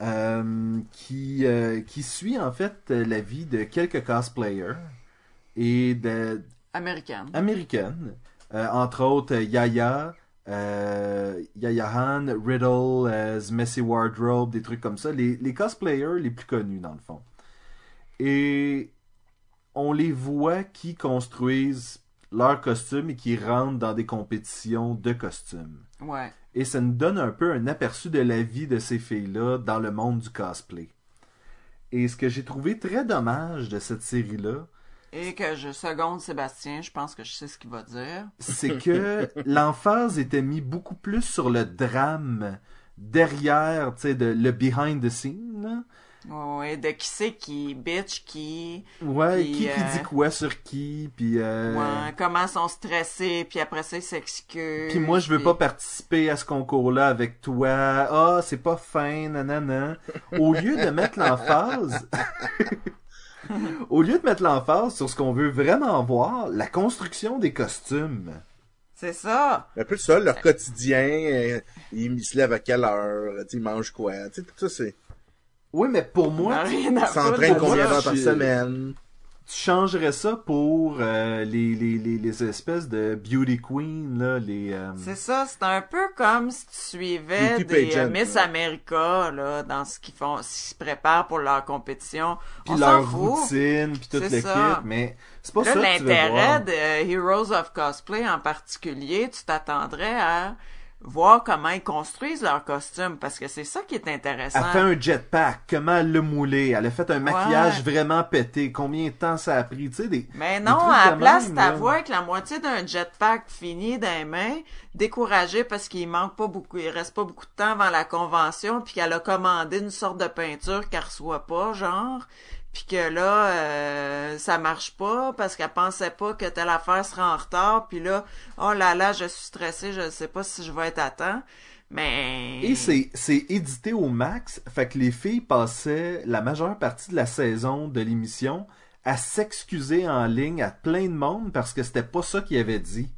euh, qui, euh, qui suit en fait la vie de quelques cosplayers et de, Américaine. américaines, euh, entre autres Yaya, Yaya Han, Riddle, The Messy Wardrobe, des trucs comme ça, les, les cosplayers les plus connus dans le fond. Et on les voit qui construisent leurs costumes et qui rentrent dans des compétitions de costumes. Ouais. Et ça nous donne un peu un aperçu de la vie de ces filles-là dans le monde du cosplay. Et ce que j'ai trouvé très dommage de cette série-là, Et que je seconde Sébastien, je pense que je sais ce qu'il va dire. c'est que l'emphase était mis beaucoup plus sur le drame derrière, tu sais, le behind the scene. Ouais, de qui c'est qui bitch qui. Ouais, Puis, qui qui euh, dit quoi sur qui, puis euh, Ouais, comment sont stressés, puis après ça ils s'excusent. puis moi je veux puis- pas participer à ce concours-là avec toi. Ah, c'est pas fin, nanana. Au lieu de mettre l'emphase Au lieu de mettre l'emphase sur ce qu'on veut vraiment voir, la construction des costumes. C'est ça. Un peu ça, leur quotidien, euh, ils, se lèvent à quelle heure, ils mangent quoi, tu sais, tout ça, c'est, Oui, mais pour moi, foutre de combien d'heures par semaine? tu changerais ça pour euh, les, les, les, les espèces de beauty queen, là, les... euh, C'est ça, c'est un peu comme si tu suivais Beauty des pageant, euh, Miss là. America, là, dans ce qu'ils font, s'ils se préparent pour leur compétition. puis On leur routine, puis toute C'est l'équipe, mais c'est pas Là, ça tu l'intérêt de Heroes of Cosplay en particulier, tu t'attendrais à voir comment ils construisent leurs costumes, parce que c'est ça qui est intéressant. Elle fait un jetpack, comment elle l'a moulé, elle a fait un maquillage vraiment pété, combien de temps ça a pris, tu sais, des... Mais non, à la place, là. vois avec la moitié d'un jetpack fini dans les mains, découragée parce qu'il manque pas beaucoup, il reste pas beaucoup de temps avant la convention, puis qu'elle a commandé une sorte de peinture qu'elle reçoit pas, genre, puis que là, euh, ça marche pas parce qu'elle pensait pas que telle affaire serait en retard, puis là, oh là là, je suis stressée, je sais pas si je vais être à temps, mais... Et c'est, c'est édité au max, fait que les filles passaient la majeure partie de la saison de l'émission à s'excuser en ligne à plein de monde parce que c'était pas ça qu'ils avaient dit.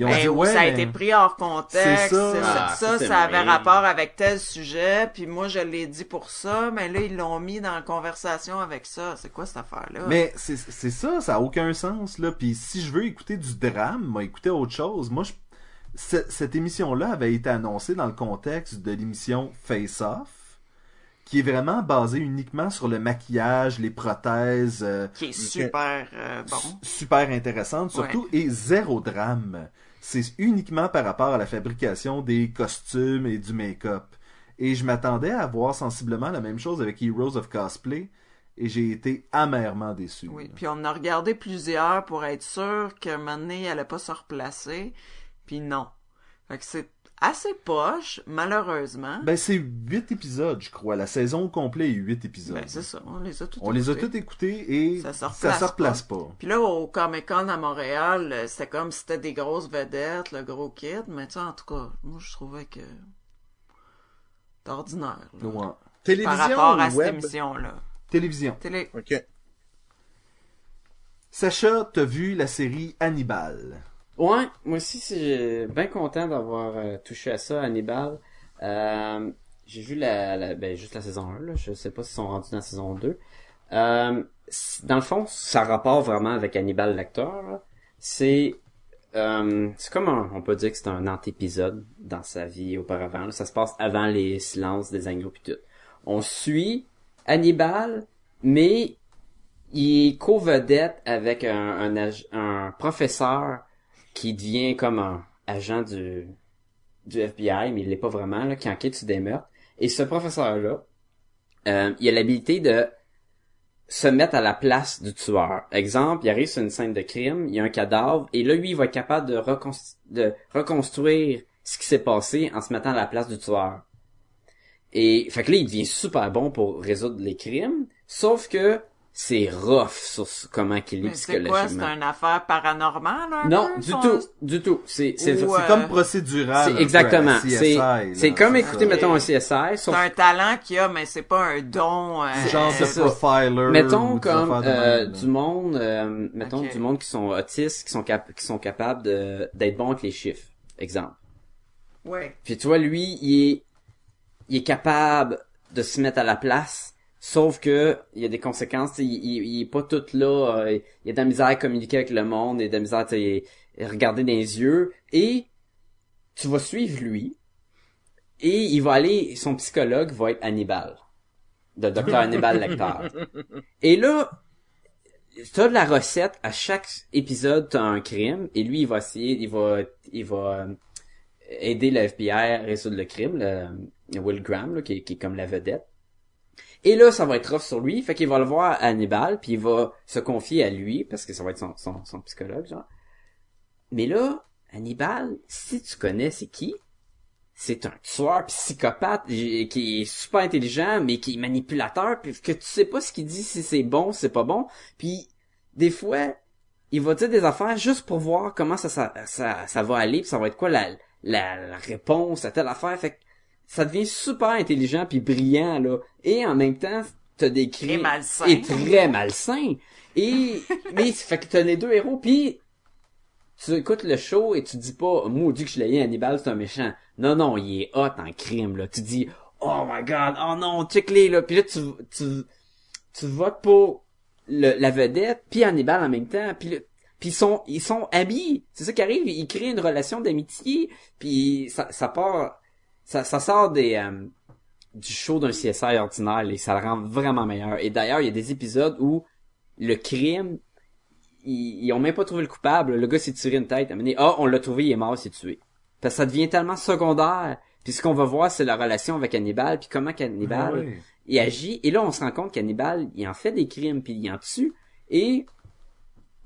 Ils ont Ben, dit, où ouais, ça a mais- été pris hors contexte, C'est ça. ça, Ah, ça, ça, avait vrai. rapport avec tel sujet, puis moi je l'ai dit pour ça, mais là ils l'ont mis dans la conversation avec ça. C'est quoi cette affaire-là? Mais c'est c'est ça, ça a aucun sens là. Puis si je veux écouter du drame, moi écouter autre chose. Moi, je... ce- cette émission-là avait été annoncée dans le contexte de l'émission Face Off, qui est vraiment basée uniquement sur le maquillage, les prothèses, euh, Qui est super euh, bon. su- super intéressante surtout, et zéro drame. C'est uniquement par rapport à la fabrication des costumes et du make-up. Et je m'attendais à voir sensiblement la même chose avec Heroes of Cosplay, et j'ai été amèrement déçu. Oui, puis on a regardé plusieurs pour être sûr donné, elle allait pas se replacer, puis non. Fait que c'est assez poche, malheureusement. Ben, c'est huit épisodes, je crois. La saison au complet est huit épisodes. Ben, c'est ça, on les a tous On les a écoutés. tous écoutés et Ça se ça se replace pas. Puis là, au Comic Con à Montréal, euh, c'était comme si c'était des grosses vedettes, le gros kid, mais tu sais, en tout cas, moi je trouvais que c'est ordinaire. là, Ouais. Télévision par rapport à cette émission-là. Télévision. Télé. Ok. Sacha, t'as vu la série Hannibal? Ouais, moi aussi, c'est bien content d'avoir euh, touché à ça, Hannibal. Euh, j'ai vu la, ben, juste la saison 1, là. Je sais pas s'ils sont rendus dans la saison 2. Euh, dans le fond, ça rapporte vraiment avec Hannibal l'acteur. C'est euh, c'est comme un, on peut dire que c'est un antépisode dans sa vie auparavant. là. Ça se passe avant les silences des agneaux puis tout. On suit Hannibal, mais il est co-vedette avec un, un, un professeur qui devient comme un agent du, du FBI, mais il l'est pas vraiment, là, qui enquête sur des meurtres. Et ce professeur-là, euh, il a l'habilité de se mettre à la place du tueur. Exemple, il arrive sur une scène de crime, il y a un cadavre, et là, lui, il va être capable de, de reconstruire ce qui s'est passé en se mettant à la place du tueur. Et, fait que là, il devient super bon pour résoudre les crimes, sauf que c'est rough sur ce- comment qu'il est Mais c'est quoi, c'est psychologiquement. une affaire paranormale, un Non, peu, du son- tout, du tout. C'est, c'est, Ou, C'est euh, comme procédural. c'est exactement. CSI, C'est, là. c'est comme écouter, Ok. mettons, un CSI, C'est sauf un talent qu'il a, mais c'est pas un don. euh, Genre c'est de profiler. mettons comme euh, même, du monde euh, mettons du monde qui sont autistes qui sont cap- qui sont capables de d'être bons avec les chiffres exemple Ouais. puis tu vois lui il est il est capable de se mettre à la place sauf que il y a des conséquences il, il, il est pas tout là euh, il y a de la misère à communiquer avec le monde il y a de la misère sais, regarder dans les yeux et tu vas suivre lui et il va aller son psychologue va être Hannibal de docteur Hannibal Lecter. Et là t'as de la recette à chaque épisode t'as un crime et lui il va essayer il va il va euh, aider le FBI à résoudre le crime le, Will Graham là, qui, qui est comme la vedette et là ça va être rough sur lui. Fait qu'il va le voir à Hannibal puis il va se confier à lui parce que ça va être son, son, psychologue genre. Mais là Hannibal si tu connais c'est qui? C'est un tueur psychopathe qui est super intelligent mais qui est manipulateur puis que tu sais pas ce qu'il dit si c'est bon si c'est pas bon. Puis des fois il va dire des affaires juste pour voir comment ça ça, ça, ça va aller puis ça va être quoi la, la, la réponse à telle affaire. Fait que ça devient super intelligent puis brillant là. Et en même temps t'as des crimes Et malsain. et très malsain. Et mais fait que t'as les deux héros puis tu écoutes le show et tu dis pas moi dit que je l'ai Hannibal c'est un méchant non non il est hot en crime là. Tu dis oh my god oh non check les là puis là tu tu tu votes pour le, la vedette puis Hannibal en même temps puis le- puis ils sont ils sont amis c'est ça qui arrive ils créent une relation d'amitié puis ça ça part ça ça sort des euh, du show d'un CSI ordinaire et ça le rend vraiment meilleur et d'ailleurs il y a des épisodes où le crime ils, ils ont même pas trouvé le coupable. Le gars s'est tiré une tête. Donné, ah, on l'a trouvé, il est mort, il s'est tué. Parce que ça devient tellement secondaire. Puis ce qu'on va voir, c'est la relation avec Hannibal, puis comment qu'Hannibal Ah il agit. Et là, on se rend compte qu'Hannibal, il en fait des crimes, puis il en tue. Et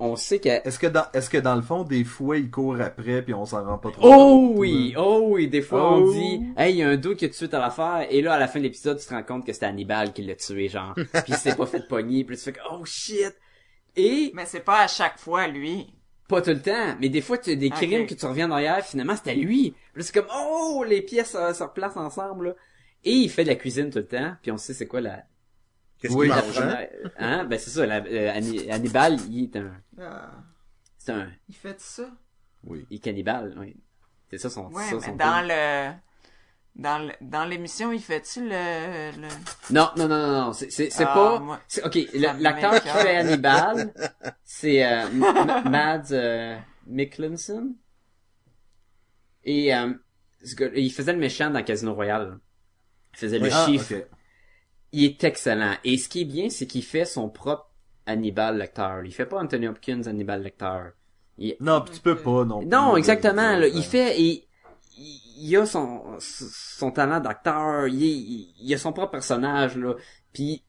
on sait que... Est-ce que dans, est-ce que dans le fond, des fois, il court après puis on s'en rend pas trop Oh compte, oui, ou, oh oui, des fois on Oh. dit, hey, il y a un dos qui a tué à l'affaire, et là, à la fin de l'épisode, tu te rends compte que c'était Hannibal qui l'a tué, genre, puis il s'est pas fait pogner, puis tu fais que, oh shit! Et, Mais c'est pas à chaque fois, lui. Pas tout le temps, mais des fois tu as des crimes que tu reviens en arrière, finalement c'était lui. Puis là, c'est comme oh les pièces euh, se replacent ensemble là. Et il fait de la cuisine tout le temps, puis on sait c'est quoi la, Qu'est-ce Oui, qu'il la mange, hein? première- hein? Ben c'est ça, la, euh, Hanni- Hannibal, il est un Ah, c'est un il fait ça? Oui. Il est cannibale, oui. C'est ça son, Ouais, ça, mais son dans thing. le dans le- dans l'émission, il fait-tu le, le... Non, non, non, non, non, c'est, c'est, c'est Ah, pas... moi- c'est- ok, l'acteur qui fait Hannibal, c'est euh, Mads euh, Mikkelsen. Et euh, ce gars- il faisait le méchant dans Casino Royale. Il faisait le Ah, chiffre. ok. Il est excellent. Et ce qui est bien, c'est qu'il fait son propre Hannibal Lecter. Il fait pas Anthony Hopkins Hannibal Lecter. Il- Non, puis tu peux pas non. Non, exactement. là. il fait, il, il a son, son talent d'acteur. Il, il, il a son propre personnage là. Puis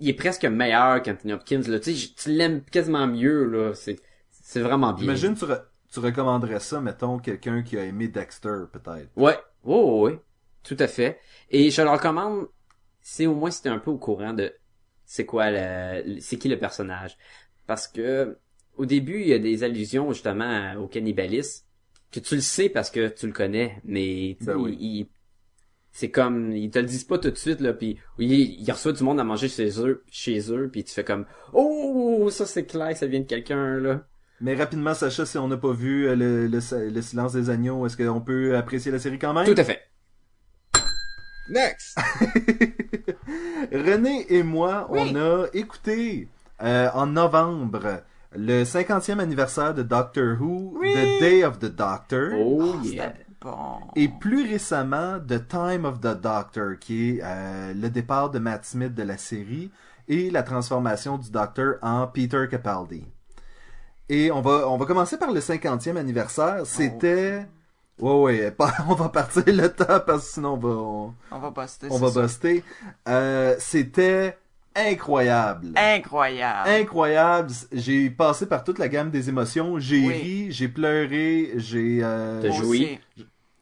il est presque meilleur qu'Anthony Hopkins. Là. Tu sais, tu l'aimes quasiment mieux là. C'est, c'est vraiment bien. J'imagine tu, re- tu recommanderais ça, mettons, quelqu'un qui a aimé Dexter, peut-être. Ouais, ouais, ouais. tout à fait. Et je le recommande. C'est au moins si t'es un peu au courant de c'est quoi le, c'est qui le personnage. Parce que au début il y a des allusions justement au cannibalisme que tu le sais parce que tu le connais, mais Ben oui. il- il- c'est comme ils te le disent pas tout de suite là, puis il, il reçoit du monde à manger chez eux, chez eux, puis tu fais comme oh ça c'est clair, ça vient de quelqu'un là. Mais rapidement, Sacha, si on n'a pas vu euh, le, le, le silence des agneaux, est-ce qu'on peut apprécier la série quand même? Tout à fait. Next! René et moi, on a écouté euh, en novembre le 50e anniversaire de Doctor Who, The Day of the Doctor. Oh C'était yeah. bon. Et plus récemment, The Time of the Doctor, qui est euh, le départ de Matt Smith de la série et la transformation du Docteur en Peter Capaldi. Et on va, on va commencer par le 50e anniversaire. C'était... Ouais, ouais, pas- on va partir le temps parce que sinon on va, on, On va buster, on va ça. buster. Euh, C'était incroyable. Incroyable. Incroyable. J'ai passé par toute la gamme des émotions. J'ai Oui. ri, j'ai pleuré, j'ai... euh, T'as joui?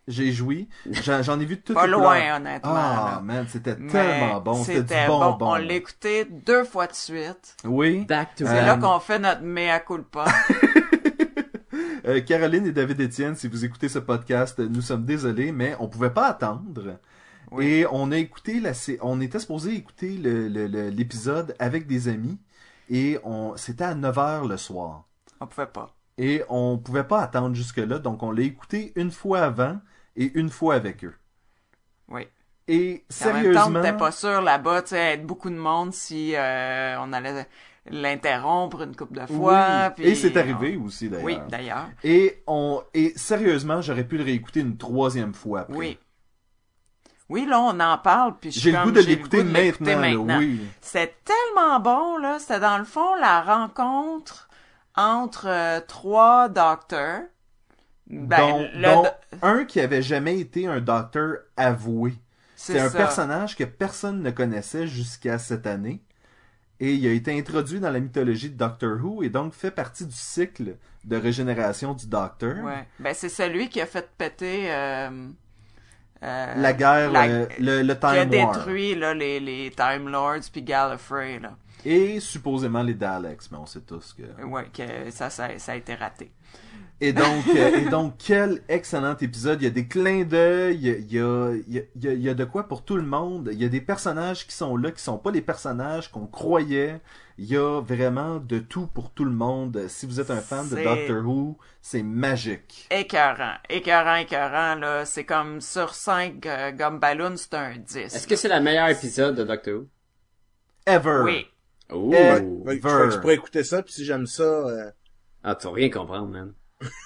j'ai joui. J'en ai vu de toutes Pas loin, honnêtement. Ah, là. man, c'était tellement bon. C'était du bon, bon. bon. On l'a écouté deux fois de suite. Oui. Back to C'est là qu'on fait notre mea culpa. Euh, Caroline et David Etienne, si vous écoutez ce podcast, nous sommes désolés, mais on pouvait pas attendre. Oui. Et on a écouté la, on était supposé écouter l'épisode avec des amis. Et on, c'était à 9 h le soir. On pouvait pas. Et on pouvait pas attendre jusque-là, donc on l'a écouté une fois avant et une fois avec eux. Oui. Et En même temps, sérieusement, on n'était pas sûr là-bas, tu sais, être beaucoup de monde si euh, on allait l'interrompre une couple de fois. oui. puis et c'est arrivé aussi d'ailleurs. Oui, d'ailleurs. Et on et sérieusement, j'aurais pu le réécouter une troisième fois après. Oui. Oui, là, on en parle, puis J'ai le goût de l'écouter maintenant, oui. C'est tellement bon, là. C'était dans le fond la rencontre entre euh, trois docteurs. Ben, dont, le dont do- un qui avait jamais été un docteur avoué. c'est C'est un ça. personnage que personne ne connaissait jusqu'à cette année. Et il a été introduit dans la mythologie de Doctor Who et donc fait partie du cycle de régénération du Docteur. Ouais. Ben, c'est celui qui a fait péter euh, euh, La guerre, la- euh, le, le qui a Time War. détruit là, les, les Time Lords puis Gallifrey. Là. Et supposément les Daleks, mais on sait tous que... Ouais, que ça, ça, ça a été raté. Et donc, euh, et donc, quel excellent épisode. Il y a des clins d'œil, il y a, il y, a, il y, a, de quoi pour tout le monde. Il y a des personnages qui sont là, qui sont pas les personnages qu'on croyait. Il y a vraiment de tout pour tout le monde. Si vous êtes un fan de Doctor Who, c'est magique. Écœurant, écœurant, écœurant, là. C'est comme sur 5 euh, gomme ballon, c'est un 10. Est-ce que c'est le meilleur épisode de Doctor Who? Ever. Oui. Oh! Que je, je pourrais écouter ça, puis si j'aime ça, euh, Ah, tu vas rien comprendre, man.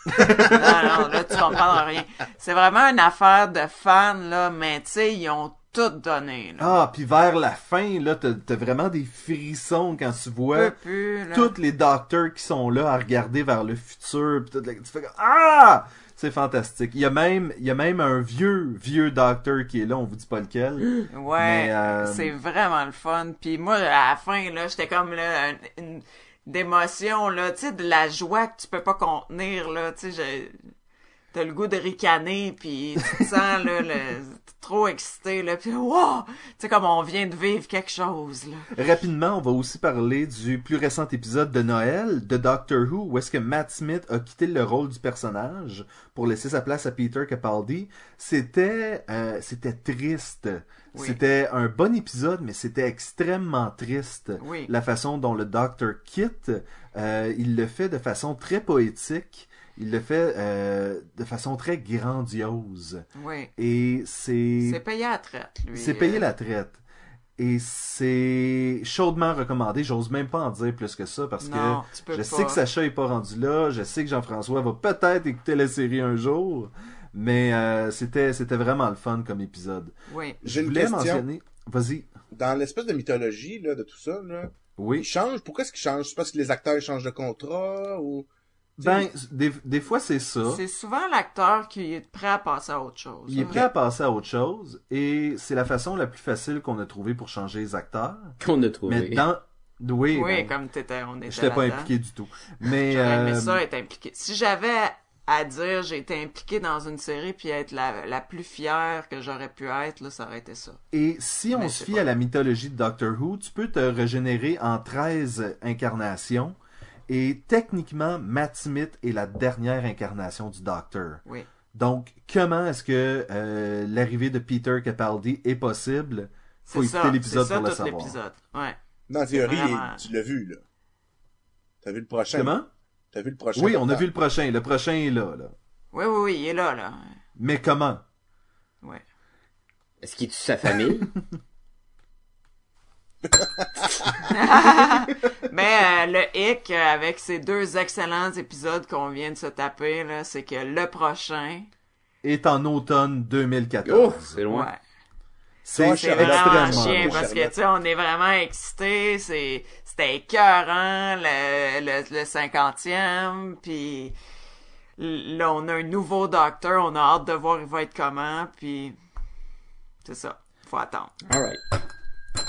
Non, non, là, tu comprends rien. C'est vraiment une affaire de fans, là, mais tu sais, ils ont tout donné, là. Ah, puis vers la fin, là, t'as t'as vraiment des frissons quand tu vois plus, tous les docteurs qui sont là à regarder vers le futur. Pis tout, là, tu fais comme, ah, c'est fantastique. Il y a même, il y a même un vieux, vieux docteur qui est là. On vous dit pas lequel. Ouais, euh, c'est vraiment le fun. Puis moi, à la fin, là, j'étais comme là, un- une, d'émotion, là, tu sais, de la joie que tu peux pas contenir, là, tu sais, t'as le goût de ricaner, puis tu te sens, là, le, trop excité, là, puis wow! Tu sais, comme on vient de vivre quelque chose, là. Rapidement, on va aussi parler du plus récent épisode de Noël de Doctor Who, où est-ce que Matt Smith a quitté le rôle du personnage pour laisser sa place à Peter Capaldi. C'était, euh, c'était triste. Oui. C'était un bon épisode, mais c'était extrêmement triste. Oui. La façon dont le Docteur quitte, euh, il le fait de façon très poétique. il le fait euh, de façon très grandiose. Oui. Et c'est... C'est payé la traite, lui. C'est payé Euh, la traite. Et c'est chaudement recommandé. J'ose même pas en dire plus que ça parce Non, que je pas. sais que Sacha est pas rendu là. Je sais que Jean-François va peut-être écouter la série un jour. Mais euh, c'était c'était vraiment le fun comme épisode. Oui. Je J'ai une voulais question. mentionner. Vas-y. Dans l'espèce de mythologie là, de tout ça, là, ils Oui. changent. Pourquoi est-ce qu'ils changent? C'est parce que les acteurs changent de contrat ou... Ben, des, des fois c'est ça. C'est souvent l'acteur qui est prêt à passer à autre chose. Il est hein. prêt à passer à autre chose et c'est la façon la plus facile qu'on a trouvé pour changer les acteurs. Qu'on a Mais trouvé. dans oui, Oui, ben, comme t'étais, on était j'étais pas impliqué du tout. Mais J'aurais aimé euh, ça être impliqué. Si j'avais à dire j'ai été impliqué dans une série puis être la, la plus fière que j'aurais pu être, là, ça aurait été ça. Et si on Mais se fie pas- à la mythologie de Doctor Who, tu peux te régénérer en 13 incarnations. Et techniquement, Matt Smith est la dernière incarnation du Docteur. Oui. Donc, comment est-ce que euh, l'arrivée de Peter Capaldi est possible? Faut écouter ça, l'épisode c'est ça pour le tout savoir. l'épisode. Ouais. Dans la théorie, vraiment- tu l'as vu, là. T'as vu le prochain? Comment? T'as vu le prochain? Oui, on a vu le prochain. Le prochain est là, là. Oui, oui, oui, il est là, là. Mais comment? Ouais. Est-ce qu'il tue sa famille? Mais euh, le hic euh, avec ces deux excellents épisodes qu'on vient de se taper, là, c'est que le prochain, Est en automne 2014. oh, c'est loin. ouais, C'est c'est vraiment extrêmement chien parce que tu sais, on est vraiment excités, c'est c'était écœurant le, le, le 50e, puis là on a un nouveau docteur, on a hâte de voir il va être comment, puis c'est ça, faut attendre.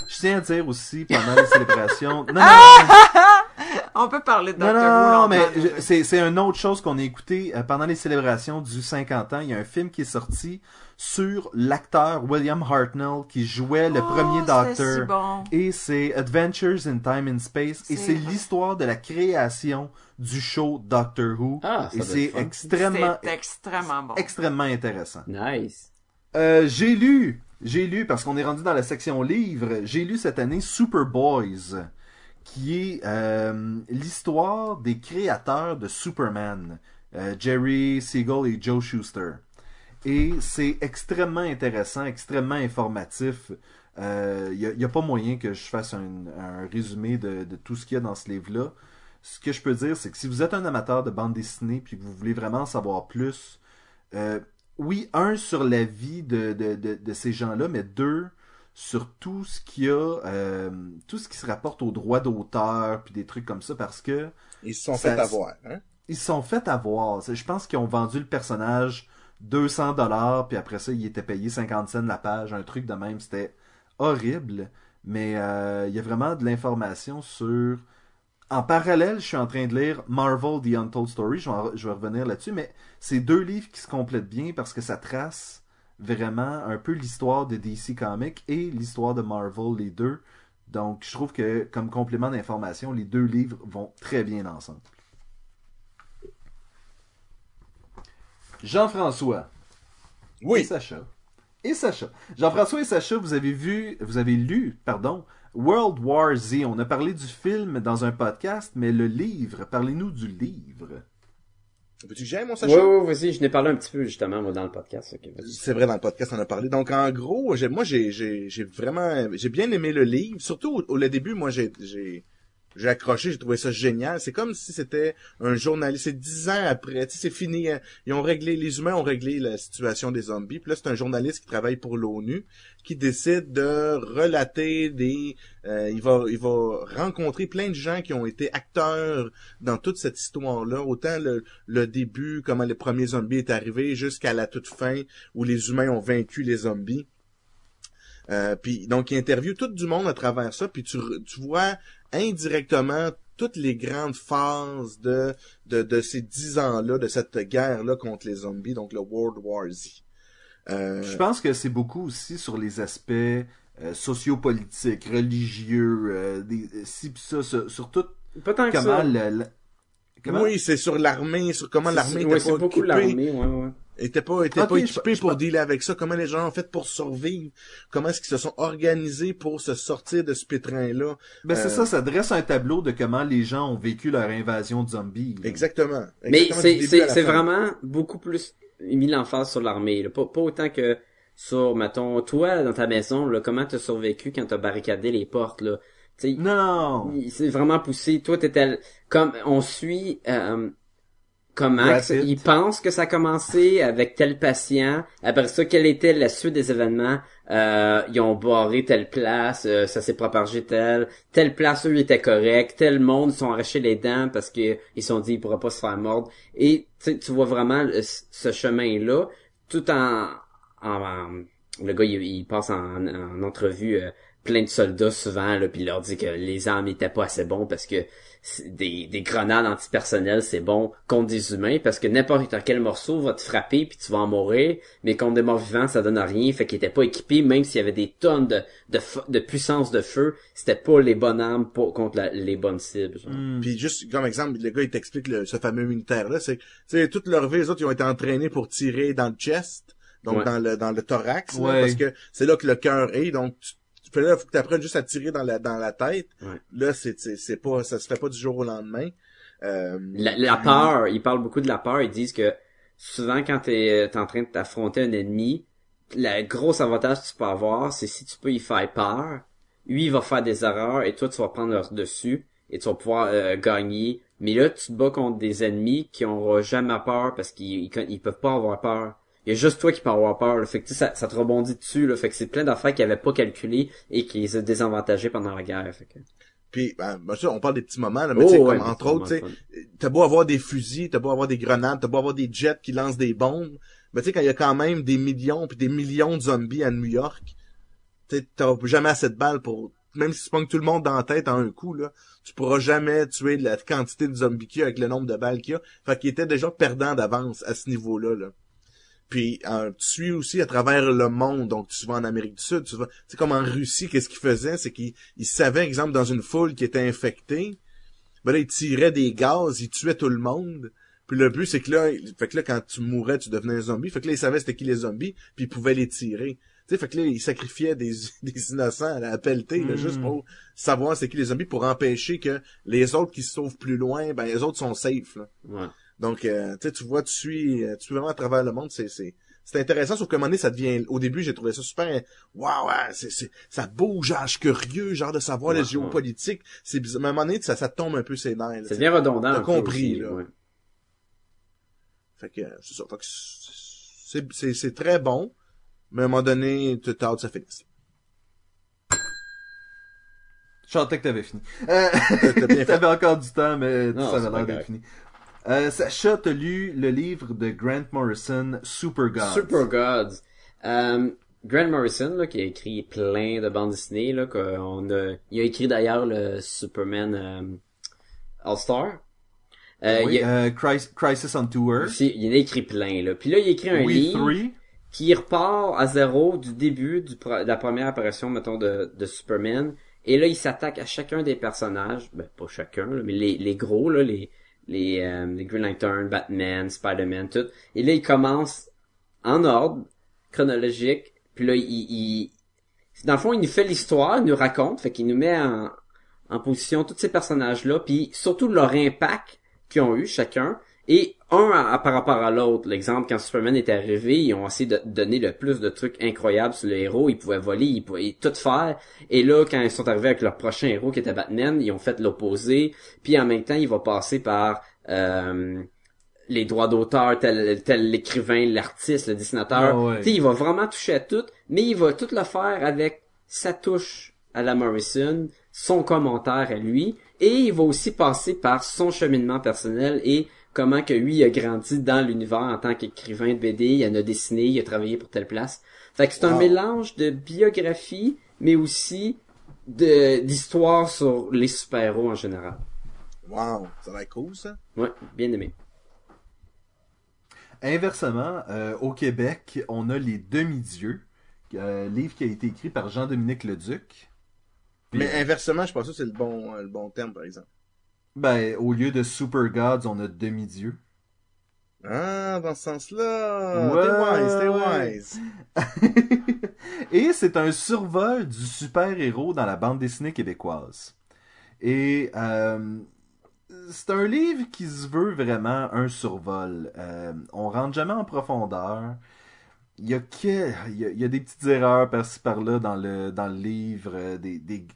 Je tiens à dire aussi, pendant les célébrations... Non, non, On peut parler de Non, Doctor non, Who non, mais c'est une autre chose qu'on a écouté euh, pendant les célébrations du 50 ans. Il y a un film qui est sorti sur l'acteur William Hartnell qui jouait le Oh, premier c'était Docteur. si bon. Et c'est Adventures in Time and Space. Et C'est l'histoire de la création du show Doctor Who. Ah, ça et c'est extrêmement, C'est extrêmement bon. extrêmement intéressant. Nice. Euh, j'ai lu, j'ai lu, parce qu'on est rendu dans la section livres, j'ai lu cette année Superboys, qui est euh, l'histoire des créateurs de Superman, euh, Jerry Siegel et Joe Schuster. Et c'est extrêmement intéressant, extrêmement informatif. Il n'y a, pas moyen que je fasse un, un résumé de, de tout ce qu'il y a dans ce livre-là. Ce que je peux dire, c'est que si vous êtes un amateur de bande dessinée puis que vous voulez vraiment en savoir plus, euh, oui, un sur la vie de, de, de, de ces gens-là, mais deux sur tout ce qu'il y a, euh, tout ce qui se rapporte aux droits d'auteur puis des trucs comme ça, parce que Ils se sont Ça- fait avoir, hein? ils se sont fait avoir. Je pense qu'ils ont vendu le personnage 200 dollars, puis après ça, il était payé 50 cents la page, un truc de même. C'était horrible, mais euh, il y a vraiment de l'information sur... En parallèle, je suis en train de lire Marvel The Untold Story, je vais, je vais revenir là-dessus, mais c'est deux livres qui se complètent bien parce que ça trace vraiment un peu l'histoire de DC Comics et l'histoire de Marvel, les deux. Donc, je trouve que comme complément d'information, les deux livres vont très bien ensemble. Jean-François et Oui. Sacha. Et Sacha. Jean-François et Sacha, vous avez vu, vous avez lu, pardon, World War Z. On a parlé du film dans un podcast, mais le livre, parlez-nous du livre. Veux-tu que j'aille, mon Sacha? ouais, vas-y, je n'ai parlé un petit peu, justement, moi, dans le podcast. C'est vrai, dans le podcast, on a parlé. Donc, en gros, j'ai, moi, j'ai, j'ai, j'ai vraiment, j'ai bien aimé le livre. Surtout au, début, moi, j'ai, j'ai, j'ai accroché, j'ai trouvé ça génial. C'est comme si c'était un journaliste. C'est dix ans après, tu sais, c'est fini. hein. Ils ont réglé, les humains ont réglé la situation des zombies. Puis là, c'est un journaliste qui travaille pour l'ONU qui décide de relater des. euh, il va, il va rencontrer plein de gens qui ont été acteurs dans toute cette histoire-là. Autant le, le début, comment les premiers zombies est arrivé, jusqu'à la toute fin où les humains ont vaincu les zombies. Euh, puis donc il interviewe tout du monde à travers ça, puis tu, tu vois indirectement toutes les grandes phases de de, de ces dix ans-là, de cette guerre-là contre les zombies, donc le World War Z. Euh, Je pense que c'est beaucoup aussi sur les aspects euh, sociopolitiques, religieux, euh, des, si pis ça, sur, sur tout Pas tant que comment ça. le, le- comment- Oui, c'est sur l'armée, sur comment l'armée ouais, était c'est pas beaucoup occupée. l'armée, ouais, ouais. Était pas, était pas je- équipé je pour dealer avec ça. Comment les gens ont fait pour survivre? Comment est-ce qu'ils se sont organisés pour se sortir de ce pétrin-là? Ben c'est Euh, ça, ça dresse un tableau de comment les gens ont vécu leur invasion de zombies. là. Exactement. Mais Exactement c'est c'est vraiment beaucoup plus mis l'emphase sur l'armée. là. Pas, pas autant que sur, mettons, toi, dans ta maison, là, comment t'as survécu quand t'as barricadé les portes, là? Tu sais, Non! c'est vraiment poussé. Toi, t'étais, comme, on suit, euh, comment ça- il pense que ça a commencé avec tel patient. Après ça, quelle était la suite des événements? Euh, ils ont barré telle place, euh, ça s'est propagé telle, telle place, eux, étaient corrects, tel monde, ils sont arrachés les dents parce que ils se sont dit, ils pourraient pas se faire mordre. Et, tu sais, tu vois vraiment le- ce chemin-là, tout en, en, en- le gars, il, il passe en, en entrevue euh, plein de soldats souvent, là, puis il leur dit que les armes étaient pas assez bons parce que des, des grenades antipersonnelles, c'est bon contre des humains parce que n'importe quel morceau va te frapper puis tu vas en mourir, mais contre des morts vivants, ça donne rien, fait qu'ils étaient pas équipés, même s'il y avait des tonnes de, de, puissance de feu, c'était pas les bonnes armes pour, contre la- les bonnes cibles. genre. Hmm. Puis juste comme exemple, le gars il t'explique le- ce fameux militaire-là, c'est que tu sais, toute leur vie, les autres ils ont été entraînés pour tirer dans le chest, donc Ouais. dans le dans le thorax, là, parce que c'est là que le cœur est, donc tu, tu fais là, faut que t'apprennes juste à tirer dans la dans la tête. Ouais. Là c'est c'est c'est pas ça se fait pas du jour au lendemain. Euh, La, la peur, ils parlent beaucoup de la peur, ils disent que souvent quand t'es es en train de t'affronter un ennemi, le gros avantage que tu peux avoir, c'est si tu peux y faire peur, lui il va faire des erreurs et toi tu vas prendre le dessus et tu vas pouvoir euh, gagner. Mais là tu te bats contre des ennemis qui auront jamais peur parce qu'ils ils, ils peuvent pas avoir peur. Il y a juste toi qui peux avoir peur. Là. Fait que tu sais, ça, ça te rebondit dessus. Là. Fait que c'est plein d'affaires qu'ils avaient pas calculées et qui les a désavantagés pendant la guerre. Fait que... Puis ben, ben ça, on parle des petits moments là, mais Oh, tu sais, ouais, comme entre autres, t'as beau avoir des fusils, t'as beau avoir des grenades, t'as beau avoir des jets qui lancent des bombes, mais tu sais quand il y a quand même des millions puis des millions de zombies à New York, t'as jamais assez de balles pour même si tu pognes tout le monde dans la tête en un coup là, tu pourras jamais tuer la quantité de zombies qu'il y a avec le nombre de balles qu'il y a. Fait qu'il était déjà perdant d'avance à ce niveau-là là. Puis euh, tu suis aussi à travers le monde, donc tu vas en Amérique du Sud, tu vas, tu sais comme en Russie, qu'est-ce qu'ils faisaient, c'est qu'ils ils savaient, exemple, dans une foule qui était infectée, ben là, ils tiraient des gaz, ils tuaient tout le monde. Puis le but, c'est que là, fait que là, quand tu mourais, tu devenais un zombie. Fait que là, ils savaient c'était qui les zombies, puis ils pouvaient les tirer. Tu sais, fait que là, ils sacrifiaient des, des innocents à la pelletée, là, Mm. juste pour savoir c'est qui les zombies, pour empêcher que les autres qui se sauvent plus loin, ben les autres sont safe, là. Ouais. Donc, euh, tu sais, tu vois, tu suis, euh, tu suis vraiment à travers le monde, c'est, c'est, c'est intéressant, sauf qu'à un moment donné, ça devient, au début, j'ai trouvé ça super, waouh, ouais, c'est, c'est, ça bouge, ah, je suis curieux, genre de savoir Ouais, la géopolitique, c'est bizarre, mais à un moment donné, ça, ça tombe un peu ses nerfs, sais. devient redondant. T'as compris, aussi, là. ouais. Fait que, c'est ça, fait que c'est, c'est, c'est très bon, mais à un moment donné, tu t'as hâte que ça finisse. Je sentais que t'avais fini. Euh, T'as bien fait. T'avais encore du temps, mais Non, ça c'est avait pas l'air d'être fini. Euh, Sacha, t'as lu le livre de Grant Morrison, Super Gods. Super Gods. Euh, Grant Morrison, là, qui a écrit plein de bandes dessinées, là, qu'on a, il a écrit d'ailleurs le Superman euh, All-Star. Euh, Oui, il, a, euh, Cris- Crisis on Tour. il en a écrit plein, là. Puis là, il a écrit un We livre Three. qui repart à zéro du début du pro- de la première apparition, mettons, de, de Superman. Et là, il s'attaque à chacun des personnages. Ben, pas chacun, là, mais les, les gros, là, les, les, euh, les Green Lantern, Batman, Spider-Man, tout. Et là, il commence en ordre, chronologique. Puis là, il, il, dans le fond, il nous fait l'histoire, il nous raconte, fait qu'il nous met en, en position tous ces personnages-là, puis surtout leur impact qu'ils ont eu chacun, et un à- à- par rapport à l'autre. L'exemple, quand Superman est arrivé, ils ont essayé de donner le plus de trucs incroyables sur le héros, ils pouvaient voler, ils pouvaient tout faire, et là, quand ils sont arrivés avec leur prochain héros qui était Batman, ils ont fait l'opposé, puis en même temps, il va passer par... Euh, les droits d'auteur, tel, tel l'écrivain, l'artiste, le dessinateur. Ah ouais. Il va vraiment toucher à tout, mais il va tout le faire avec sa touche à la Morrison, son commentaire à lui, et il va aussi passer par son cheminement personnel et comment que lui a grandi dans l'univers en tant qu'écrivain de BD, il en a dessiné, il a travaillé pour telle place. Fait que c'est un Wow. mélange de biographie, mais aussi de d'histoire sur les super-héros en général. Wow, ça va être cool, ça. Ouais, bien aimé. Inversement, euh, au Québec, on a Les Demi-Dieux, euh, livre qui a été écrit par Jean-Dominique Leduc. Puis, Mais inversement, je pense que c'est le bon, euh, le bon terme, par exemple. Ben, au lieu de Super Gods, on a Demi-Dieux. Ah, dans ce sens-là. Ouais, T'es wise, t'es wise. Et c'est un survol du super-héros dans la bande dessinée québécoise. Et euh, c'est un livre qui se veut vraiment un survol. Euh, on rentre jamais en profondeur. Il y a, que, il y a, il y a des petites erreurs par-ci par-là dans le, dans le livre, euh, des,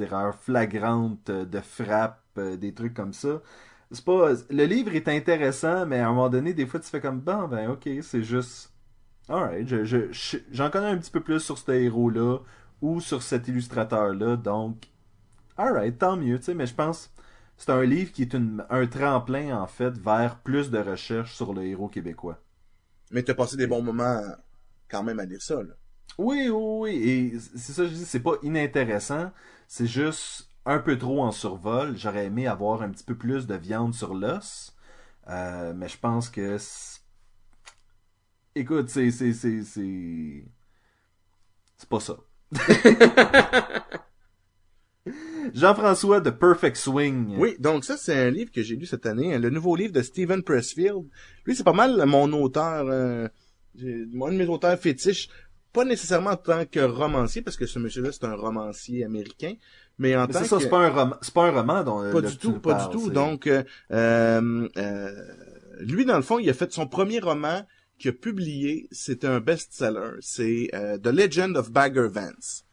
erreurs flagrantes euh, de frappe, euh, des trucs comme ça. C'est pas, le livre est intéressant, mais à un moment donné, des fois, tu fais comme, bon, ben, ok, c'est juste, alright, je, je, je- j'en connais un petit peu plus sur ce héros-là, ou sur cet illustrateur-là, donc, alright, tant mieux, tu sais, mais je pense, c'est un livre qui est une, un tremplin, en fait, vers plus de recherche sur le héros québécois. Mais t'as passé des bons moments quand même à lire ça, là. Oui, oui, oui. Et c'est ça, je dis, c'est pas inintéressant. C'est juste un peu trop en survol. J'aurais aimé avoir un petit peu plus de viande sur l'os. Euh, mais je pense que. c'est- Écoute, c'est. C'est. C'est. C'est c'est pas ça. Jean-François de Perfect Swing. Oui, donc ça, c'est un livre que j'ai lu cette année, hein, le nouveau livre de Steven Pressfield. Lui, c'est pas mal mon auteur, euh, un de mes auteurs fétiches, pas nécessairement en tant que romancier, parce que ce monsieur-là, c'est un romancier américain, mais en Mais tant c'est ça, que... c'est pas un roman. C'est pas un roman dont. Pas du tout, pas parles, du tout. c'est- Donc, euh, euh, euh, lui, dans le fond, il a fait son premier roman qu'il a publié. C'était un best-seller. C'est euh, The Legend of Bagger Vance,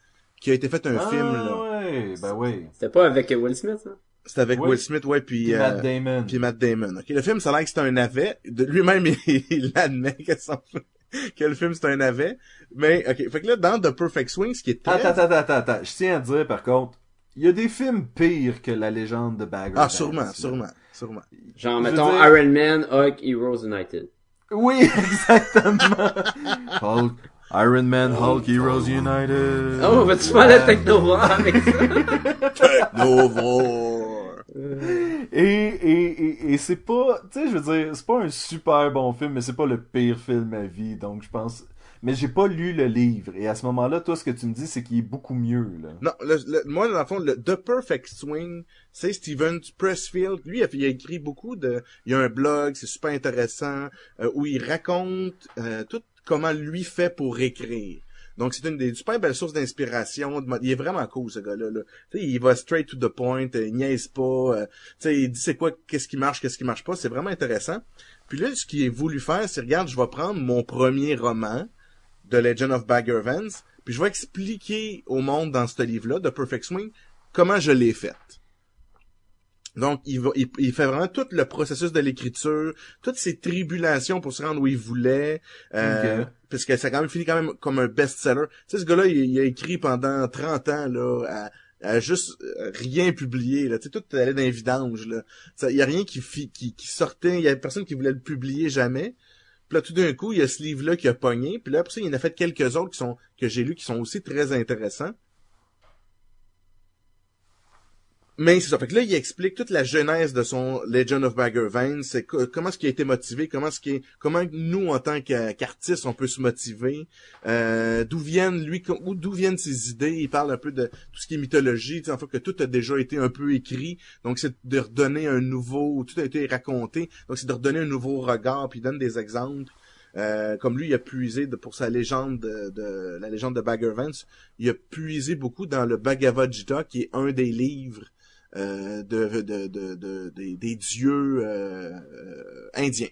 qui a été fait un Ah, film. là. ouais, ben oui. C'était pas avec Will Smith, hein? C'est avec Oui. Will Smith, ouais, puis, Puis euh, Matt Damon. puis Matt Damon. Ok, le film, ça a l'air que c'est un navet. De lui-même, il, il admet que, son- que le film c'est un navet? Mais ok, fait que là, dans The Perfect Swing, ce qui est très... Attends, attends, attends, attends. Je tiens à dire, par contre, il y a des films pires que la légende de Bagger. ah, sûrement, sûrement, sûrement. Genre, Je mettons, dire- Iron Man, Hulk, Heroes United. Oui, exactement. Hulk, Iron Man, Hulk, Heroes United. Oh, vas-tu faire la technovore avec ça? Novore. Et, et, et, et c'est pas, tu sais, je veux dire, c'est pas un super bon film, mais c'est pas le pire film à vie, donc je pense, mais j'ai pas lu le livre, et à ce moment-là, toi, ce que tu me dis, c'est qu'il est beaucoup mieux, là. Non, le, le- moi, dans le fond, le The Perfect Swing, c'est Steven Pressfield. Lui, il a, écrit beaucoup de... Il a un blog, c'est super intéressant, euh, où il raconte euh, tout comment lui fait pour écrire. Donc, c'est une des super belles sources d'inspiration. de Il est vraiment cool, ce gars-là. Là. Il va straight to the point, euh, il niaise pas. euh, il dit c'est quoi, qu'est-ce qui marche, qu'est-ce qui marche pas. C'est vraiment intéressant. Puis là, ce qu'il a voulu faire, c'est, regarde, je vais prendre mon premier roman, The Legend of Bagger Vance, puis je vais expliquer au monde dans ce livre-là, The Perfect Swing, comment je l'ai fait. Donc, il, va, il, il fait vraiment tout le processus de l'écriture, toutes ses tribulations pour se rendre où il voulait, euh, parce que ça a quand même fini quand même comme un best-seller. Tu sais, ce gars-là, il, il a écrit pendant 30 ans, là, à, à juste euh, rien publier, là. Tu sais, tout allait dans les vidanges, là. Ça- Il y a rien qui, fi- qui, qui sortait, il y a personne qui voulait le publier jamais. Puis là, tout d'un coup, il y a ce livre-là qui a pogné. Puis là, après ça, il en a fait quelques autres qui sont que j'ai lus qui sont aussi très intéressants. Mais c'est ça. Fait que là, il explique toute la genèse de son Legend of Bagger Vance. C'est co- comment est-ce qu'il a été motivé, comment est-ce qu'il, comment nous, en tant qu'a- qu'artistes, on peut se motiver, euh, d'où viennent, lui, d'où viennent ses idées? Il parle un peu de tout ce qui est mythologie, en fait, que tout a déjà été un peu écrit. Donc, c'est de redonner un nouveau, tout a été raconté. Donc, c'est de redonner un nouveau regard, puis il donne des exemples. Euh, comme lui, il a puisé de- pour sa légende de, de- la légende de Bagger Vance, il a puisé beaucoup dans le Bhagavad Gita, qui est un des livres de, de, de, de- des, des dieux euh, euh, indiens.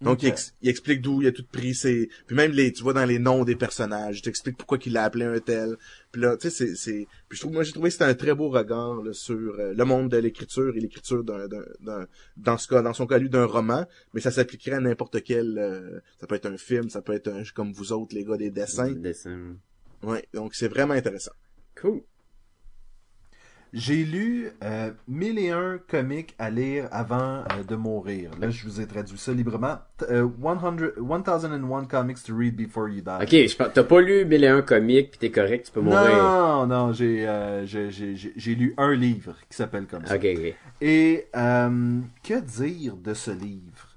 Donc il, ex- il explique d'où il a tout pris ses puis même les tu vois dans les noms des personnages, il t'explique pourquoi qu'il l'a appelé un tel. Puis là tu sais c'est c'est puis je trouve moi j'ai trouvé que c'était un très beau regard là, sur euh, le monde de l'écriture et l'écriture d'un d'un dans ce cas dans son cas lui d'un roman, mais ça s'appliquerait à n'importe quel euh, ça peut être un film, ça peut être un, comme vous autres les gars des dessins. Dessin. Ouais, donc c'est vraiment intéressant. Cool. J'ai lu euh, 1001 comics à lire avant euh, de mourir. Là, je vous ai traduit ça librement. Euh, 100 1001 comics to read before you die. Ok, t'as pas lu 1001 comics pis t'es correct, tu peux mourir. Non, non, j'ai euh, j'ai- j'ai- lu un livre qui s'appelle comme ça. Ok, ok. Et euh, que dire de ce livre?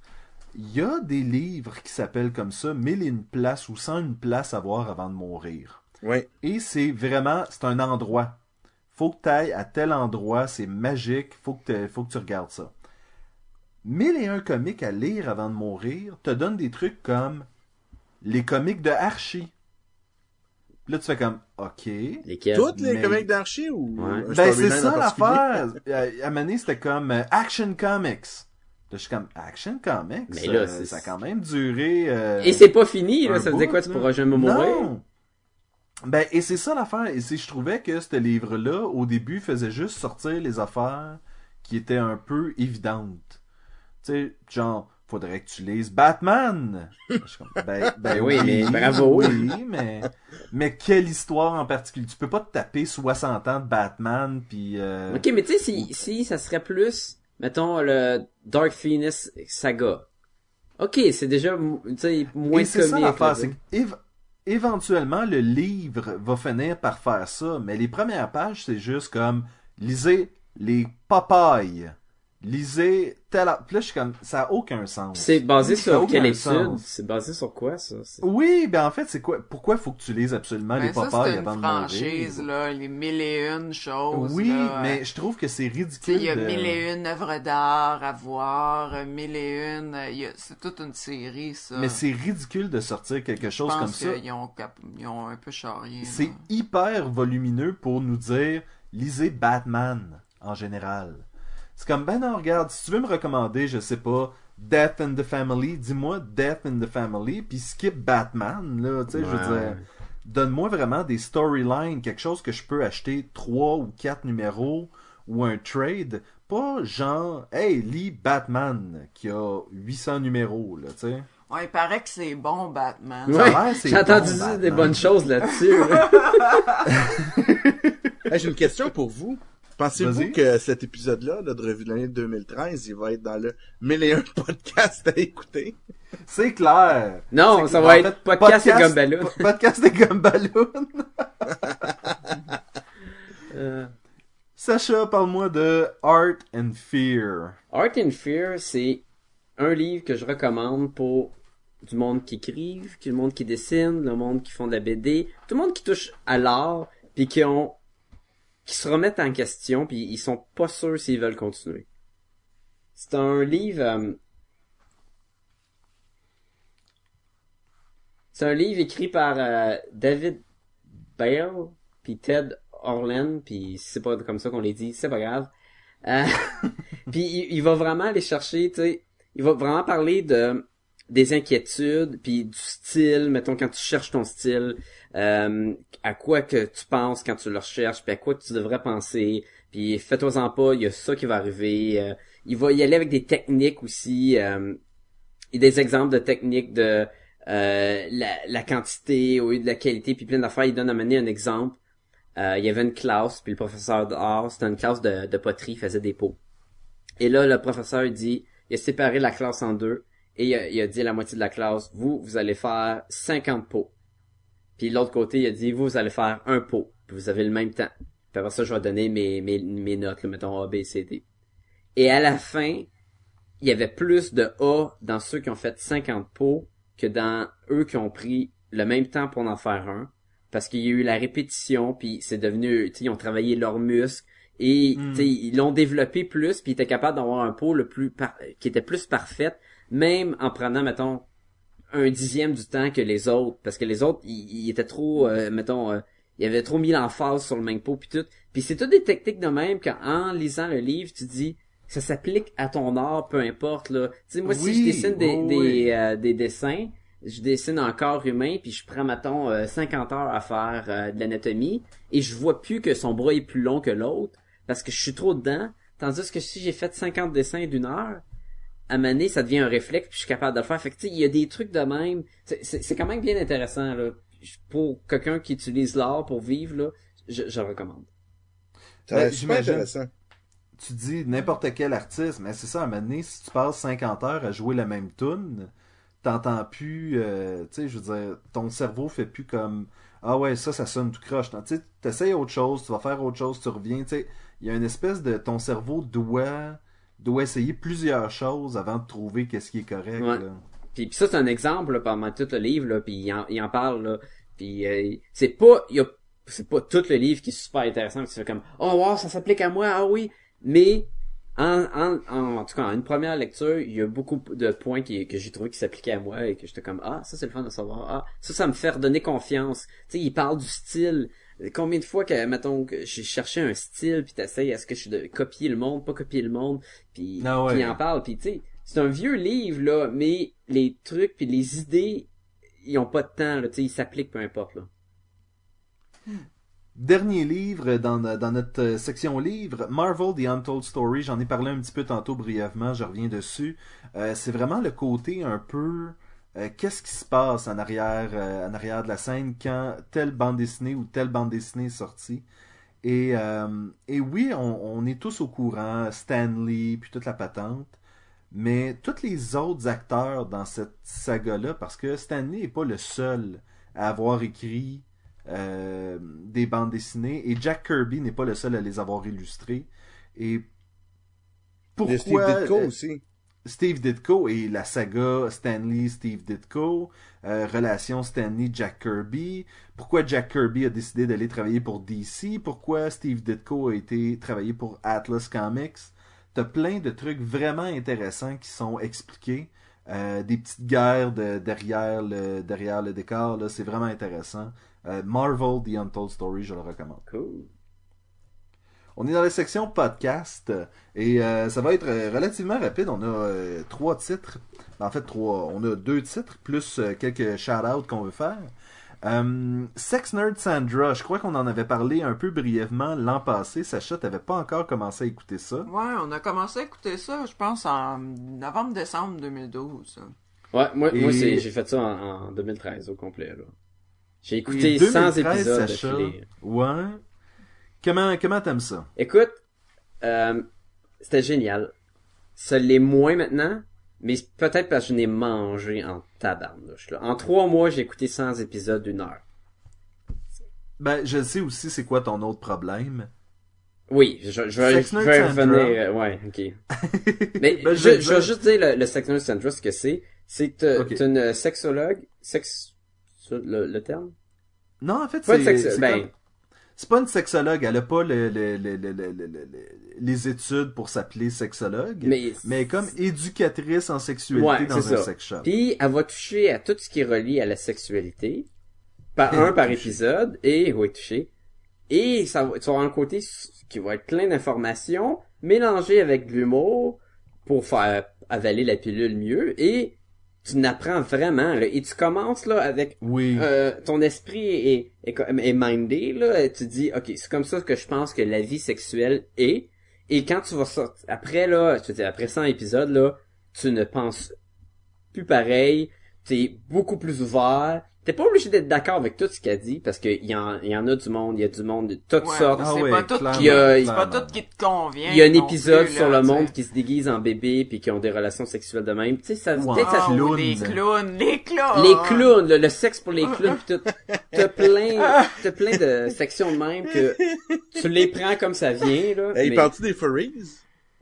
Il y a des livres qui s'appellent comme ça, mille et une places ou sans une place à voir avant de mourir. Ouais. Et c'est vraiment, c'est un endroit. Faut que tu ailles à tel endroit, c'est magique, faut que, t'aies- faut que tu regardes ça. mille et un comics à lire avant de mourir te donnent des trucs comme les comics de Archie. Là, tu fais comme, OK. Lesquels? Toutes les mais- comics d'Archie ou Ouais. un Ben, c'est ça l'affaire. Euh, À donné, c'était comme euh, Action Comics. Là, je suis comme, Action Comics? Mais là, euh, ça a quand même duré... euh, Et c'est pas fini, là. Ça veut dire bout, quoi? Tu pourras jamais mourir? Non! Ben, et c'est ça l'affaire. Et c'est, je trouvais que ce livre-là, au début, faisait juste sortir les affaires qui étaient un peu évidentes. Tu sais, genre, faudrait que tu lises Batman. Comme, ben, ben oui, mais bravo. Oui, mais, mais quelle histoire en particulier? Tu peux pas te taper 60 ans de Batman, puis... euh, Ok, mais tu sais, si, si ça serait plus, mettons, le Dark Phoenix saga. Ok, c'est déjà, tu sais, moins Et de c'est ça comique, l'affaire, c'est éventuellement le livre va finir par faire ça, mais les premières pages c'est juste comme lisez les papayes, lisez tel. Puis là je suis comme ça a aucun sens. C'est basé Ça sur quelle étude? C'est basé sur quoi, ça? Oui, ben en fait c'est quoi Pourquoi faut que tu lises absolument les Ben, ça, papayes c'est avant une de franchise, là, les mille et une choses. Oui, là, mais euh, je trouve que c'est ridicule. il y a de- mille et une œuvres d'art à voir, mille et une, euh, il y a- c'est toute une série, ça. Mais c'est ridicule de sortir quelque Je chose comme pense ça. qu'ils ont, cap- ils ont un peu charrié. C'est hyper volumineux pour nous dire lisez Batman en général. C'est comme ben non, regarde, si tu veux me recommander, je sais pas, Death in the Family, dis-moi Death in the Family, puis skip Batman, là, tu sais, je veux dire, donne-moi vraiment des storylines, quelque chose que je peux acheter trois ou quatre numéros ou un trade, pas genre, hey, lis Batman qui a 800 numéros, là, tu sais. Ouais, il paraît que c'est bon, Batman. Ouais, j'ai entendu bon, dire des bonnes choses là-dessus. Hey, J'ai une question pour vous. Pensez-vous que cet épisode-là, là, de revue de l'année 2013, il va être dans le 1001 podcast à écouter? C'est clair. Non, C'est ça va en être podcast et Gumballoon. po- Podcast et Gumballoon. Euh, Sacha, parle-moi de Art and Fear. Art and Fear, c'est un livre que je recommande pour du monde qui écrive, du monde qui dessine, le monde qui font de la BD, tout le monde qui touche à l'art, puis qui ont qui se remettent en question, puis ils sont pas sûrs s'ils veulent continuer. C'est un livre. euh, C'est un livre écrit par euh, David Bale puis Ted Orland, puis c'est pas comme ça qu'on les dit, c'est pas grave. Euh, puis il, il va vraiment aller chercher, tu sais, il va vraiment parler de des inquiétudes, puis du style, mettons quand tu cherches ton style, euh, à quoi que tu penses quand tu le recherches, puis à quoi tu devrais penser, puis fais-toi-en pas, il y a ça qui va arriver. euh, il va y aller avec des techniques aussi, euh, des exemples de techniques de euh, la, quantité au lieu de la qualité, puis plein d'affaires. Il donne à mener un exemple. Euh, il y avait une classe, puis le professeur d'art, c'était une classe de, de poterie, il faisait des pots. Et là, le professeur dit, il a séparé la classe en deux, et il a, il a dit à la moitié de la classe, vous, vous allez faire 50 pots. Puis de l'autre côté, il a dit, vous, vous allez faire un pot. Puis vous avez le même temps. Puis après ça, je vais donner mes, mes, mes notes, là, mettons A, B, C, D. Et à la fin, il y avait plus de A dans ceux qui ont fait 50 pots que dans eux qui ont pris le même temps pour en faire un. Parce qu'il y a eu la répétition, puis c'est devenu, tu sais, ils ont travaillé leurs muscles, et Mm. tu sais, ils l'ont développé plus, puis ils étaient capables d'avoir un pot le plus par- qui était plus parfait, même en prenant, mettons, un dixième du temps que les autres, parce que les autres, ils, étaient trop, euh, mettons, euh, ils avaient trop mis l'emphase sur le même pot, puis tout. Puis c'est toutes des techniques de même qu'en lisant le livre, tu dis, ça s'applique à ton art, peu importe, là. Tu sais, moi, si je dessine des, oui, des, oui. euh, des dessins, je dessine un corps humain, puis je prends, mettons, euh, 50 heures à faire euh, de l'anatomie, et je vois plus que son bras est plus long que l'autre, parce que je suis trop dedans, tandis que si j'ai fait 50 dessins d'une heure, à maner, ça devient un réflexe, puis je suis capable de le faire. Fait que, tu sais, il y a des trucs de même. C'est- C'est c'est quand même bien intéressant, là. Pour quelqu'un qui utilise l'art pour vivre, là, je, je le recommande. Ben, super intéressant. Tu dis n'importe quel artiste, mais c'est ça, à un moment donné, si tu passes 50 heures à jouer la même tune, t'entends plus, euh, tu sais, je veux dire, ton cerveau fait plus comme, ah ouais, ça, ça sonne tout croche. Tu sais, t'essayes autre chose, tu vas faire autre chose, tu reviens, tu sais, il y a une espèce de, ton cerveau doit, doit essayer plusieurs choses avant de trouver qu'est-ce qui est correct, Ouais. là. Puis, puis ça, c'est un exemple, là, pendant tout le livre, là, puis il en, il en parle, là. Puis euh, c'est pas, il y a, c'est pas tout le livre qui est super intéressant, que tu fais comme, oh wow, ça s'applique à moi, ah oui. Mais, en, en, en, en tout cas, en une première lecture, il y a beaucoup de points qui, que j'ai trouvé qui s'appliquaient à moi et que j'étais comme, ah, ça c'est le fun de savoir. Ah, ça, ça me fait redonner confiance. Tu sais, il parle du style. Combien de fois que, mettons, que j'ai cherché un style puis t'essayes, est-ce que je suis de copier le monde, pas copier le monde, puis, Ah ouais. en parle, puis tu sais, c'est un vieux livre, là, mais les trucs puis les idées, ils ont pas de temps, là, tu sais, ils s'appliquent peu importe, là. Dernier livre dans, dans notre euh, section livre, Marvel The Untold Story. J'en ai parlé un petit peu tantôt brièvement, je reviens dessus. Euh, c'est vraiment le côté un peu euh, qu'est-ce qui se passe en arrière, euh, en arrière de la scène quand telle bande dessinée ou telle bande dessinée est sortie? Et, euh, et oui, on, on est tous au courant, Stanley, puis toute la patente. Mais tous les autres acteurs dans cette saga-là, parce que Stanley n'est pas le seul à avoir écrit des bandes dessinées, et Jack Kirby n'est pas le seul à les avoir illustrées. Et pourquoi a Steve Ditko aussi. Steve Ditko et la saga Stanley Steve Ditko, euh, relation Stanley Jack Kirby, pourquoi Jack Kirby a décidé d'aller travailler pour DC, pourquoi Steve Ditko a été travailler pour Atlas Comics? T'as plein de trucs vraiment intéressants qui sont expliqués. Euh, des petites guerres de, derrière le derrière le décor, c'est vraiment intéressant. Euh, Marvel The Untold Story, je le recommande. Cool. On est dans la section podcast et euh, ça va être euh, relativement rapide. On a euh, trois titres. En fait, trois. On a deux titres plus euh, quelques shout-outs qu'on veut faire. Euh, Sex Nerd Sandra, je crois qu'on en avait parlé un peu brièvement l'an passé. Sacha, t'avais pas encore commencé à écouter ça. Ouais, on a commencé à écouter ça, je pense, en novembre-décembre 2012. Ouais, moi, Et- moi j'ai fait ça en, en 2013 au complet. J'ai écouté Et 100 2013, épisodes Sacha. Ouais. Comment comment t'aimes ça? Écoute, euh, c'était génial. Ça l'est moins maintenant, mais peut-être parce que je n'ai mangé en tabarnouche. Là. En trois mois, j'ai écouté 100 épisodes d'une heure. Ben, je sais aussi c'est quoi ton autre problème. Oui, je, je vais, je revenir. euh, ouais, ok. Mais Ben, je, je- je vais juste dire le, le Sex Nerd Sandra, ce que c'est. C'est que t'as Ok. t'as une sexologue, sex, le, le terme? Non, en fait, c'est sex, ben, C'est pas une sexologue, elle a pas le, le- le- le- le- le- le- les études pour s'appeler sexologue, mais, mais, comme éducatrice en sexualité Ouais, dans un ça. sex shop. Puis elle va toucher à tout ce qui est relié à la sexualité, par un par épisode, et oui, toucher. Et ça va, tu un côté qui va être plein d'informations, mélangé avec de l'humour, pour faire avaler la pilule mieux, et tu n'apprends vraiment, là, et tu commences là avec Oui. euh, ton esprit est, est, co- est mindé, là, et tu dis, ok, c'est comme ça que je pense que la vie sexuelle est, et quand tu vas sortir, après, là, je veux dire, après 100 épisodes, là, tu ne penses plus pareil, t'es beaucoup plus ouvert, t'es pas obligé d'être d'accord avec tout ce qu'elle dit, parce qu'il y en, il y en a du monde, il y a du monde de toutes Ouais, sortes. Ah c'est pas tout qui, Il y a- c'est pas tout qui te convient. Il y a un épisode plus, sur là, le monde qui se déguise en bébé puis qui ont des relations sexuelles de même. Tu sais, ça, Wow. peut-être ça Clown. les clowns, les clowns. Les clowns, le, le sexe pour les clowns, pis tout. T'as plein, t'as plein de sections de même que tu les prends comme ça vient, là. Hey, mais- parles-tu des furries?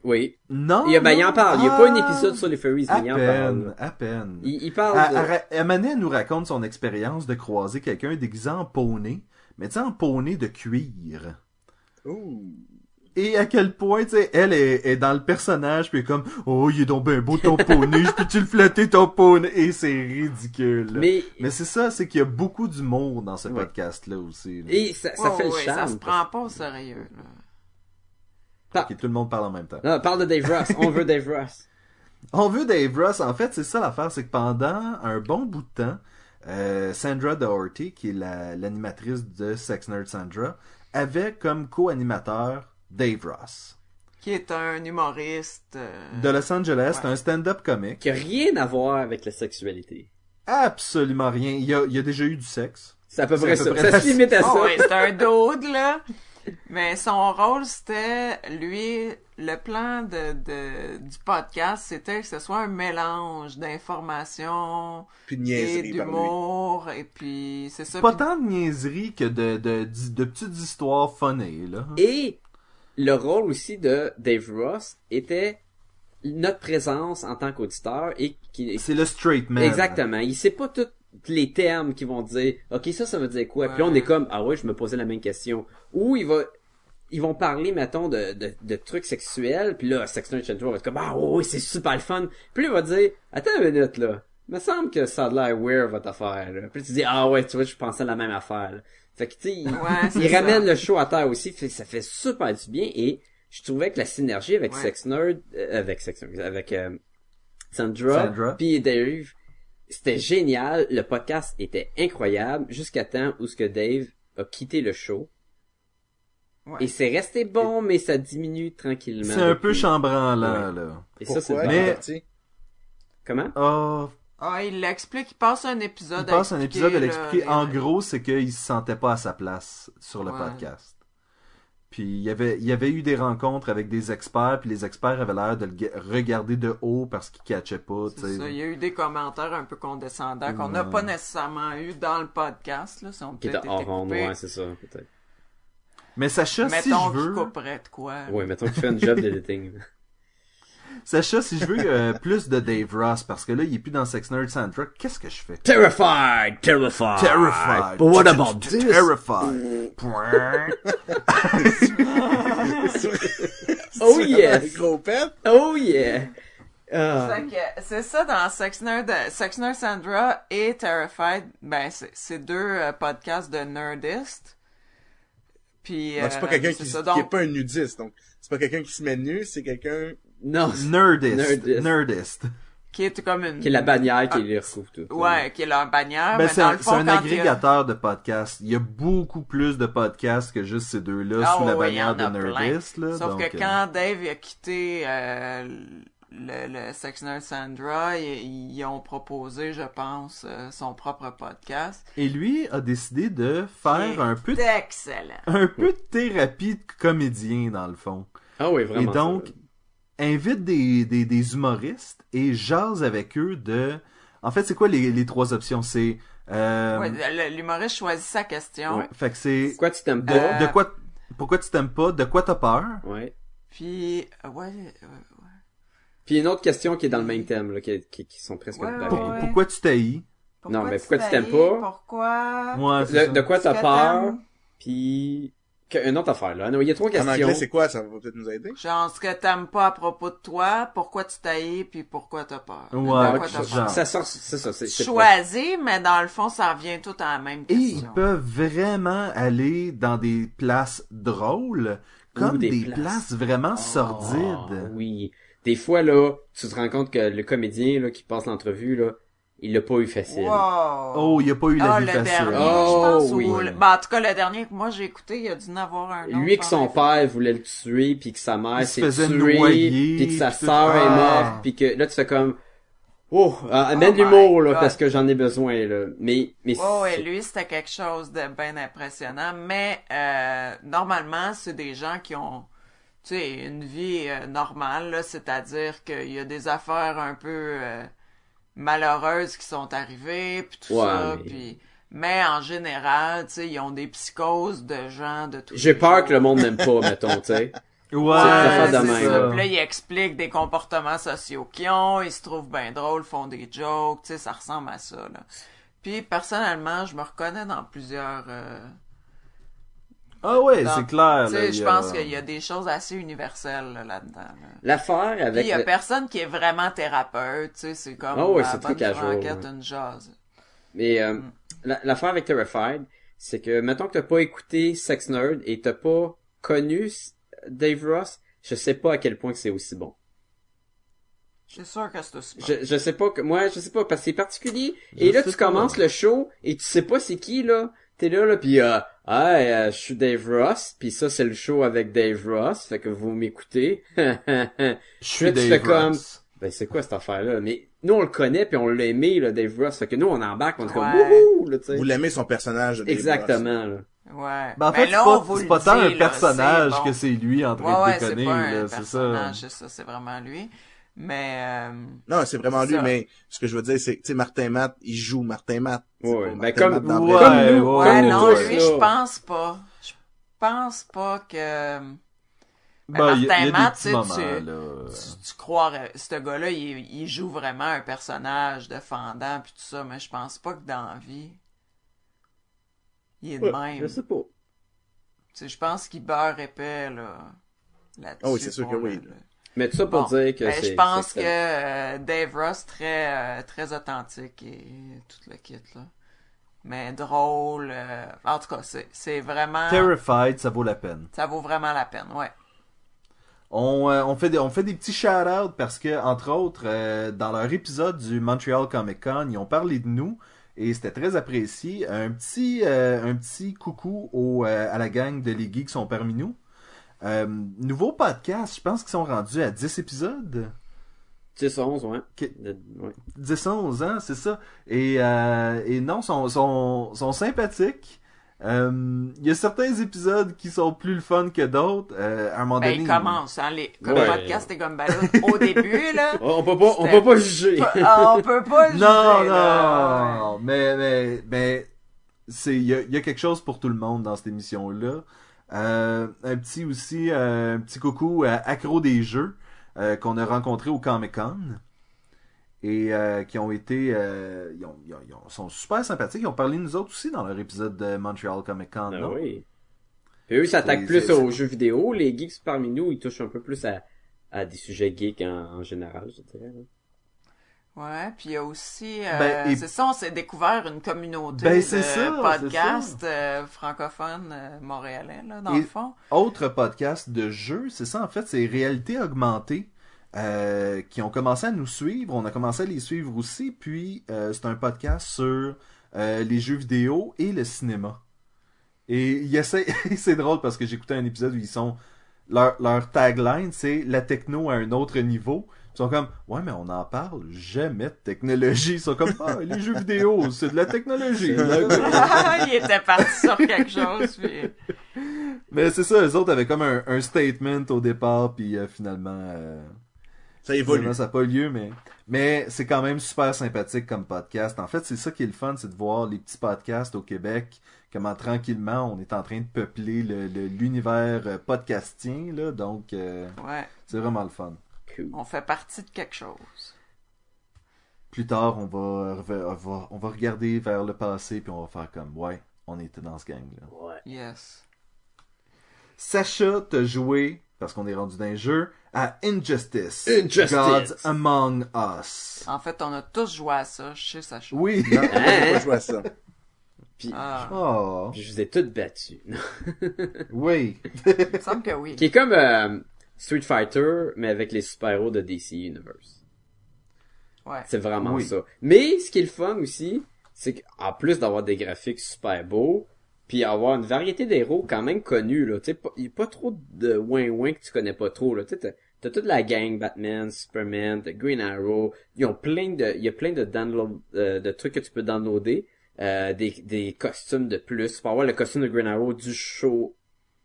Oui. Non. Il y a, ben, il en parle. Il y a pas un épisode sur les furries, À mais il en parle. peine, à peine. Il, il parle À, de... nous raconte son expérience de croiser quelqu'un déguisé en poney, mais tu sais, en poney de cuir. Ouh. Et à quel point, tu sais, elle est, est dans le personnage, puis elle est comme, oh, il est donc ben beau ton poney, je peux-tu le flatter ton poney? Et c'est ridicule. Mais, Mais, c'est ça, c'est qu'il y a beaucoup d'humour dans ce Ouais. podcast-là aussi. là. et ça, ça Ouais, fait le ouais, charme. Ça se prend pas au sérieux, là. Par- Ok, tout le monde parle en même temps. Non, parle de Dave Ross. On veut Dave Ross. On veut Dave Ross, en fait, c'est ça l'affaire, c'est que pendant un bon bout de temps, euh, Sandra Doherty, qui est la- l'animatrice de Sex Nerd Sandra, avait comme co-animateur Dave Ross. Qui est un humoriste. euh, De Los Angeles, Ouais. un stand-up comique. Qui a rien à voir avec la sexualité. Absolument rien. Il y a, il y a déjà eu du sexe. C'est à peu près à peu ça. près Ça se limite à Ah ça. ouais, c'est un dude, là. Mais son rôle, c'était, lui, le plan de, de, du podcast, c'était que ce soit un mélange d'informations Puis de et niaiserie d'humour, et puis c'est ça. Pas puis- tant de niaiseries que de, de, de, de petites histoires funnées, là. Et le rôle aussi de Dave Ross était notre présence en tant qu'auditeur et qui C'est le straight man. exactement. Il sait pas tous les termes qui vont dire OK, ça ça veut dire quoi? Puis là on Ouais. est comme ah ouais, je me posais la même question. Ou il va ils vont parler, mettons, de, de, de trucs sexuels, puis là, Sexton Chandra va être comme, ah oui, c'est super le fun. Puis là, il va dire, attends une minute, là. me semble que ça a l'air weird, votre affaire, là. Puis là, tu dis, ah ouais, tu vois, je pensais la même affaire, là. Fait que, tu sais, Ouais, il ramène le show à terre aussi, fait que ça fait super du bien, et je trouvais que la synergie avec Ouais. Sex Nerd, euh, avec Sex Nerd, avec euh, Sandra, Sandra. puis Dave, c'était génial, le podcast était incroyable, jusqu'à temps où ce que Dave a quitté le show. Ouais. Et c'est resté bon, mais ça diminue tranquillement. C'est un peu chambranlant, là. Et ça, c'est? Mais-? Comment? Oh, Ah, il l'explique, il passe un épisode il passe à un épisode à là, l'expliquer. En gros, c'est qu'il se sentait pas à sa place sur le Ouais. podcast. Puis il y avait, il y avait eu des rencontres avec des experts, puis les experts avaient l'air de le ga- regarder de haut parce qu'ils catchaient pas, C'est ça, il y a eu des commentaires un peu condescendants qu'on n'a pas nécessairement eu dans le podcast, là, si on Qui peut-être était hors été ronde, coupé. ouais, c'est ça, peut-être. Mais Sacha, si Mettons je qu'il veux, couperait de quoi. Ouais, mettons qu'il fait un job d'editing. Sacha, si je veux euh, plus de Dave Ross, parce que là, il est plus dans Sex Nerd Soundtrack, qu'est-ce que je fais? Terrified, terrified. Terrified. But what about this? Terrified. Oh yes! Oh yeah! Ah. Que c'est ça dans Sex Nerd, Sex Nerd Sandra et Terrified, ben c'est c'est deux euh, podcasts de nerdistes. Puis Donc, c'est pas euh, quelqu'un qui, ça, qui donc, est pas un nudiste, donc c'est pas quelqu'un qui se met nu, c'est quelqu'un... Non, Nerdist. Nerdist. Nerdist. qui est comme une qui est la bannière qui les recouvre tout. Ouais, qui est leur bannière, Ben, mais c'est un, fond a- agrégateur de podcasts. Il y a beaucoup plus de podcasts que juste ces deux-là Ah sous la bannière de. Nerdist. Là, Sauf donc, que euh, quand Dave a quitté euh, le, le Sex Nerd Sandra, ils, ils ont proposé, je pense, euh, son propre podcast. Et lui a décidé de faire un peu de, excellent. un peu de thérapie de comédien, dans le fond. Ah oui, vraiment. Et donc, ça. Invite des, des, des humoristes et jase avec eux de... En fait, c'est quoi les, les trois options? C'est... Euh, Ouais, le- L'humoriste choisit sa question. Ouais. Fait que c'est... Quoi tu t'aimes De, pas? de quoi... Pourquoi tu t'aimes pas? De quoi t'as peur? Ouais. Puis, euh, ouais, euh, Puis une autre question qui est dans le même thème, là, qui, qui, qui sont presque Ouais, pareilles. Pour- ouais. Pourquoi tu t'haïs? Non, mais pourquoi tu t'aimes pas? Pourquoi? Ouais, c'est De, ça. de quoi t'as peur? Puis une autre affaire là. Non, il y a trois En questions. anglais, c'est quoi? Ça va peut-être nous aider? Genre, ce que t'aimes pas à propos de toi, pourquoi tu t'haïs, puis pourquoi t'as peur. Ouais, genre. ça sort, c'est ça. C'est, Choisis, mais dans le fond, ça revient tout à la même Et question. ils peuvent vraiment aller dans des places drôles, comme Ou des des, places- places. vraiment Ah, sordides. oui. Des fois là, tu te rends compte que le comédien là qui passe l'entrevue là, il l'a pas eu facile. Wow. Oh, il n'y a pas eu la Ah, vie le facile. dernier, Oh, je pense. oui. ou le- ben, en tout cas, le dernier que moi j'ai écouté, il y a dû en avoir un autre. Lui que son père voulait le tuer, puis que sa mère se s'est tuée, puis que sa sœur est Ah. morte, puis que là tu fais comme oh, ah, amène Oh l'humour là God. parce que j'en ai besoin là. Mais mais Oh, et lui, c'était quelque chose de bien impressionnant. Mais euh, normalement, c'est des gens qui ont, tu sais, une vie euh, normale, là, c'est-à-dire qu'il y a des affaires un peu euh, malheureuses qui sont arrivées, puis tout Ouais, ça, mais- puis... Mais en général, tu sais, ils ont des psychoses de gens de tout. j'ai peur que le monde n'aime pas mettons, tu sais. Ouais, C'est ça. là. Puis là, ils expliquent des comportements sociaux qu'ils ont, ils se trouvent bien drôles, font des jokes, tu sais, ça ressemble à ça, là. Puis, personnellement, je me reconnais dans plusieurs... euh, Ah ouais, c'est clair. Tu sais, je a- pense qu'il y a des choses assez universelles là, là-dedans. là. L'affaire Puis, avec il y a le- personne qui est vraiment thérapeute, tu sais, c'est comme Ah ouais, c'est très casual, ouais. une jase. Mais euh, la- l'affaire avec Terrified, c'est que mettons que t'as pas écouté Sex Nerd et t'as pas connu Dave Ross, je sais pas à quel point que c'est aussi bon. Je suis sûr que c'est aussi bon. Je, je sais pas que moi je sais pas parce que c'est particulier. Je et là tu pas. commences le show et tu sais pas c'est qui là. T'es là là puis euh, hey, euh, je suis Dave Ross puis ça c'est le show avec Dave Ross fait que vous m'écoutez. Je suis Dave fais comme- Ross. ben c'est quoi cette affaire là Mais nous on le connaît puis on l'a aimé là Dave Ross fait que nous on embarque on est comme wouhou là tu sais. Vous l'aimez son personnage de Dave Ross. Exactement là. Ouais. Ben, en Mais fait, c'est pas, vous c'est le pas tant dit, un personnage que c'est lui en train de c'est déconner, c'est ça. c'est ça, c'est vraiment lui. Mais, euh, Non, c'est vraiment lui, ça. mais ce que je veux dire, c'est, tu sais, Martin Matt, il joue Martin Matt. Ouais, pas ben comme- Matt Ouais, comme nous, ouais, ouais, non, lui, là. je pense pas. Je pense pas que... Ben, y a- Martin y a Matt, tu sais, moments, tu- là. tu, tu croirais, ce gars-là, il, il joue vraiment un personnage de fendant puis tout ça, mais je pense pas que dans la vie, il est de Ouais, même. Je sais pas. sais, je pense qu'il beurre épais, là. là-dessus Ah oui, c'est sûr que oui. Mais tout ça pour Bon, dire que ben, c'est... je pense que euh, Dave Ross très euh, très authentique et tout le kit là. Mais drôle. euh, en tout cas, c'est c'est vraiment Terrified, ça vaut la peine. ça vaut vraiment la peine, ouais. On, euh, on, fait des, on fait des petits shout-outs parce que, entre autres, euh, dans leur épisode du Montreal Comic Con, ils ont parlé de nous et c'était très apprécié. Un petit, euh, un petit coucou au, euh, à la gang de Les Geeks sont parmi nous. Euh, nouveau podcast, je pense qu'ils sont rendus à 10 épisodes. 10, 11, ouais. Ouais. 10, 11 ans, c'est ça. Et, euh, et non, sont, sont, sont sympathiques. Euh, Il y a certains épisodes qui sont plus le fun que d'autres. Euh, à un moment Ben, donné, il commence, hein, les, comme Ouais. podcast et comme balade au début, là. Oh, on peut pas, on peut pas juger. Ah, on peut pas le Non, juger, là. non, mais, mais, mais, c'est, il y a, il y a quelque chose pour tout le monde dans cette émission-là. Euh, un petit aussi, euh, un petit coucou à Accro des Jeux, euh, qu'on a rencontré au Comic-Con. Et euh, qui ont été, euh, ils, ont, ils ont- ils ont- sont super sympathiques. Ils ont parlé de nous autres aussi dans leur épisode de Montreal Comic Con. Ah non? oui. Puis eux, ils s'attaquent plus aux jeux vidéo. Les geeks parmi nous, ils touchent un peu plus à, à des sujets geeks en, en général, je dirais. Ouais, puis il y a aussi, euh, Ben, et- c'est ça, on s'est découvert une communauté Ben, de ça, podcasts euh, francophones euh, montréalais, là, dans Et- le fond. Autre podcast de jeu, c'est ça en fait, c'est Réalité Augmentée. qui ont commencé à nous suivre, on a commencé à les suivre aussi, puis c'est un podcast sur les jeux vidéo et le cinéma. Et c'est drôle parce que j'écoutais un épisode où ils sont leur, leur tagline c'est la techno à un autre niveau. Ils sont comme ouais mais on en parle jamais de technologie. Ils sont comme ah les jeux vidéo c'est de la technologie. il était parti sur quelque chose, puis... mais c'est ça, les autres avaient comme un, un statement au départ puis euh, finalement euh, Ça évolue. Finalement, ça n'a pas lieu, mais, mais c'est quand même super sympathique comme podcast. En fait, c'est ça qui est le fun, c'est de voir les petits podcasts au Québec, comment tranquillement on est en train de peupler le- le- l'univers euh, podcastien, là. Donc, euh, Ouais, c'est vraiment le fun. Cool. on fait partie de quelque chose. Plus tard, on va, on va, regarder vers le passé, puis on va faire comme, ouais, on était dans ce gang-là. Ouais. Yes. Sacha t'a joué, parce qu'on est rendu dans un jeu, à Injustice. Injustice. Gods Among Us. En fait, on a tous joué à ça, je sais ça. Oui. Non, on peut pas jouer à ça. Puis, Ah, Oh, je vous ai toutes battus. oui. il me semble que oui. Qui est comme euh, Street Fighter, mais avec les super-héros de DC Universe. Ouais. C'est vraiment Oui. ça. Mais ce qui est le fun aussi, c'est qu'en plus d'avoir des graphiques super beaux, puis avoir une variété d'héros quand même connus, là, tu sais, il y a pas trop de ouin-ouin que tu connais pas trop, là, tu sais, t'as- t'as toute la gang, Batman, Superman, t'as Green Arrow, ils ont plein de, il y a plein de download, euh, de trucs que tu peux downloader, euh, des, des costumes de plus, tu peux avoir le costume de Green Arrow du show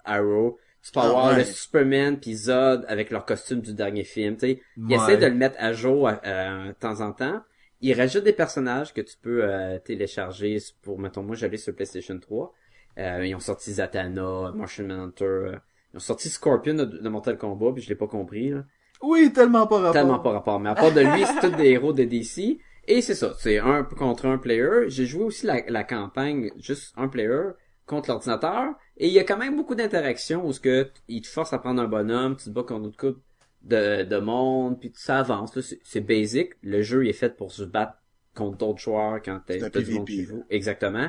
Arrow, Ah, Superman pis Zod avec leur costume du dernier film, tu sais, ils essaient de le mettre à jour euh, de temps en temps. Ils rajoutent des personnages que tu peux euh, télécharger pour, mettons, moi j'allais sur PlayStation 3. Euh, ils ont sorti Zatanna, Martian Manhunter. euh, ils ont sorti Scorpion de, de Mortal Kombat, puis je l'ai pas compris. Là. Oui, tellement pas rapport. Tellement pas rapport. Mais à part de lui, c'est tous des héros de DC. Et c'est ça, c'est un contre un player. J'ai joué aussi la, la campagne, juste un player contre l'ordinateur. Et il y a quand même beaucoup d'interactions où ce que il te force à prendre un bonhomme, tu te bats contre d'autres couple de, de monde, puis ça avance. là. C'est c'est basic. Le jeu il est fait pour se battre contre d'autres joueurs quand t'as du monde qui joue. Exactement.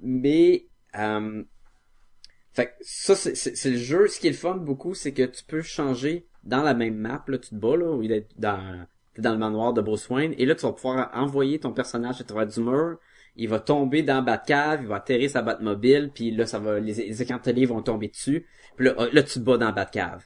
Mais euh, fait que ça, c'est- c'est c'est le jeu. Ce qui est le fun beaucoup, c'est que tu peux changer dans la même map, là, tu te bats, là, où il est dans, t'es dans le manoir de Bruce Wayne, et là, tu vas pouvoir envoyer ton personnage à travers du mur, il va tomber dans Batcave, il va atterrir sa Batmobile, puis là, ça va, les, les écrans de télé vont tomber dessus, puis là, là, tu te bats dans Batcave.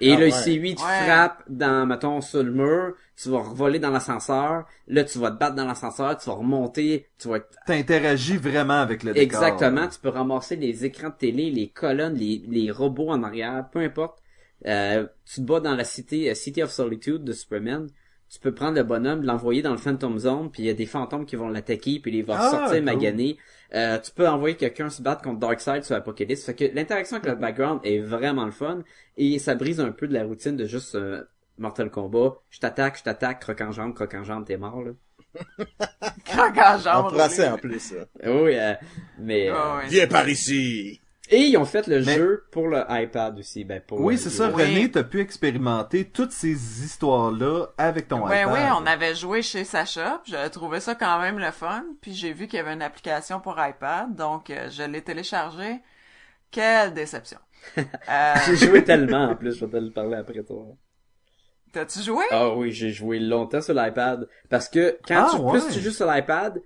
Et Ah là, ouais. ici, lui, tu Ouais. frappes dans, mettons, sur le mur, tu vas revoler dans l'ascenseur, là, tu vas te battre dans l'ascenseur, tu vas remonter, tu vas être T'interagis vraiment avec le décor. Exactement, tu peux ramasser les écrans de télé, les colonnes, les, les robots en arrière, peu importe. Euh, tu te bats dans la cité euh, City of Solitude de Superman. Tu peux prendre le bonhomme, l'envoyer dans le Phantom Zone, puis il y a des fantômes qui vont l'attaquer, puis il va Ah, sortir cool. magané. Euh, tu peux envoyer quelqu'un se battre contre Darkseid sur Apocalypse. Fait que l'interaction avec le background est vraiment le fun, et ça brise un peu de la routine de juste euh, Mortal Kombat. Je t'attaque, je t'attaque, croque en jambe, croque en jambe, t'es mort, là. Craquage En français, en plus. ça. Oui, euh, mais... ouais. Viens par ici! Et ils ont fait le Mais- jeu pour le iPad aussi. Ben, pour Oui, euh, c'est ça, Oui. René, t'as pu expérimenter toutes ces histoires-là avec ton Ouais, iPad. oui, on avait joué chez Sacha, j'avais trouvé ça quand même le fun, puis j'ai vu qu'il y avait une application pour iPad, donc euh, je l'ai téléchargé. Quelle déception. Euh, J'ai joué tellement en plus, je vais te le parler après toi. T'as-tu joué? Ah oui, j'ai joué longtemps sur l'iPad. Parce que quand Ah, tu, ouais. plus tu joues sur l'iPad,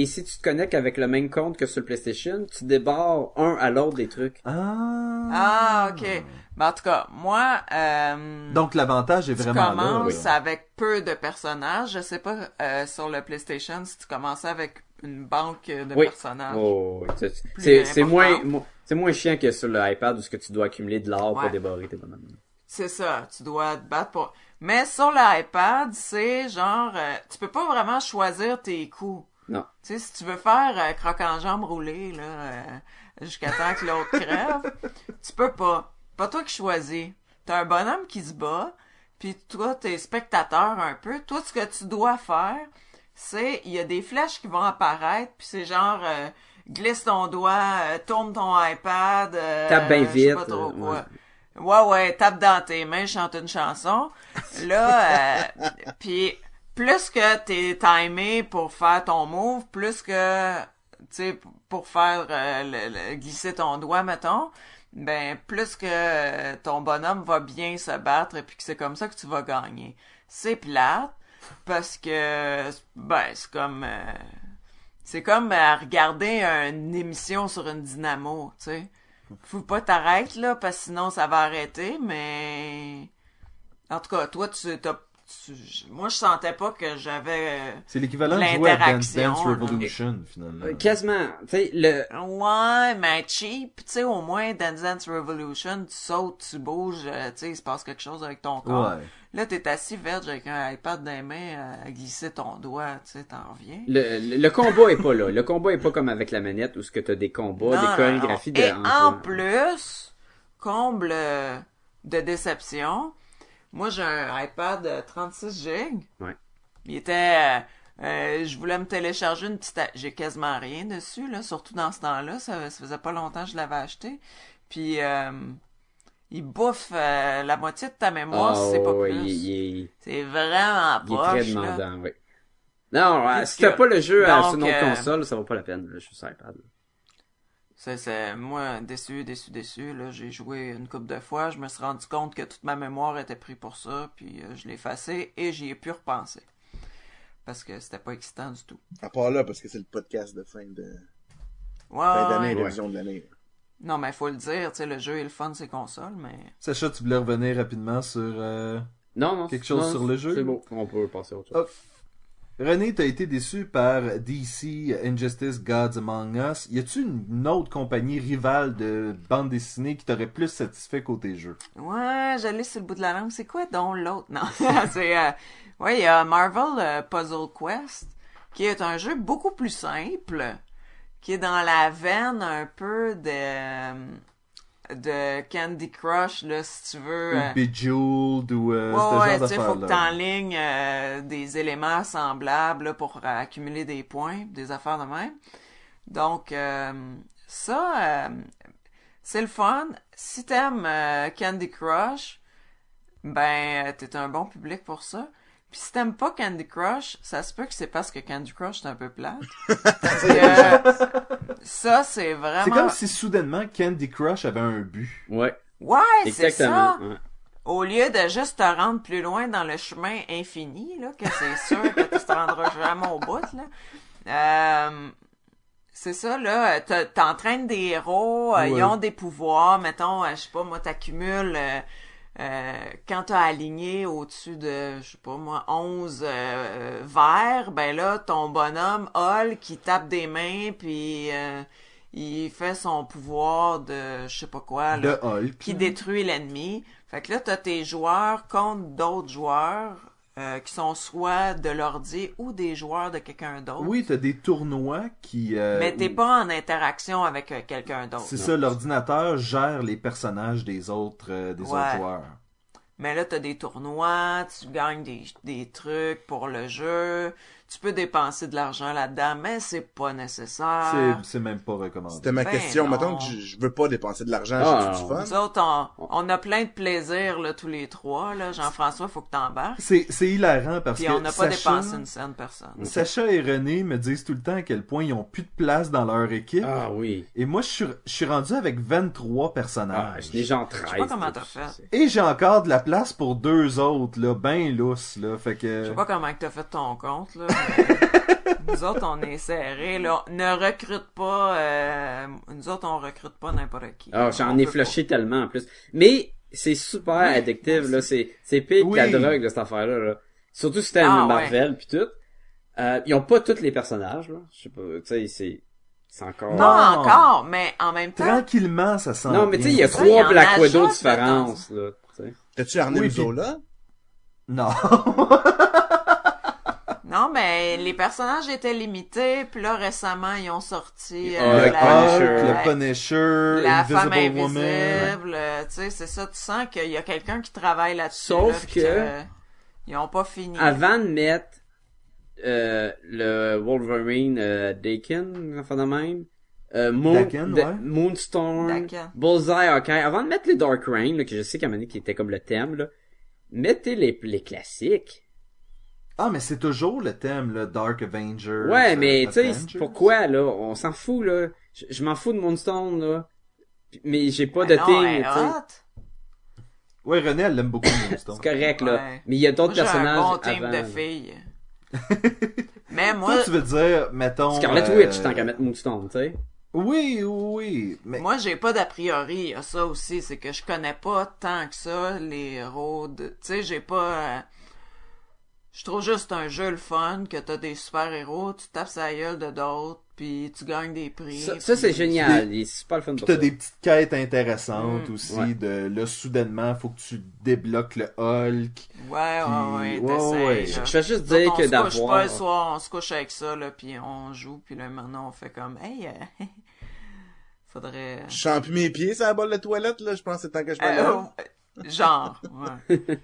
et si tu te connectes avec le même compte que sur le PlayStation, tu débarres un à l'autre des trucs. Ah. Ah, ok. Ben, en tout cas, moi, euh, Donc l'avantage est tu vraiment là. commences là. avec peu de personnages. Je sais pas euh, sur le PlayStation si tu commençais avec une banque de Oui. personnages. Oh, oui. C'est- c'est moins, mo- c'est moins chiant que sur l'iPad où ce que tu dois accumuler de l'or pour débarrer tes bonhommes. C'est ça, tu dois te battre pour... Mais sur l'iPad, c'est genre... euh, tu peux pas vraiment choisir tes coups. Non. Tu sais, si tu veux faire euh, croque en jambe roulé, là, euh, jusqu'à temps que l'autre crève, tu peux pas. Pas toi qui choisis. T'as un bonhomme qui se bat, puis toi, t'es spectateur un peu. Toi, ce que tu dois faire, c'est... Il y a des flèches qui vont apparaître, puis c'est genre... euh, glisse ton doigt, euh, tourne ton iPad... euh, Tape bien vite, pas trop euh, quoi. ouais. Ouais, ouais, tape dans tes mains, chante une chanson. Là, euh, puis plus que t'es timé pour faire ton move, plus que, tu sais, pour faire euh, glisser ton doigt, mettons, ben plus que ton bonhomme va bien se battre et puis que c'est comme ça que tu vas gagner. C'est plate parce que, ben, c'est comme... euh, c'est comme euh, regarder une émission sur une dynamo, tu sais. Faut pas t'arrêter, là, parce que sinon ça va arrêter, mais... En tout cas, toi, tu t'as... tu- Moi, je sentais pas que j'avais... euh, C'est l'équivalent de jouer à Dance. Revolution, finalement. Euh, Quasiment. Tu sais, le, Ouais, mais cheap, tu sais, au moins, Dance Dance Revolution, tu sautes, tu bouges, euh, tu sais, il se passe quelque chose avec ton corps. Ouais. Là, t'es assis verge avec un iPad dans les mains à glisser ton doigt, tu sais, t'en reviens. le, le, le combat est pas là. Le combat est pas comme avec la manette où ce que t'as des combats, Non, des chorégraphies de Et en plus, comble de déception, moi j'ai un iPad de 36 GB. Ouais. Il était... euh, euh, je voulais me télécharger une petite... J'ai quasiment rien dessus, là, surtout dans ce temps-là. Ça, ça faisait pas longtemps que je l'avais acheté. Puis, euh, il bouffe euh, la moitié de ta mémoire, Ah, si c'est pas plus. il, il est- C'est vraiment il est très là. demandant, oui. Non, si t'as pas le jeu donc, sur notre euh, console, ça vaut pas la peine. Le jeu sur iPad. C'est, c'est, moi, déçu, déçu, déçu, là, j'ai joué une couple de fois, je me suis rendu compte que toute ma mémoire était prise pour ça, puis euh, je l'ai effacé et j'y ai pu repenser. Parce que c'était pas excitant du tout. À part là, parce que c'est le podcast de fin de Ouais, fin d'année, ouais. révision de l'année. Non, mais faut le dire, tu sais, le jeu est le fun, c'est console, mais... Sacha, tu voulais revenir rapidement sur... euh, Non, non. Quelque chose non, sur le jeu? C'est bon. On peut passer à autre chose. Oh. René, t'as été déçu par DC Injustice Gods Among Us. Y a-tu une, autre compagnie rivale de bande dessinée qui t'aurait plus satisfait côté jeu? Ouais, j'allais sur le bout de la langue. C'est quoi donc l'autre? Non, c'est... Euh... Ouais, y a Marvel euh, Puzzle Quest, qui est un jeu beaucoup plus simple, qui est dans la veine un peu de... de Candy Crush, là, si tu veux. euh, Ou Bejeweled ou euh, Ouais, ce ouais, genre faut que t'enlignes euh, des éléments semblables là, pour euh, accumuler des points, des affaires de même. Donc, euh, ça, euh, c'est le fun. Si t'aimes euh, Candy Crush, ben, euh, t'es un bon public pour ça. Puis si t'aimes pas Candy Crush, ça se peut que c'est parce que Candy Crush est un peu plate. Parce que ça, c'est vraiment... C'est comme si soudainement Candy Crush avait un but. Ouais. Ouais, c'est ça. Ouais. Au lieu de juste te rendre plus loin dans le chemin infini, là, que c'est sûr que tu te rendras jamais au bout, là. Euh, c'est ça, là, t'entraînes des héros, euh, ils ont des pouvoirs, mettons, euh, je sais pas, moi, t'accumules, euh, euh, quand t'as aligné au-dessus de, je sais pas moi, 11 euh, verres, ben là, ton bonhomme, Hall, qui tape des mains, puis euh, il fait son pouvoir de, je sais pas quoi, là qui détruit l'ennemi. Fait que là, t'as tes joueurs contre d'autres joueurs euh, qui sont soit de l'ordi ou des joueurs de quelqu'un d'autre. Oui, t'as des tournois qui... euh, Mais t'es où- pas en interaction avec euh, quelqu'un d'autre. C'est ça, l'ordinateur gère les personnages des autres, des Ouais. autres joueurs. Mais là, t'as des tournois, tu gagnes des, des trucs pour le jeu, tu peux dépenser de l'argent là-dedans, mais c'est pas nécessaire. C'est, c'est même pas recommandé. C'était ma Ben question. non. Mettons que je, je veux pas dépenser de l'argent, Ah, j'ai du fun. Nous autres, on, on a plein de plaisir, là, tous les trois, là. Jean-François, faut que t'embarques. C'est, c'est hilarant parce Puis que on n'a pas Sacha, dépensé une scène personne. Sacha et René me disent tout le temps à quel point ils ont plus de place dans leur équipe. Ah oui. Et moi, je suis, je suis rendu avec 23 Ah, personnages. je n'ai genre 13. Je sais pas comment t'as fait. Et j'ai encore de la place pour deux autres, là, ben lousse, là. Fait que... Je sais pas comment t'as fait ton compte, là. Nous autres, on est serrés, là. Ne recrute pas, euh, nous autres, on recrute pas n'importe qui. Ah, j'en ai flushé tellement en plus. Mais c'est super addictif, là. C'est, c'est pire que la Oui. drogue cette affaire-là, là. Surtout si t'aimes Ah, Marvel pis tout. Euh, ils ont pas tous les personnages, là. Je sais pas, tu sais, c'est, c'est encore... Non. Encore, mais en même temps, Tranquillement, ça sent Non, mais tu sais, il y a Ça, trois en Black Widow de différences, là. tu sais. T'as-tu Arnim Oui, puis- Zola? Non. mais les personnages étaient limités, puis là, récemment, ils ont sorti, euh, le la, Punisher. La- le Punisher, la femme Invisible euh, tu sais, c'est ça, tu sens qu'il y a quelqu'un qui travaille là-dessus. Sauf là, que- ils ont pas fini. Avant de mettre euh, le Wolverine euh, Daken, enfin de même, euh, Moon, Daken, de- ouais. Moonstorm, Daken. Bullseye, Hawkeye, avant de mettre les Dark Reign, là, que je sais qu'à un moment donné qui était comme le thème, là, mettez les, les classiques. Ah, mais c'est toujours le thème, le Dark Avenger. Ouais, euh, mais tu sais, pourquoi, là, on s'en fout, là. Je, je m'en fous de Moonstone, là. Mais j'ai pas de est tu sais. hot. Ouais, René, elle l'aime beaucoup, Moonstone. C'est correct, là. Ouais. Mais il y a d'autres Moi, j'ai un personnages bon team avant. de filles. mais moi, Toi, tu veux dire, mettons... Scarlet euh, Witch, tant qu'à mettre Moonstone, tu sais. Oui, oui, oui. Mais moi, j'ai pas d'a priori. Il y a ça aussi, c'est que je connais pas tant que ça les héros de. Tu sais, j'ai pas. Je trouve juste un jeu le fun que t'as des super héros, tu tapes sa gueule de d'autres, puis tu gagnes des prix. Ça, c'est génial. Il est super le fun Puis pour t'as des petites quêtes intéressantes Mm. aussi, Ouais. de là, soudainement, faut que tu débloques le Hulk. Ouais, ouais, ouais, Puis- ouais, t'essayes, ouais. là. Je je vais juste Nous autres, dire on que se couche pas d'avoir... le soir, on se couche avec ça, là, puis on joue, puis là, maintenant, on fait comme, hey, euh, faudrait... Je sens plus mes pieds sur la bolle de toilette, là. Je pense que c'est temps que je me lève. euh, genre, ouais.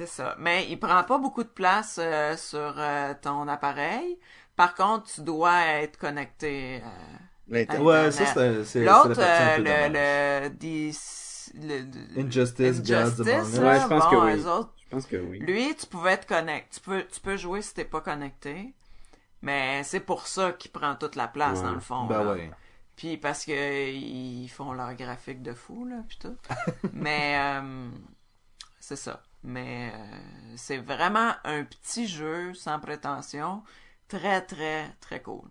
C'est ça. Mais il prend pas beaucoup de place euh, sur euh, ton appareil. Par contre, tu dois être connecté. euh. Ouais, ça, c'est c'est- L'autre, euh, le, le, dis- le- Injustice, Injustice, là. Ouais, je pense bon, que oui. eux autres, Je pense que oui. lui, tu pouvais te connecter. Tu peux, tu peux jouer si t'es pas connecté. Mais c'est pour ça qu'il prend toute la place, Ouais. dans le fond. Ben là. ouais. Puis parce que ils font leur graphique de fou, là, pis tout. Mais euh, c'est ça. Mais euh, c'est vraiment un petit jeu sans prétention. Très, très, très cool.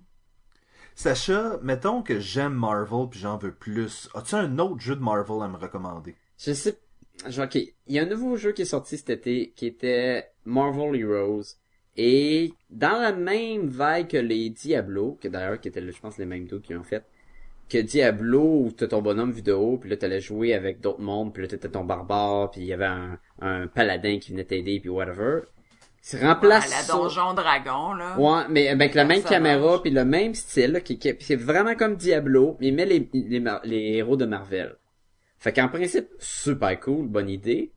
Sacha, mettons que j'aime Marvel puis j'en veux plus. As-tu un autre jeu de Marvel à me recommander? Je sais... Ok, il y a un nouveau jeu qui est sorti cet été qui était Marvel Heroes. Et dans la même vague que les Diablo, que d'ailleurs qui étaient, je pense, les mêmes deux qui ont fait, que Diablo où t'as ton bonhomme vu de haut, puis là t'allais jouer avec d'autres mondes, puis là t'étais ton barbare, puis il y avait un, un paladin qui venait t'aider, puis whatever. C'est remplace Ouais, la donjon dragon, là. Ouais, mais avec la même caméra puis le même style, là, qui, qui c'est vraiment comme Diablo, mais il met les, les, les héros de Marvel. Fait qu'en principe, super cool, bonne idée.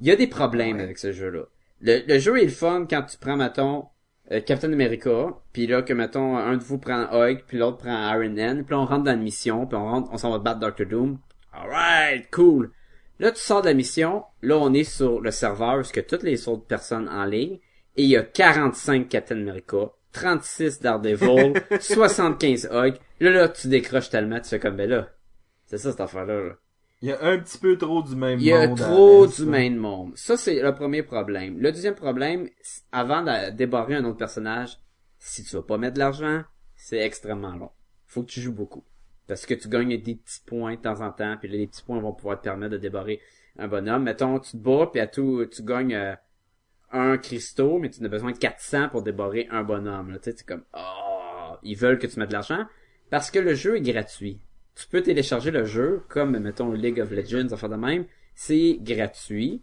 Il y a des problèmes avec ce jeu-là. Le, le jeu est le fun quand tu prends, mettons, euh, Captain America, puis là, que, mettons, un de vous prend Hulk, puis l'autre prend Iron Man, puis là, on rentre dans la mission, puis on rentre, on s'en va battre Doctor Doom. Alright, cool. Là, tu sors de la mission, là, on est sur le serveur, parce que toutes les autres personnes en ligne, et il y a 45 Captain America, 36 Daredevil, 75 Hulk. Là, là, tu décroches tellement, tu fais comme, ben là, c'est ça, cette affaire-là, là. Il y a un petit peu trop du même Il y a monde. trop du même monde. Ça, c'est le premier problème. Le deuxième problème, avant de débarrer un autre personnage, si tu vas pas mettre de l'argent, c'est extrêmement long. Faut que tu joues beaucoup. Parce que tu gagnes des petits points de temps en temps, puis là, les petits points vont pouvoir te permettre de débarrer un bonhomme. Mettons, tu te bats, puis à tout, tu gagnes euh, un cristaux, mais tu en as besoin de 400 pour débarrer un bonhomme. Là, tu sais, c'est comme, oh, ils veulent que tu mettes de l'argent. Parce que le jeu est gratuit. Tu peux télécharger le jeu, comme, mettons, League of Legends, enfin de même. C'est gratuit.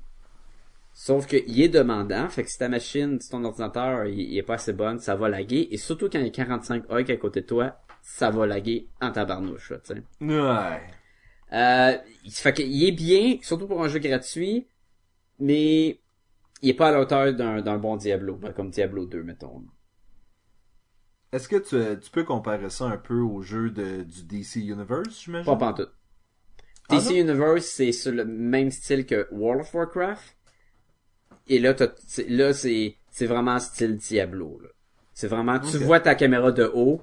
Sauf qu'il est demandant, fait que si ta machine, si ton ordinateur, il, il est pas assez bonne, ça va laguer. Et surtout quand il y a 45 Hulk à côté de toi, ça va laguer en tabarnouche, là, tu sais. Ouais. Euh, il fait qu'il est bien, surtout pour un jeu gratuit, mais il est pas à la hauteur d'un d'un bon Diablo, ben, comme Diablo 2, mettons. Est-ce que tu, tu peux comparer ça un peu au jeu de, du DC Universe, j'imagine? Pas pantoute. Ah DC non? Universe, c'est sur le même style que World of Warcraft. Et là, t'as- là, c'est, c'est vraiment style Diablo, là. C'est vraiment, tu vois ta caméra de haut,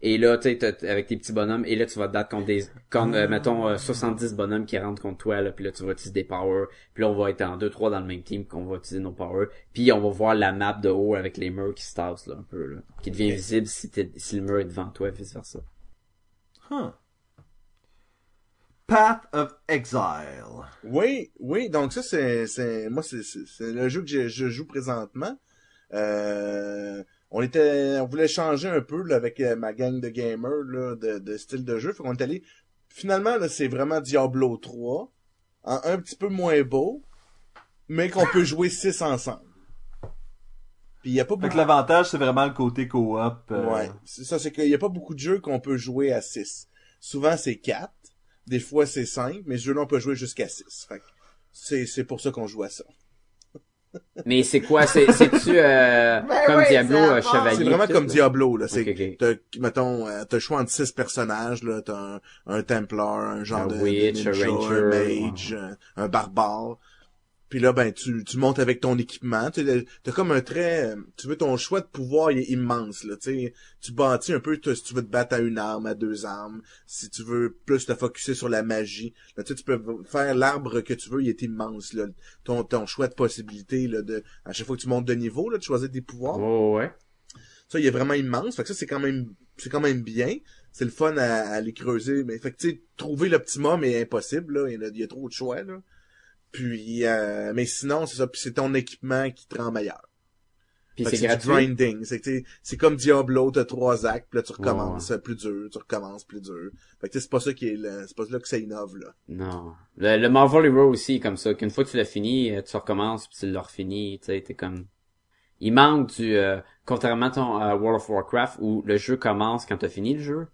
et là, tu sais, t'as- avec tes petits bonhommes, et là, tu vas te battre contre des, contre, euh, mettons, euh, 70 bonhommes qui rentrent contre toi, là, puis là, tu vas utiliser des powers, puis là, on va être en 2-3 dans le même team, qu'on va utiliser nos powers, puis on va voir la map de haut avec les murs qui se tassent, là, un peu, là, qui devient visible si, le mur est devant toi, vice versa. Huh. Path of Exile. Oui, oui, donc ça c'est c'est moi c'est c'est c'est le jeu que je, je joue présentement. Euh, on était on voulait changer un peu là, avec euh, ma gang de gamers là, de, de style de jeu, fait qu'on est allé finalement là c'est vraiment Diablo 3 en un petit peu moins beau mais qu'on peut jouer 6 ensemble. Puis y a pas Fait beaucoup que l'avantage, c'est vraiment le côté coop. euh, Ouais, ça, c'est qu'il y a pas beaucoup de jeux qu'on peut jouer à 6. Souvent, c'est 4. Des fois, c'est 5. Mais ce jeu-là, on peut jouer jusqu'à 6. Fait que c'est, c'est pour ça qu'on joue à ça. Mais c'est quoi, c'est, c'est-tu, euh, Ben comme oui, Diablo, euh, chevalier? C'est vraiment comme là? Diablo, là. C'est, Ok, ok. t'as, mettons, euh, t'as le choix entre 6 personnages, là. T'as un, un Templar, un genre Un de, witch, de un ranger, un mage, un, un barbare. Puis là, ben, tu, tu montes avec ton équipement. Tu t'as comme un trait, tu veux ton choix de pouvoir, il est immense, là. Tu bâtis un peu, si tu veux te battre à une arme, à deux armes. Si tu veux plus te focuser sur la magie. Là, tu peux faire l'arbre que tu veux, il est immense, là. Ton, ton choix de possibilités, là, de, à chaque fois que tu montes de niveau, là, tu choisis des pouvoirs. Oh, ouais. Ça, il est vraiment immense. Fait que ça, c'est quand même, c'est quand même bien. C'est le fun à, à aller creuser. Mais, fait que, tu sais, trouver l'optimum est impossible, là. Il y, en a, il y a trop de choix, là. Puis, euh, mais sinon, c'est ça. Puis c'est ton équipement qui te rend meilleur. Puis c'est du gratuit? grinding. C'est c'est comme Diablo, t'as trois actes, puis là, tu recommences euh, plus dur, tu recommences plus dur. Fait que, c'est pas ça qui est, le- c'est pas là que ça innove, là. Non. Le, le Marvel Hero aussi est comme ça, qu'une fois que tu l'as fini, euh, tu recommences puis tu l'as refini, tu sais, t'es comme... Il manque du... euh, contrairement à ton euh, World of Warcraft où le jeu commence quand t'as fini le jeu,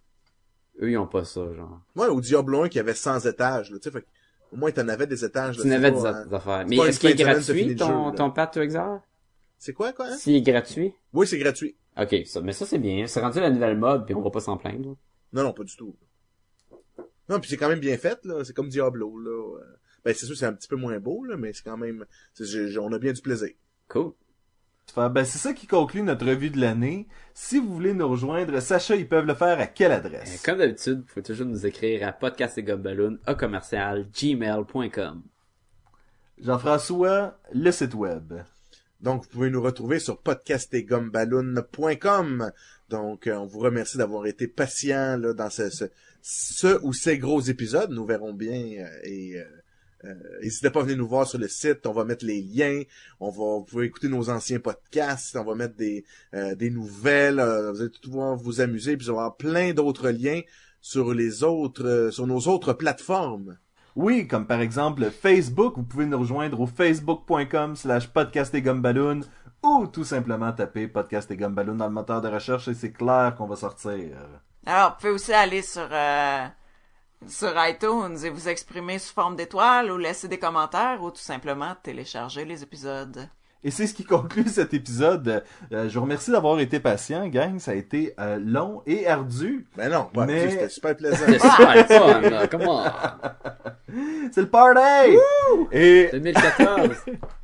eux ils ont pas ça, genre. Moi, au Diablo 1, qui avait 100 étages, là, tu sais, fait que, au moins, t'en avais des étages. Tu pas, des, hein. des affaires. Mais est-ce qu'il est gratuit ton, jeu, ton to Exile? C'est quoi, quoi, hein? S'il est gratuit? Oui, c'est gratuit. Ok, ça, mais ça c'est bien. C'est rendu la nouvelle mode puis on va pas s'en plaindre. Non, non, pas du tout. Non, puis c'est quand même bien fait, là. C'est comme Diablo, là. Euh, Ben, c'est sûr, c'est un petit peu moins beau, là, mais c'est quand même... on a bien du plaisir. Cool. Fait, ben, c'est ça qui conclut notre revue de l'année. Si vous voulez nous rejoindre, Sacha, ils peuvent le faire à quelle Euh, adresse? Comme d'habitude, vous pouvez toujours nous écrire à podcastetgumballoon à commercial gmail.com. Jean-François, le site web. Donc, vous pouvez nous retrouver sur podcastetgumballoon.com. Donc, euh, on vous remercie d'avoir été patient là, dans ce, ce, ce ou ces gros épisodes. Nous verrons bien. euh, et euh, euh, n'hésitez pas à venir nous voir sur le site. On va mettre les liens. On va, vous pouvez écouter nos anciens podcasts. On va mettre des, euh, des nouvelles. euh, vous allez tout pouvoir vous amuser. Puis, il va y avoir plein d'autres liens sur les autres, euh, sur nos autres plateformes. Oui, comme par exemple Facebook, vous pouvez nous rejoindre au facebook.com slash podcast et gumballoon ou tout simplement taper podcast et gumballoon dans le moteur de recherche et c'est clair qu'on va sortir. Alors, vous pouvez aussi aller sur, euh, sur iTunes et vous exprimer sous forme d'étoiles ou laisser des commentaires ou tout simplement télécharger les épisodes. Et c'est ce qui conclut cet épisode. Euh, je vous remercie d'avoir été patient, gang. Ça a été euh, long et ardu. Ben non, Mais- c'était super plaisant. C'est super fun, là. Come on. C'est le party! Et 2014.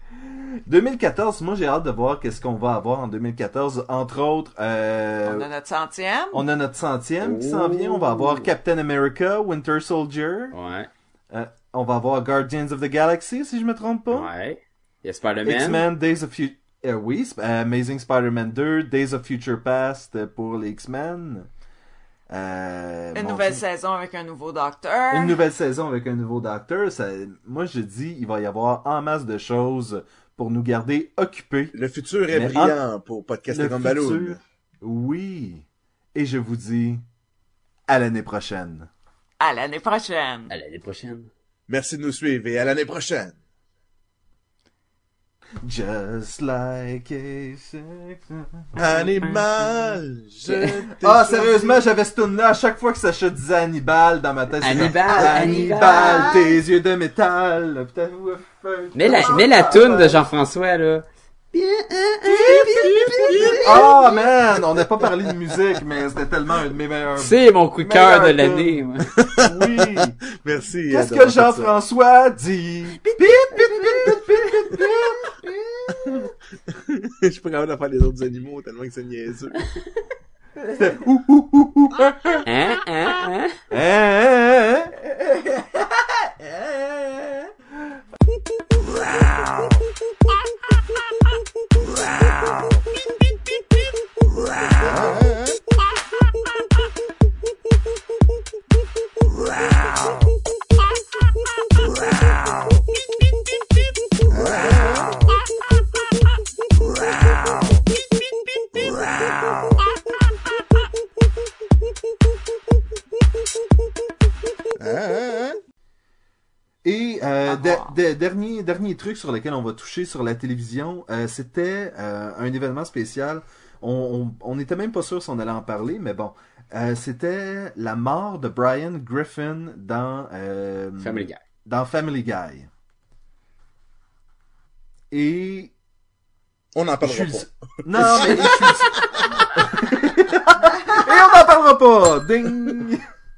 2014, moi j'ai hâte de voir qu'est-ce qu'on va avoir en 2014. Entre autres, euh, On a notre centième. on a notre centième qui s'en Oh. vient. On va avoir Captain America, Winter Soldier. Ouais. Euh, on va avoir Guardians of the Galaxy, si je me trompe pas. Ouais. Il y a Spider-Man. X-Men, Days of Future... oui, Sp- euh, Amazing Spider-Man 2, Days of Future Past pour les X-Men. Euh, Une nouvelle Dieu. saison avec un nouveau docteur. Une nouvelle saison avec un nouveau docteur. Ça, moi, je dis, il va y avoir en masse de choses pour nous garder occupés. Le futur est Mais brillant pour Podcast Le et Gumballoon. futur, oui. Et je vous dis, à l'année prochaine. À l'année prochaine. À l'année prochaine. Merci de nous suivre et à l'année prochaine. Just like a... Animal, je Ah, sérieusement, j'avais ce tune là à chaque fois que Sacha disait Hannibal dans ma tête. Hannibal, Hannibal, Hannibal. tes yeux de métal. Putain, ouf. Mais la, mais la toune de Jean-François, là. Ah, man, on n'a pas parlé de musique, mais c'était tellement un de mes meilleurs. C'est mon coup de cœur de l'année. Oui. Merci. Qu'est-ce que Jean-François dit? Je suis pas capable de faire les autres animaux tellement que c'est niaiseux. C'était ouh, ouh, ouh, ouh. Hein, hein, hein? Hein, hein, Et euh, de- de- dernier dernier truc sur lequel on va toucher sur la télévision, euh, c'était euh, un événement spécial. On, on, on était même pas sûr si on allait en parler, mais bon, Euh, c'était la mort de Brian Griffin dans euh, Family Guy. dans Family Guy. Et On n'en parlera suis pas. Non, mais je suis Et on n'en parlera pas. Ding.